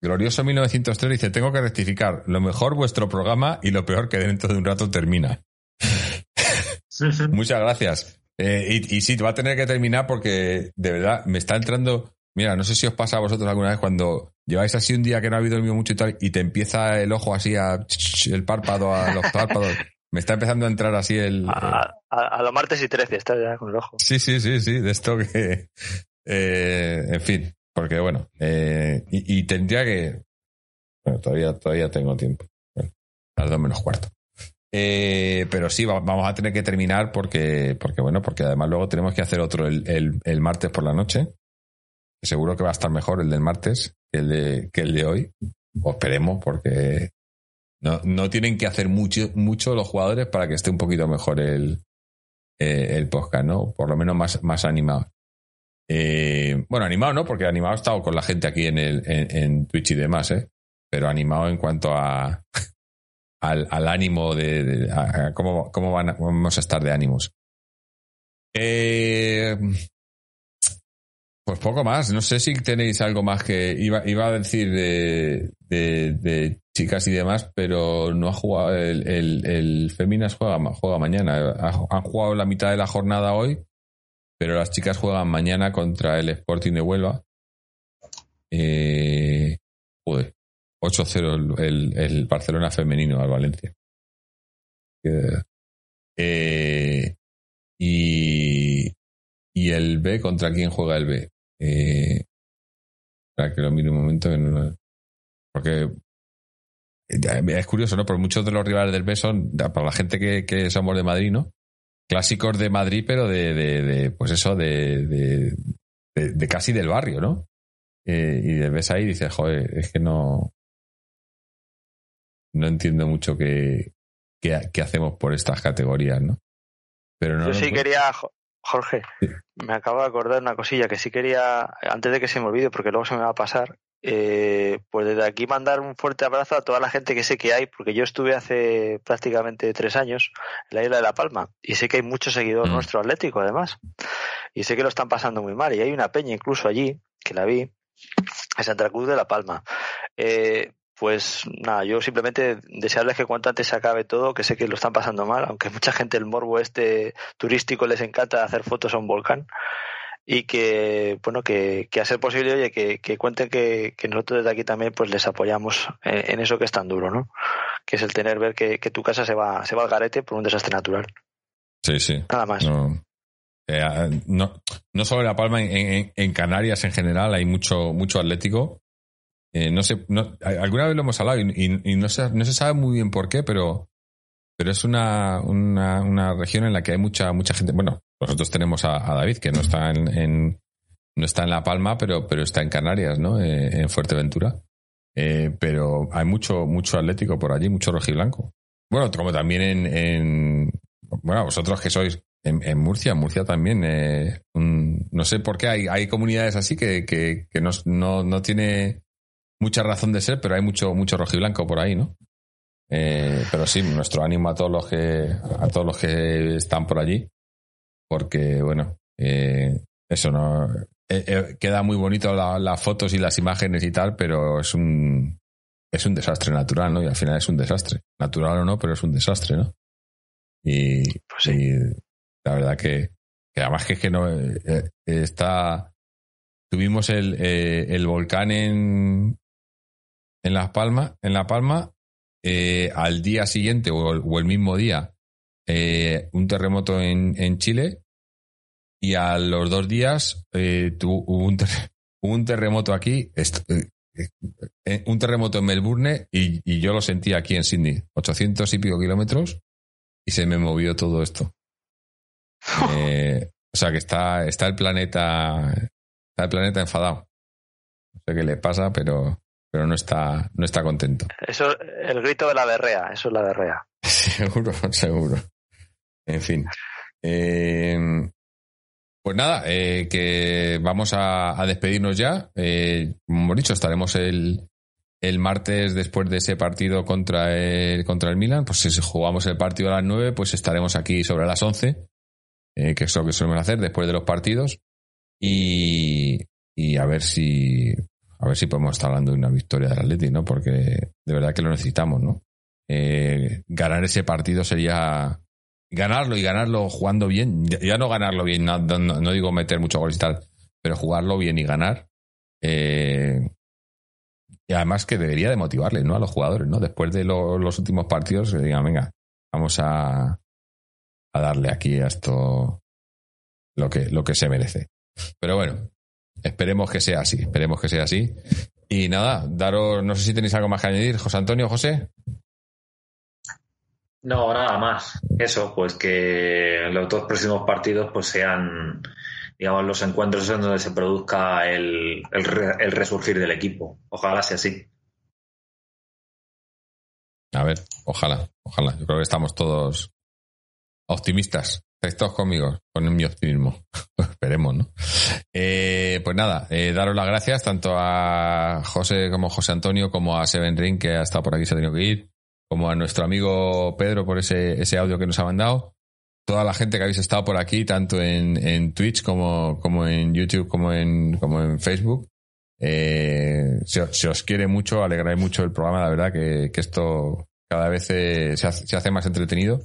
Glorioso 1903 dice, tengo que rectificar, lo mejor vuestro programa y lo peor que dentro de un rato termina. Muchas gracias. Eh, y, y sí, va a tener que terminar porque de verdad me está entrando... Mira, no sé si os pasa a vosotros alguna vez cuando lleváis así un día que no ha habido dormido mucho y tal y te empieza el ojo así a... el párpado a los párpados. Me está empezando a entrar así el... A, a- a los martes y 13 está ya con el ojo. Sí, sí, sí, sí, de esto que... eh, en fin, porque bueno, eh, y, y tendría que... Bueno, todavía, todavía tengo tiempo. Bueno, las dos menos cuarto. Eh, pero sí, va- vamos a tener que terminar porque, porque bueno, porque además luego tenemos que hacer otro el, el- el martes por la noche. Seguro que va a estar mejor el del martes que el de, que el de hoy. O esperemos, porque no, no tienen que hacer mucho, mucho los jugadores para que esté un poquito mejor el, eh, el podcast, ¿no? Por lo menos más, más animado. Eh, bueno, animado no, porque animado he estado con la gente aquí en, el, en, Twitch y demás, ¿eh? Pero animado en cuanto a al, al ánimo de, cómo, cómo van a- vamos a estar de ánimos. Eh, pues poco más. No sé si tenéis algo más que iba, iba a decir de, de, de chicas y demás, pero no ha jugado el, el, el Féminas juega, juega mañana. Ha- Han jugado la mitad de la jornada hoy, pero las chicas juegan mañana contra el Sporting de Huelva. Eh, joder, 8-0 el, el- el Barcelona femenino al Valencia. Eh, y, y el B, ¿contra quién juega el B? Eh, para que lo mire un momento. porque es curioso, ¿no? Porque muchos de los rivales del B son, para la gente que, que somos de Madrid, ¿no? Clásicos de Madrid, pero de, de, de, pues eso, de, de, casi del barrio, ¿no? Eh, y ves ahí y dices, joder, es que no. No entiendo mucho qué, qué, qué hacemos por estas categorías, ¿no? Pero no. Yo sí quería, Jo- Jorge, Sí. me acabo de acordar una cosilla que sí quería, antes de que se me olvide, porque luego se me va a pasar, eh, pues desde aquí mandar un fuerte abrazo a toda la gente que sé que hay, porque yo estuve hace prácticamente tres años en la isla de La Palma y sé que hay muchos seguidores Mm. nuestro atlético además, y sé que lo están pasando muy mal, y hay una peña incluso allí, que la vi, en Santa Cruz de La Palma. Eh, pues nada, yo simplemente desearles que cuanto antes se acabe todo, que sé que lo están pasando mal, aunque mucha gente el morbo este turístico les encanta hacer fotos a un volcán y que bueno que, que a ser posible oye que, que cuenten que, que, nosotros desde aquí también pues les apoyamos en, eso que es tan duro no que es el tener ver que, tu casa se va se va al garete por un desastre natural. Sí sí. Nada más. No, eh, no, no solo en La Palma en, en, Canarias en general hay mucho mucho atlético. Eh, no sé no, alguna vez lo hemos hablado y, y, no se no se sabe muy bien por qué pero pero es una, una, una región en la que hay mucha mucha gente bueno nosotros tenemos a, David, que no está en, no está en La Palma, pero, pero está en Canarias, ¿no? Eh, en Fuerteventura. Eh, pero hay mucho, mucho atlético por allí, mucho rojiblanco. Bueno, como también en, en bueno, vosotros que sois en, Murcia, Murcia también, eh, no sé por qué hay, hay comunidades así que, que, que no, no, no, tiene mucha razón de ser, pero hay mucho, mucho rojiblanco por ahí, ¿no? Pero sí, nuestro ánimo a todos los que, a todos los que están por allí porque, bueno, eh, eso no. Eh, eh, queda muy bonito las fotos y las imágenes y tal, pero es un. Es un desastre natural, ¿no? Y al final es un desastre. Natural o no, pero es un desastre, ¿no? Y, pues la verdad que, que, además que es que no. está. Tuvimos el, el volcán en. En Las Palmas, en La Palma, al día siguiente o el mismo día eh, un terremoto en, en, Chile y a los dos días eh, hubo, un un terremoto aquí, eh, un terremoto en Melbourne y, y, yo lo sentí aquí en Sydney, 800 y pico kilómetros y se me movió todo esto. o sea que está, está el planeta, está el planeta enfadado. No sé qué le pasa, pero, pero no está, no está contento. Eso, el grito de la berrea, eso es la berrea. seguro, seguro. En fin. Eh, pues nada, eh, que vamos a, despedirnos ya. Eh, como hemos dicho, estaremos el, el martes después de ese partido contra el, contra el Milan. Pues si jugamos el partido a las 9, pues estaremos aquí sobre las 11, que es lo que solemos hacer después de los partidos. Y, y a ver si a ver si podemos estar hablando de una victoria del Atleti, ¿no? Porque de verdad que lo necesitamos, ¿no? ganar ese partido sería ganarlo y ganarlo jugando bien, ya, no ganarlo bien, no, digo meter mucho goles y tal, pero jugarlo bien y ganar. Eh, y además que debería de motivarle ¿no? a los jugadores, ¿no? Después de los últimos partidos, que digan, venga, vamos a, a darle aquí a esto lo que, lo que se merece. Pero bueno, esperemos que sea así, esperemos que sea así. Y nada, daros, no sé si tenéis algo más que añadir, José Antonio, José. No, nada más. Eso, pues que los dos próximos partidos pues sean, digamos, los encuentros en donde se produzca el, el, resurgir del equipo. Ojalá sea así. A ver, ojalá, ojalá. Yo creo que estamos todos optimistas. Todos conmigo, con mi optimismo. Esperemos, ¿no? Eh, pues nada, eh, daros las gracias tanto a José como José Antonio como a Seven Ring, que ha estado por aquí, se ha tenido que ir como a nuestro amigo Pedro por ese, ese audio que nos ha mandado. Toda la gente que habéis estado por aquí, tanto en, en Twitch como, como en YouTube, como en, como en Facebook. Eh, se, os quiere mucho, alegráis mucho el programa, la verdad que, esto cada vez se, se, hace, más entretenido.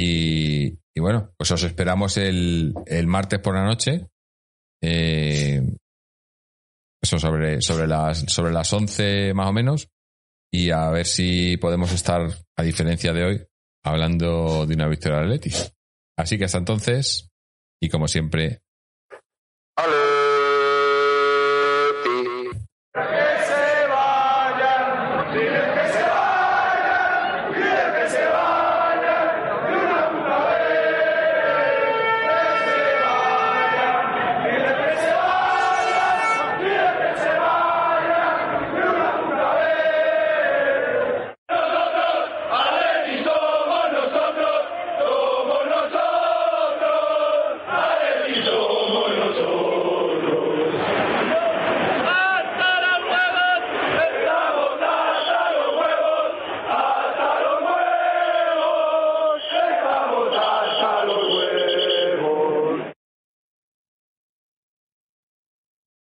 Y, bueno, pues os esperamos el, el martes por la noche. Eh, eso sobre, sobre, las, sobre las 11 más o menos y a ver si podemos estar, a diferencia de hoy, hablando de una victoria de Atleti. Así que hasta entonces, y como siempre. ¡Ale!